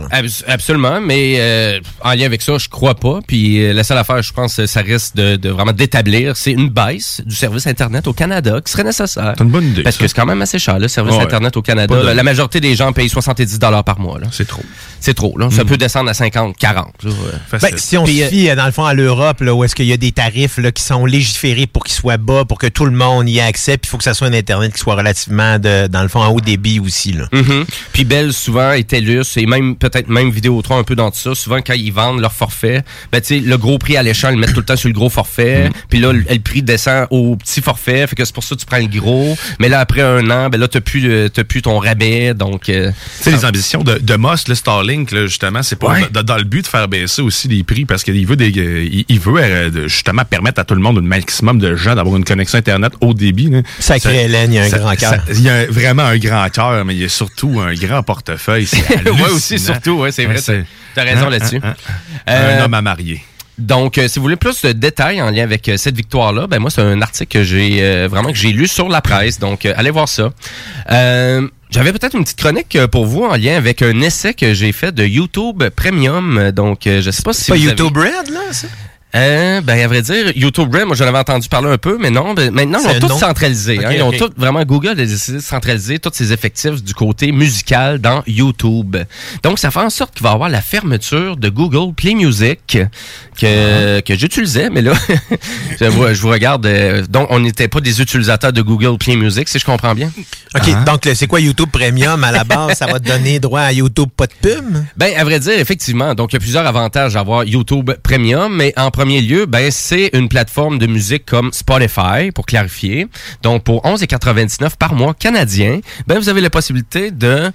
absolument, mais en lien avec ça, je crois pas. Puis la seule affaire, je pense, ça risque de, de vraiment d'établir, c'est une baisse du service Internet au Canada qui serait nécessaire. C'est une bonne idée. Parce que c'est quand même assez cher, le service Ouais. Internet au Canada. La majorité des gens payent 70 par mois. là. C'est trop. C'est trop. Là. Ça peut descendre à 50, 40. là. Ben, si on Puis, se euh, fie, euh, dans le fond, à l'Europe, là, où est-ce qu'il y a des tarifs là, qui sont légiférés pour qu'ils soient bas, pour que tout le monde y ait accès, puis il faut que ça soit un Internet qui soit relativement, de, dans le fond, en haut débit aussi. Là. Mhm. Puis Bell, souvent, et TELUS, et même peut-être même Vidéotron un peu dans tout ça, souvent quand ils vendent leur forfait, ben, tu sais, le gros prix alléchant, ils le mettent tout le temps sur le gros forfait. Puis là, le, le prix descend au petit forfait, fait que c'est pour ça que tu prends le gros. Mais là, après un an, ben là, t'as plus, euh, t'as plus ton rabais, donc... euh, Tu sais, les ambitions de, de Moss, le Starlink, là, justement, c'est pas Ouais. dans, dans le but de faire baisser aussi les prix parce qu'il veut, des, euh, il, il veut de- justement permettre à tout le monde, un maximum de gens, d'avoir une connexion Internet haut débit. là. Sacré Ça- Hélène, il y a un ça- grand cœur. Il y a vraiment un grand cœur, mais il y a surtout un grand portefeuille. C'est ouais, aussi, surtout, ouais, c'est vrai. T'as raison Hein, là-dessus. hein, hein. Euh, Un homme à marier. Donc, euh, si vous voulez plus de détails en lien avec euh, cette victoire-là, ben moi, c'est un article que j'ai euh, vraiment que j'ai lu sur la presse. Donc, euh, allez voir ça. Euh, j'avais peut-être une petite chronique pour vous en lien avec un essai que j'ai fait de YouTube Premium. Donc, euh, je sais pas si C'est pas vous YouTube avez- Red, là, ça? Euh, ben, à vrai dire, YouTube Red, moi, j'en avais entendu parler un peu, mais non, ben, maintenant, ils ont tout centralisé. hein. Ils ont tout, vraiment, Google a décidé de centraliser tous ses effectifs du côté musical dans YouTube. Donc, ça fait en sorte qu'il va y avoir la fermeture de Google Play Music que, Ah. que j'utilisais, mais là, je, vous, je vous regarde. euh, donc, on n'était pas des utilisateurs de Google Play Music, si je comprends bien. OK, donc le- c'est quoi YouTube Premium à la base? ça va te donner droit à YouTube pas de pub? Ben, à vrai dire, effectivement. Donc, il y a plusieurs avantages à avoir YouTube Premium. Mais en premier lieu, ben, c'est une plateforme de musique comme Spotify, pour clarifier. Donc, pour 11,99 par mois canadien, ben, vous avez la possibilité de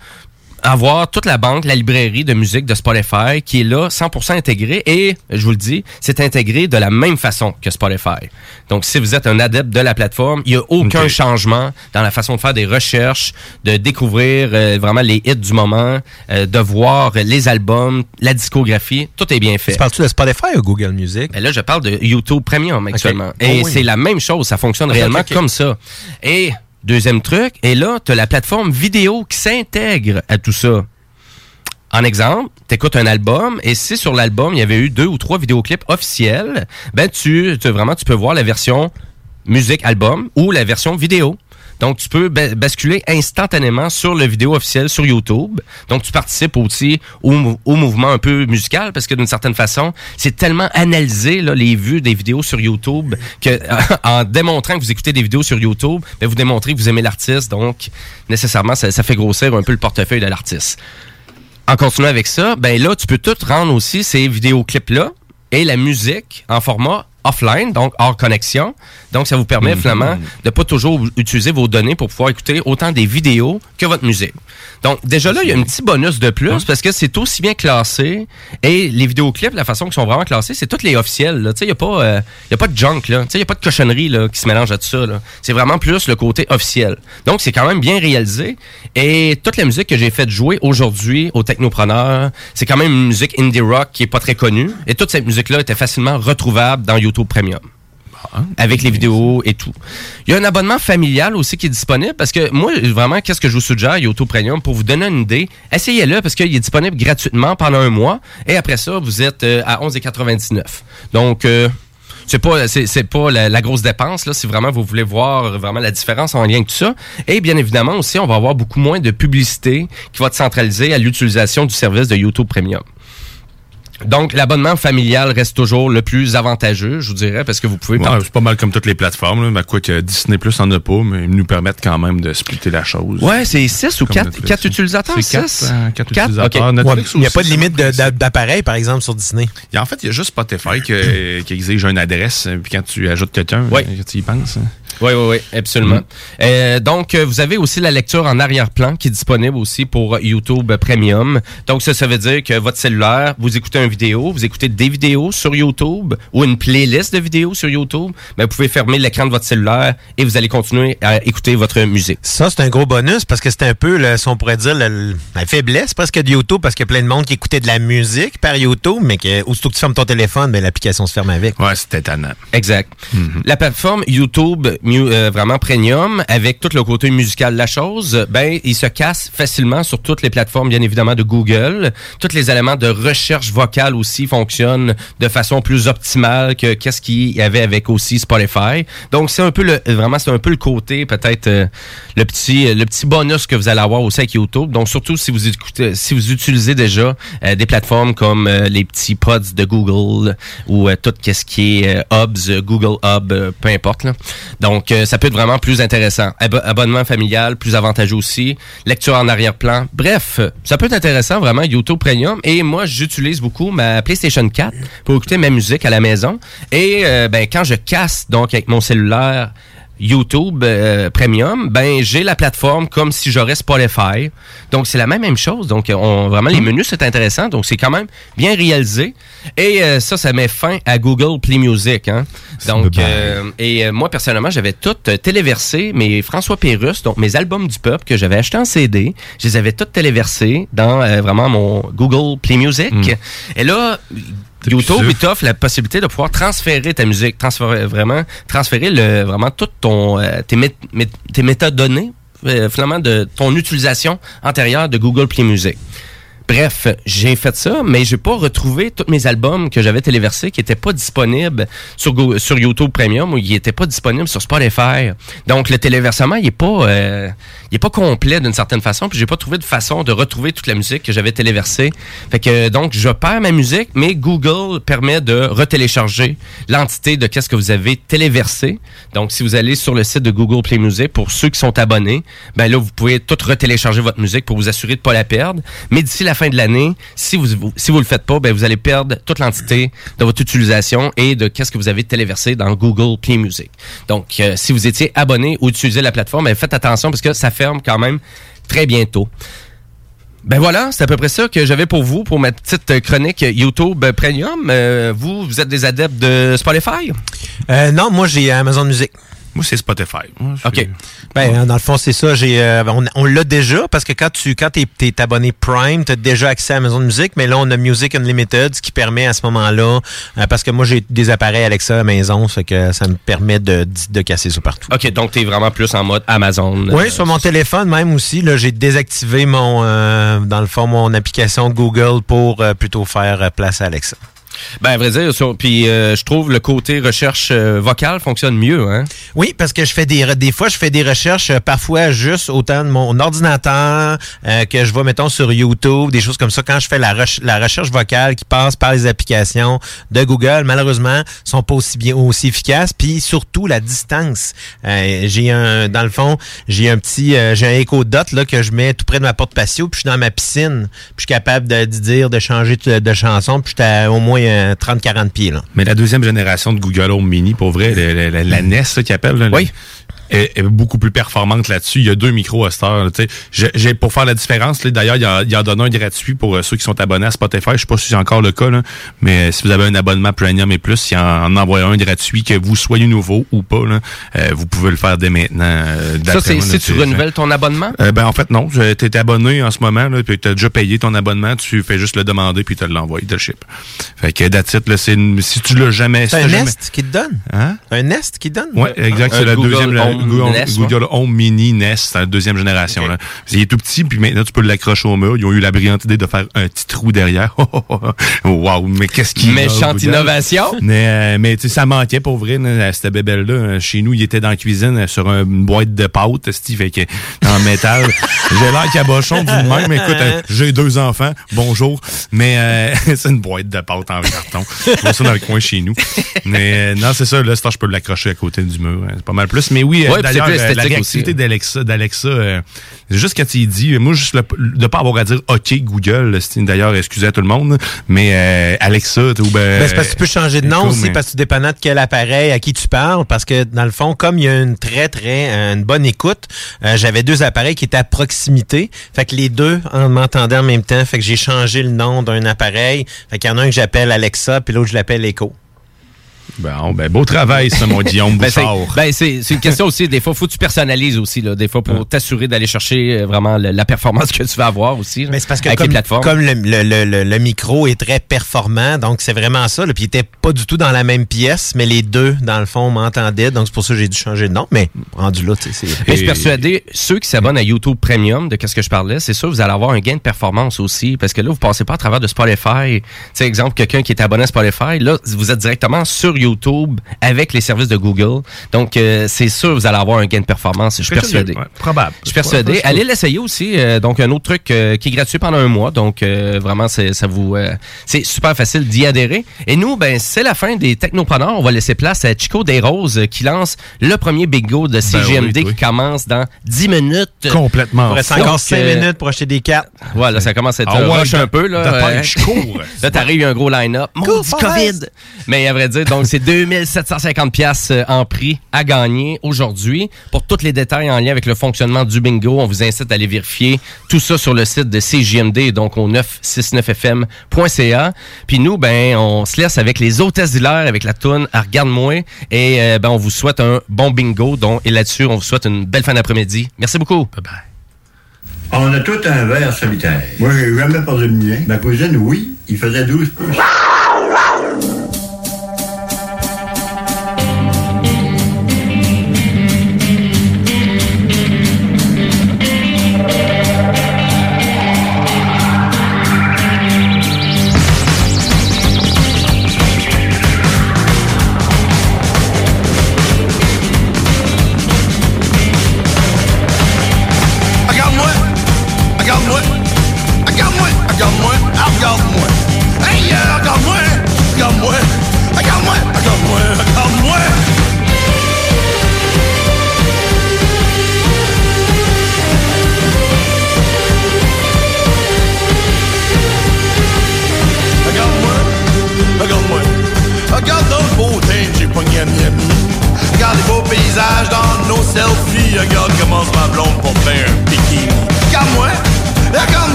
avoir toute la banque, la librairie de musique de Spotify qui est là 100% intégrée et je vous le dis, c'est intégré de la même façon que Spotify. Donc si vous êtes un adepte de la plateforme, il n'y a aucun changement dans la façon de faire des recherches, de découvrir euh, vraiment les hits du moment, euh, de voir les albums, la discographie, tout est bien fait. Tu parles-tu de Spotify ou Google Music? Ben là, je parle de YouTube Premium actuellement. Oh Et oui. c'est la même chose, ça fonctionne réellement comme ça. Et deuxième truc, et là, tu as la plateforme vidéo qui s'intègre à tout ça. En exemple, tu écoutes un album et si sur l'album, il y avait eu deux ou trois vidéoclips officiels, ben tu, tu- vraiment tu peux voir la version musique album ou la version vidéo. Donc, tu peux ba- basculer instantanément sur le vidéo officiel sur YouTube. Donc, tu participes aussi au, mou- au mouvement un peu musical parce que d'une certaine façon, c'est tellement analysé, les vues des vidéos sur YouTube, que en démontrant que vous écoutez des vidéos sur YouTube, ben, vous démontrez que vous aimez l'artiste. Donc, nécessairement, ça, ça fait grossir un peu le portefeuille de l'artiste. En continuant avec ça, ben là, tu peux tout rendre aussi ces vidéoclips-là et la musique en format offline, donc hors connexion. Donc, ça vous permet Mhm. finalement de pas toujours utiliser vos données pour pouvoir écouter autant des vidéos que votre musique. Donc, déjà là, il y a un petit bonus de plus parce que c'est aussi bien classé et les vidéoclips, la façon qu'ils sont vraiment classés, c'est toutes les officiels. Tu sais, il n'y a, pas, euh, y a pas de junk, là. Tu sais, il n'y a pas de cochonnerie là, qui se mélange à tout ça. C'est vraiment plus le côté officiel. Donc, c'est quand même bien réalisé. Et toute la musique que j'ai fait jouer aujourd'hui aux technopreneurs, c'est quand même une musique indie rock qui est pas très connue. Et toute cette musique-là était facilement retrouvable dans YouTube Premium. Avec les vidéos et tout. Il y a un abonnement familial aussi qui est disponible parce que moi, vraiment, qu'est-ce que je vous suggère, YouTube Premium, pour vous donner une idée, essayez-le parce qu'il est disponible gratuitement pendant un mois et après ça, vous êtes euh, à 11,99. Donc, euh, c'est pas c'est, pas la, la grosse dépense là si vraiment vous voulez voir vraiment la différence en lien avec tout ça et bien évidemment aussi on va avoir beaucoup moins de publicité qui va être centralisée à l'utilisation du service de YouTube Premium. Donc, l'abonnement familial reste toujours le plus avantageux, je vous dirais, parce que vous pouvez... Ouais, c'est pas mal comme toutes les plateformes, là, mais quoi que Disney Plus en a pas, mais ils nous permettent quand même de splitter la chose. Ouais, c'est 6 ou Comme 4 Netflix. quatre utilisateurs? C'est quatre, Six? euh, quatre Quatre? utilisateurs. Ok. Netflix Il n'y a pas de limite d'appareil, par exemple, sur Disney. Et en fait, il y a juste Spotify que- qui exige une adresse, euh, puis quand tu ajoutes quelqu'un, Ouais. euh, tu y penses. Oui, oui, oui, absolument. Mm. Euh, donc, euh, vous avez aussi la lecture en arrière-plan qui est disponible aussi pour YouTube Premium. Donc, ça, ça veut dire que votre cellulaire, vous écoutez une vidéo, vous écoutez des vidéos sur YouTube ou une playlist de vidéos sur YouTube, ben, vous pouvez fermer l'écran de votre cellulaire et vous allez continuer à écouter votre musique. Ça, c'est un gros bonus parce que c'est un peu, le, si on pourrait dire, le- la faiblesse presque de YouTube parce qu'il y a plein de monde qui écoutait de la musique par YouTube, mais que aussitôt que tu fermes ton téléphone, ben, l'application se ferme avec. Ouais, c'était étonnant. Exact. La plateforme YouTube euh, vraiment premium avec tout le côté musical de la chose, ben il se casse facilement sur toutes les plateformes bien évidemment de Google. Tous les éléments de recherche vocale aussi fonctionnent de façon plus optimale que qu'est-ce qu'il y avait avec aussi Spotify. Donc c'est un peu le vraiment c'est un peu le côté peut-être euh, le petit le petit bonus que vous allez avoir aussi avec YouTube. Donc surtout si vous écoutez si vous utilisez déjà euh, des plateformes comme euh, les petits pods de Google ou euh, tout ce qui est Hubs, Google Hub, peu importe. là. Donc, euh, ça peut être vraiment plus intéressant. Abo- abonnement familial, plus avantageux aussi. Lecture en arrière-plan. Bref, ça peut être intéressant vraiment, YouTube Premium. Et moi, j'utilise beaucoup ma PlayStation 4 pour écouter ma musique à la maison. Et euh, ben, quand je casse donc avec mon cellulaire YouTube euh, Premium, ben j'ai la plateforme comme si j'aurais Spotify. Donc c'est la même même chose. Donc on, vraiment les menus c'est intéressant. Donc c'est quand même bien réalisé. Et euh, ça ça met fin à Google Play Music. Hein. Donc euh, et moi personnellement j'avais tout téléversé mes François Pérusse donc mes albums du peuple que j'avais acheté en CD, je les avais tous téléversés dans vraiment mon Google Play Music. Et là YouTube, il t'offre la possibilité de pouvoir transférer ta musique, transférer vraiment, transférer le, vraiment tout ton, euh, tes, mét- mét- tes métadonnées, euh, finalement, de ton utilisation antérieure de Google Play Music. Bref, j'ai fait ça, mais j'ai pas retrouvé tous mes albums que j'avais téléversés qui étaient pas disponibles sur, sur YouTube Premium ou qui étaient pas disponibles sur Spotify. Donc le téléversement, il est pas, euh, il est pas complet d'une certaine façon. Puis j'ai pas trouvé de façon de retrouver toute la musique que j'avais téléversée. Fait que donc je perds ma musique, mais Google permet de retélécharger l'entité de qu'est-ce que vous avez téléversé. Donc si vous allez sur le site de Google Play Music pour ceux qui sont abonnés, ben là vous pouvez tout retélécharger votre musique pour vous assurer de pas la perdre. Mais d'ici la fin de l'année, si vous, vous- si vous le faites pas, ben vous allez perdre toute l'entité de votre utilisation et de qu'est-ce que vous avez téléversé dans Google Play Music. Donc euh, si vous étiez abonné ou utilisez la plateforme, ben faites attention parce que ça ferme quand même très bientôt. Ben voilà, c'est à peu près ça que j'avais pour vous pour ma petite chronique YouTube Premium. Euh, vous, vous êtes des adeptes de Spotify? Euh, non, moi j'ai Amazon Music. Moi, c'est Spotify. OK. Ben, dans le fond, c'est ça. J'ai, euh, on on l'a déjà parce que quand tu quand t'es, t'es abonné Prime, tu as déjà accès à Amazon Music, mais là, on a Music Unlimited, ce qui permet à ce moment-là, euh, parce que moi, j'ai des appareils Alexa à la maison, ça fait que ça me permet de, de casser ça partout. OK, donc tu es vraiment plus en mode Amazon. Oui, sur mon téléphone même aussi, là, j'ai désactivé mon, euh, dans le fond, mon application Google pour euh, plutôt faire euh, place à Alexa. Ben, à vrai dire, sur- puis euh, je trouve le côté recherche euh, vocale fonctionne mieux, hein? Oui, parce que je fais des des fois je fais des recherches euh, parfois juste autant de mon ordinateur euh, que je vais mettons sur YouTube, des choses comme ça quand je fais la, la recherche vocale qui passe par les applications de Google, malheureusement, sont pas aussi bien aussi efficaces puis surtout la distance. J'ai un dans le fond, j'ai un petit j'ai un Echo Dot là que je mets tout près de ma porte patio, puis je suis dans ma piscine, puis je suis capable de, dire de changer de, chanson, puis à au moins 30 40 pieds là. Mais la deuxième génération de Google Home Mini, pour vrai, la, la- la- la NES là, qu'ils appellent, là, Oui. Est, est beaucoup plus performante là-dessus. Il y a deux micros à cette heure. là, tu sais. J'ai- j'ai- pour faire la différence, là, d'ailleurs, il y a- il y en donne un gratuit pour euh, ceux qui sont abonnés à Spotify. Je sais pas si c'est encore le cas, là, mais euh, si vous avez un abonnement Premium et plus, il y en, en envoie un gratuit, que vous soyez nouveau ou pas, là, euh, vous pouvez le faire dès maintenant. euh, Ça, c'est si tu renouvelles ton abonnement? euh, ben en fait non, tu es abonné en ce moment là, puis tu as déjà payé ton abonnement, tu fais juste le demander puis tu te l'envoies, il te le ship. Fait que là, c'est une- si tu l'as jamais, si C'est un t'as jamais- Nest qui te donne? Hein? Un Nest qui te donne? Ouais, exact. Un C'est la deuxième la- Home Google, Nest, Google Home Mini Nest, c'est la deuxième génération. Là. Il est tout petit, puis maintenant tu peux l'accrocher au mur. Ils ont eu la brillante idée de faire un petit trou derrière. wow, mais qu'est-ce qui Méchante innovation. Mais, euh, mais tu sais, ça manquait pour vrai, là, cette bébelle là Chez nous, il était dans la cuisine euh, sur une boîte de pâte, Steve, fait que en métal. J'ai l'air cabochon du même. Écoute, euh, j'ai deux enfants. Bonjour. Mais euh, c'est une boîte de pâte en carton. Je vois ça dans le coin chez nous. Mais euh, non, c'est ça. Là, c'est je peux l'accrocher à côté du mur. hein, C'est pas mal plus. Mais oui, Ouais, d'ailleurs, plus euh, la esthétique réactivité aussi. d'Alexa, d'Alexa, euh, c'est juste quand il dit, moi, juste le, de pas avoir à dire OK Google, d'ailleurs, excusez à tout le monde, mais euh, Alexa, tu- ou ben, Ben, c'est parce que tu peux changer de nom aussi, mais- parce que tout dépendant de quel appareil à qui tu parles, parce que dans le fond, comme il y a une très, très, euh, une bonne écoute, euh, j'avais deux appareils qui étaient à proximité. Fait que les deux en m'entendaient en même temps. Fait que j'ai changé le nom d'un appareil. Fait qu'il y en a un que j'appelle Alexa, puis l'autre je l'appelle Echo. Bon, ben, beau travail, ça, mon Guillaume Ben, c'est Bouchard. ben, c'est- c'est une question aussi, des fois, faut que tu personnalises aussi, là, des fois, pour t'assurer d'aller chercher euh, vraiment le- la performance que tu vas avoir aussi. là, Mais c'est parce que avec comme, les plateformes. comme le, le- le- le- le micro est très performant, donc c'est vraiment ça. Là, puis il était pas du tout dans la même pièce, mais les deux, dans le fond, m'entendaient. Donc c'est pour ça que j'ai dû changer de nom. Mais rendu là, tu sais. Mais je suis persuadé, ceux qui s'abonnent à YouTube Premium, de qu'est-ce que je parlais, c'est sûr, vous allez avoir un gain de performance aussi, parce que là, vous passez pas à travers de Spotify. Tu sais, exemple, quelqu'un qui est abonné à Spotify, là, vous êtes directement sur YouTube avec les services de Google. Donc, euh, c'est sûr, vous allez avoir un gain de performance, je suis persuadé. Ouais, probable. Je suis persuadé. Ouais, Allez l'essayer aussi. euh, donc, un autre truc euh, qui est gratuit pendant un mois. Donc, euh, vraiment, c'est, ça vous, euh, c'est super facile d'y adhérer. Et nous, ben, c'est la fin des technopreneurs. On va laisser place à Chico Desroses euh, qui lance le premier bingo de CGMD Ben oui, oui. qui commence dans 10 minutes. Complètement. Il reste encore 5 euh, minutes pour acheter des cartes. Voilà, ça commence à être ouais, rush un peu. Là, là, t'arrives, il y a un gros line-up. Maudit COVID! Mais à vrai dire, donc, c'est 2750 pièces en prix à gagner aujourd'hui. Pour tous les détails en lien avec le fonctionnement du bingo, on vous incite à aller vérifier tout ça sur le site de CJMD, donc au 969fm.ca. Puis nous, ben, on se laisse avec les hôtesses d'hilaire, avec la toune à Regarde-moi. Et euh, ben, on vous souhaite un bon bingo. Donc, et là-dessus, on vous souhaite une belle fin d'après-midi. Merci beaucoup. Bye bye. On a tout un verre solitaire. Moi, j'ai jamais perdu le mien. Ma cousine, oui, il faisait 12 pouces.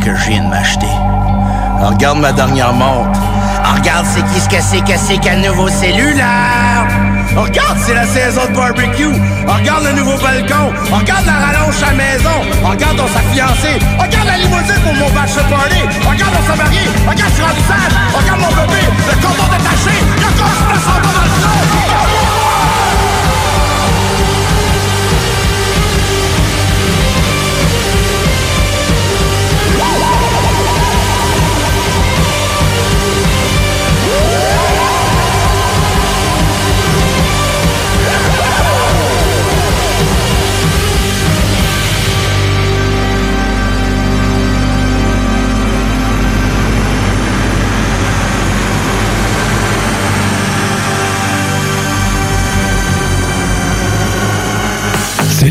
que je viens de m'acheter. Regarde ma dernière montre. Regarde c'est qui ce que c'est que c'est qu'un nouveau cellulaire? Regarde, c'est la saison de barbecue. Regarde le nouveau balcon. Regarde la rallonge à la maison. Regarde dans sa fiancée. Regarde la limousine pour mon bachelor party. Regarde on s'est marié. Regarde, je suis. Regarde mon bébé. Le cordon détaché.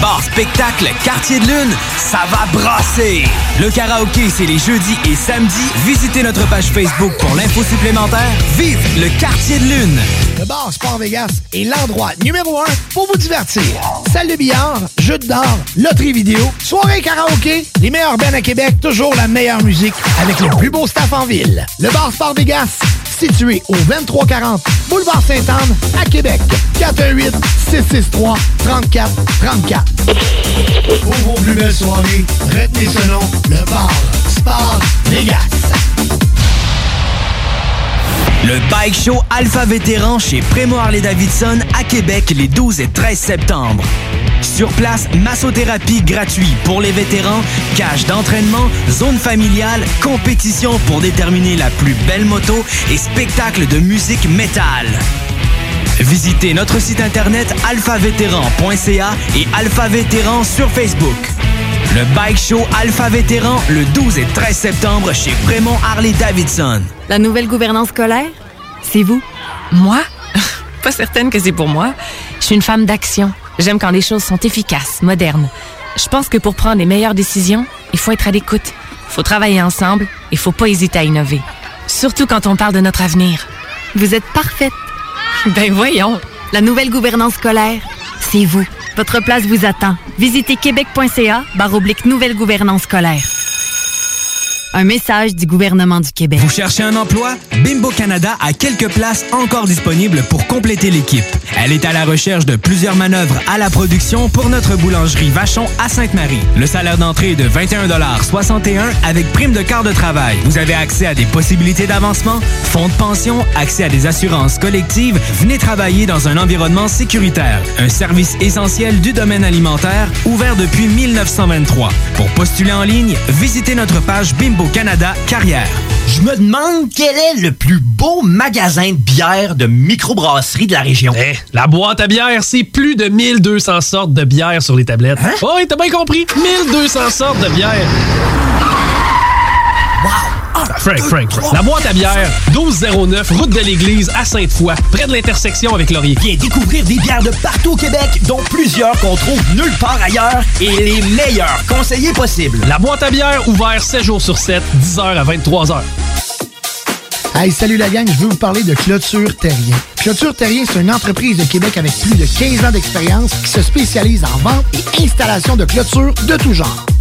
Bar spectacle Quartier de Lune, ça va brasser! Le karaoké, c'est les jeudis et samedis. Visitez notre page Facebook pour l'info supplémentaire. Vive le Quartier de Lune! Le bar Sport Vegas est l'endroit numéro un pour vous divertir. Salle de billard, jeux d'or, loterie vidéo, soirée karaoké, les meilleurs bands à Québec, toujours la meilleure musique avec le plus beau staff en ville. Le bar Sport Vegas, situé au 2340 Boulevard Sainte-Anne à Québec. 418 663 34 34. Pour vos plus belles soirées, retenez ce nom, le bar Sport Vegas. Le Bike Show Alpha Vétéran chez Prémo Harley-Davidson à Québec les 12 et 13 septembre. Sur place, massothérapie gratuit pour les vétérans, cage d'entraînement, zone familiale, compétition pour déterminer la plus belle moto et spectacle de musique métal. Visitez notre site internet alphavétéran.ca et Alpha Vétéran sur Facebook. Le Bike Show Alpha Vétéran le 12 et 13 septembre chez Fremont Harley Davidson. La nouvelle gouvernance scolaire, c'est vous? Moi? Pas certaine que c'est pour moi. Je suis une femme d'action. J'aime quand les choses sont efficaces, modernes. Je pense que pour prendre les meilleures décisions, il faut être à l'écoute. faut travailler ensemble et faut pas hésiter à innover. Surtout quand on parle de notre avenir. Vous êtes parfaite. Ben voyons. La nouvelle gouvernance scolaire, c'est vous. Votre place vous attend. Visitez québec.ca barre oblique nouvelle gouvernance scolaire. Un message du gouvernement du Québec. Vous cherchez un emploi? Bimbo Canada a quelques places encore disponibles pour compléter l'équipe. Elle est à la recherche de plusieurs manœuvres à la production pour notre boulangerie Vachon à Sainte-Marie. Le salaire d'entrée est de 21,61 avec prime de quart de travail. Vous avez accès à des possibilités d'avancement, fonds de pension, accès à des assurances collectives. Venez travailler dans un environnement sécuritaire. Un service essentiel du domaine alimentaire ouvert depuis 1923. Pour postuler en ligne, visitez notre page Bimbo Canada Carrière. Je me demande quel est le plus beau magasin de bière de microbrasserie de la région. Eh, la boîte à bière, c'est plus de 1200 sortes de bière sur les tablettes. Hein? Oh, oui, t'as bien compris. 1200 sortes de bière. Frank, Frank, Frank. La boîte à bière, 1209, route de l'église à Sainte-Foy, près de l'intersection avec Laurier. Viens découvrir des bières de partout au Québec, dont plusieurs qu'on trouve nulle part ailleurs et les meilleurs conseillers possibles. La boîte à bière, ouvert 7 jours sur 7, 10h à 23h. Hey, salut la gang, je veux vous parler de Clôture Terrien. Clôture Terrien, c'est une entreprise de Québec avec plus de 15 ans d'expérience qui se spécialise en vente et installation de clôtures de tout genre.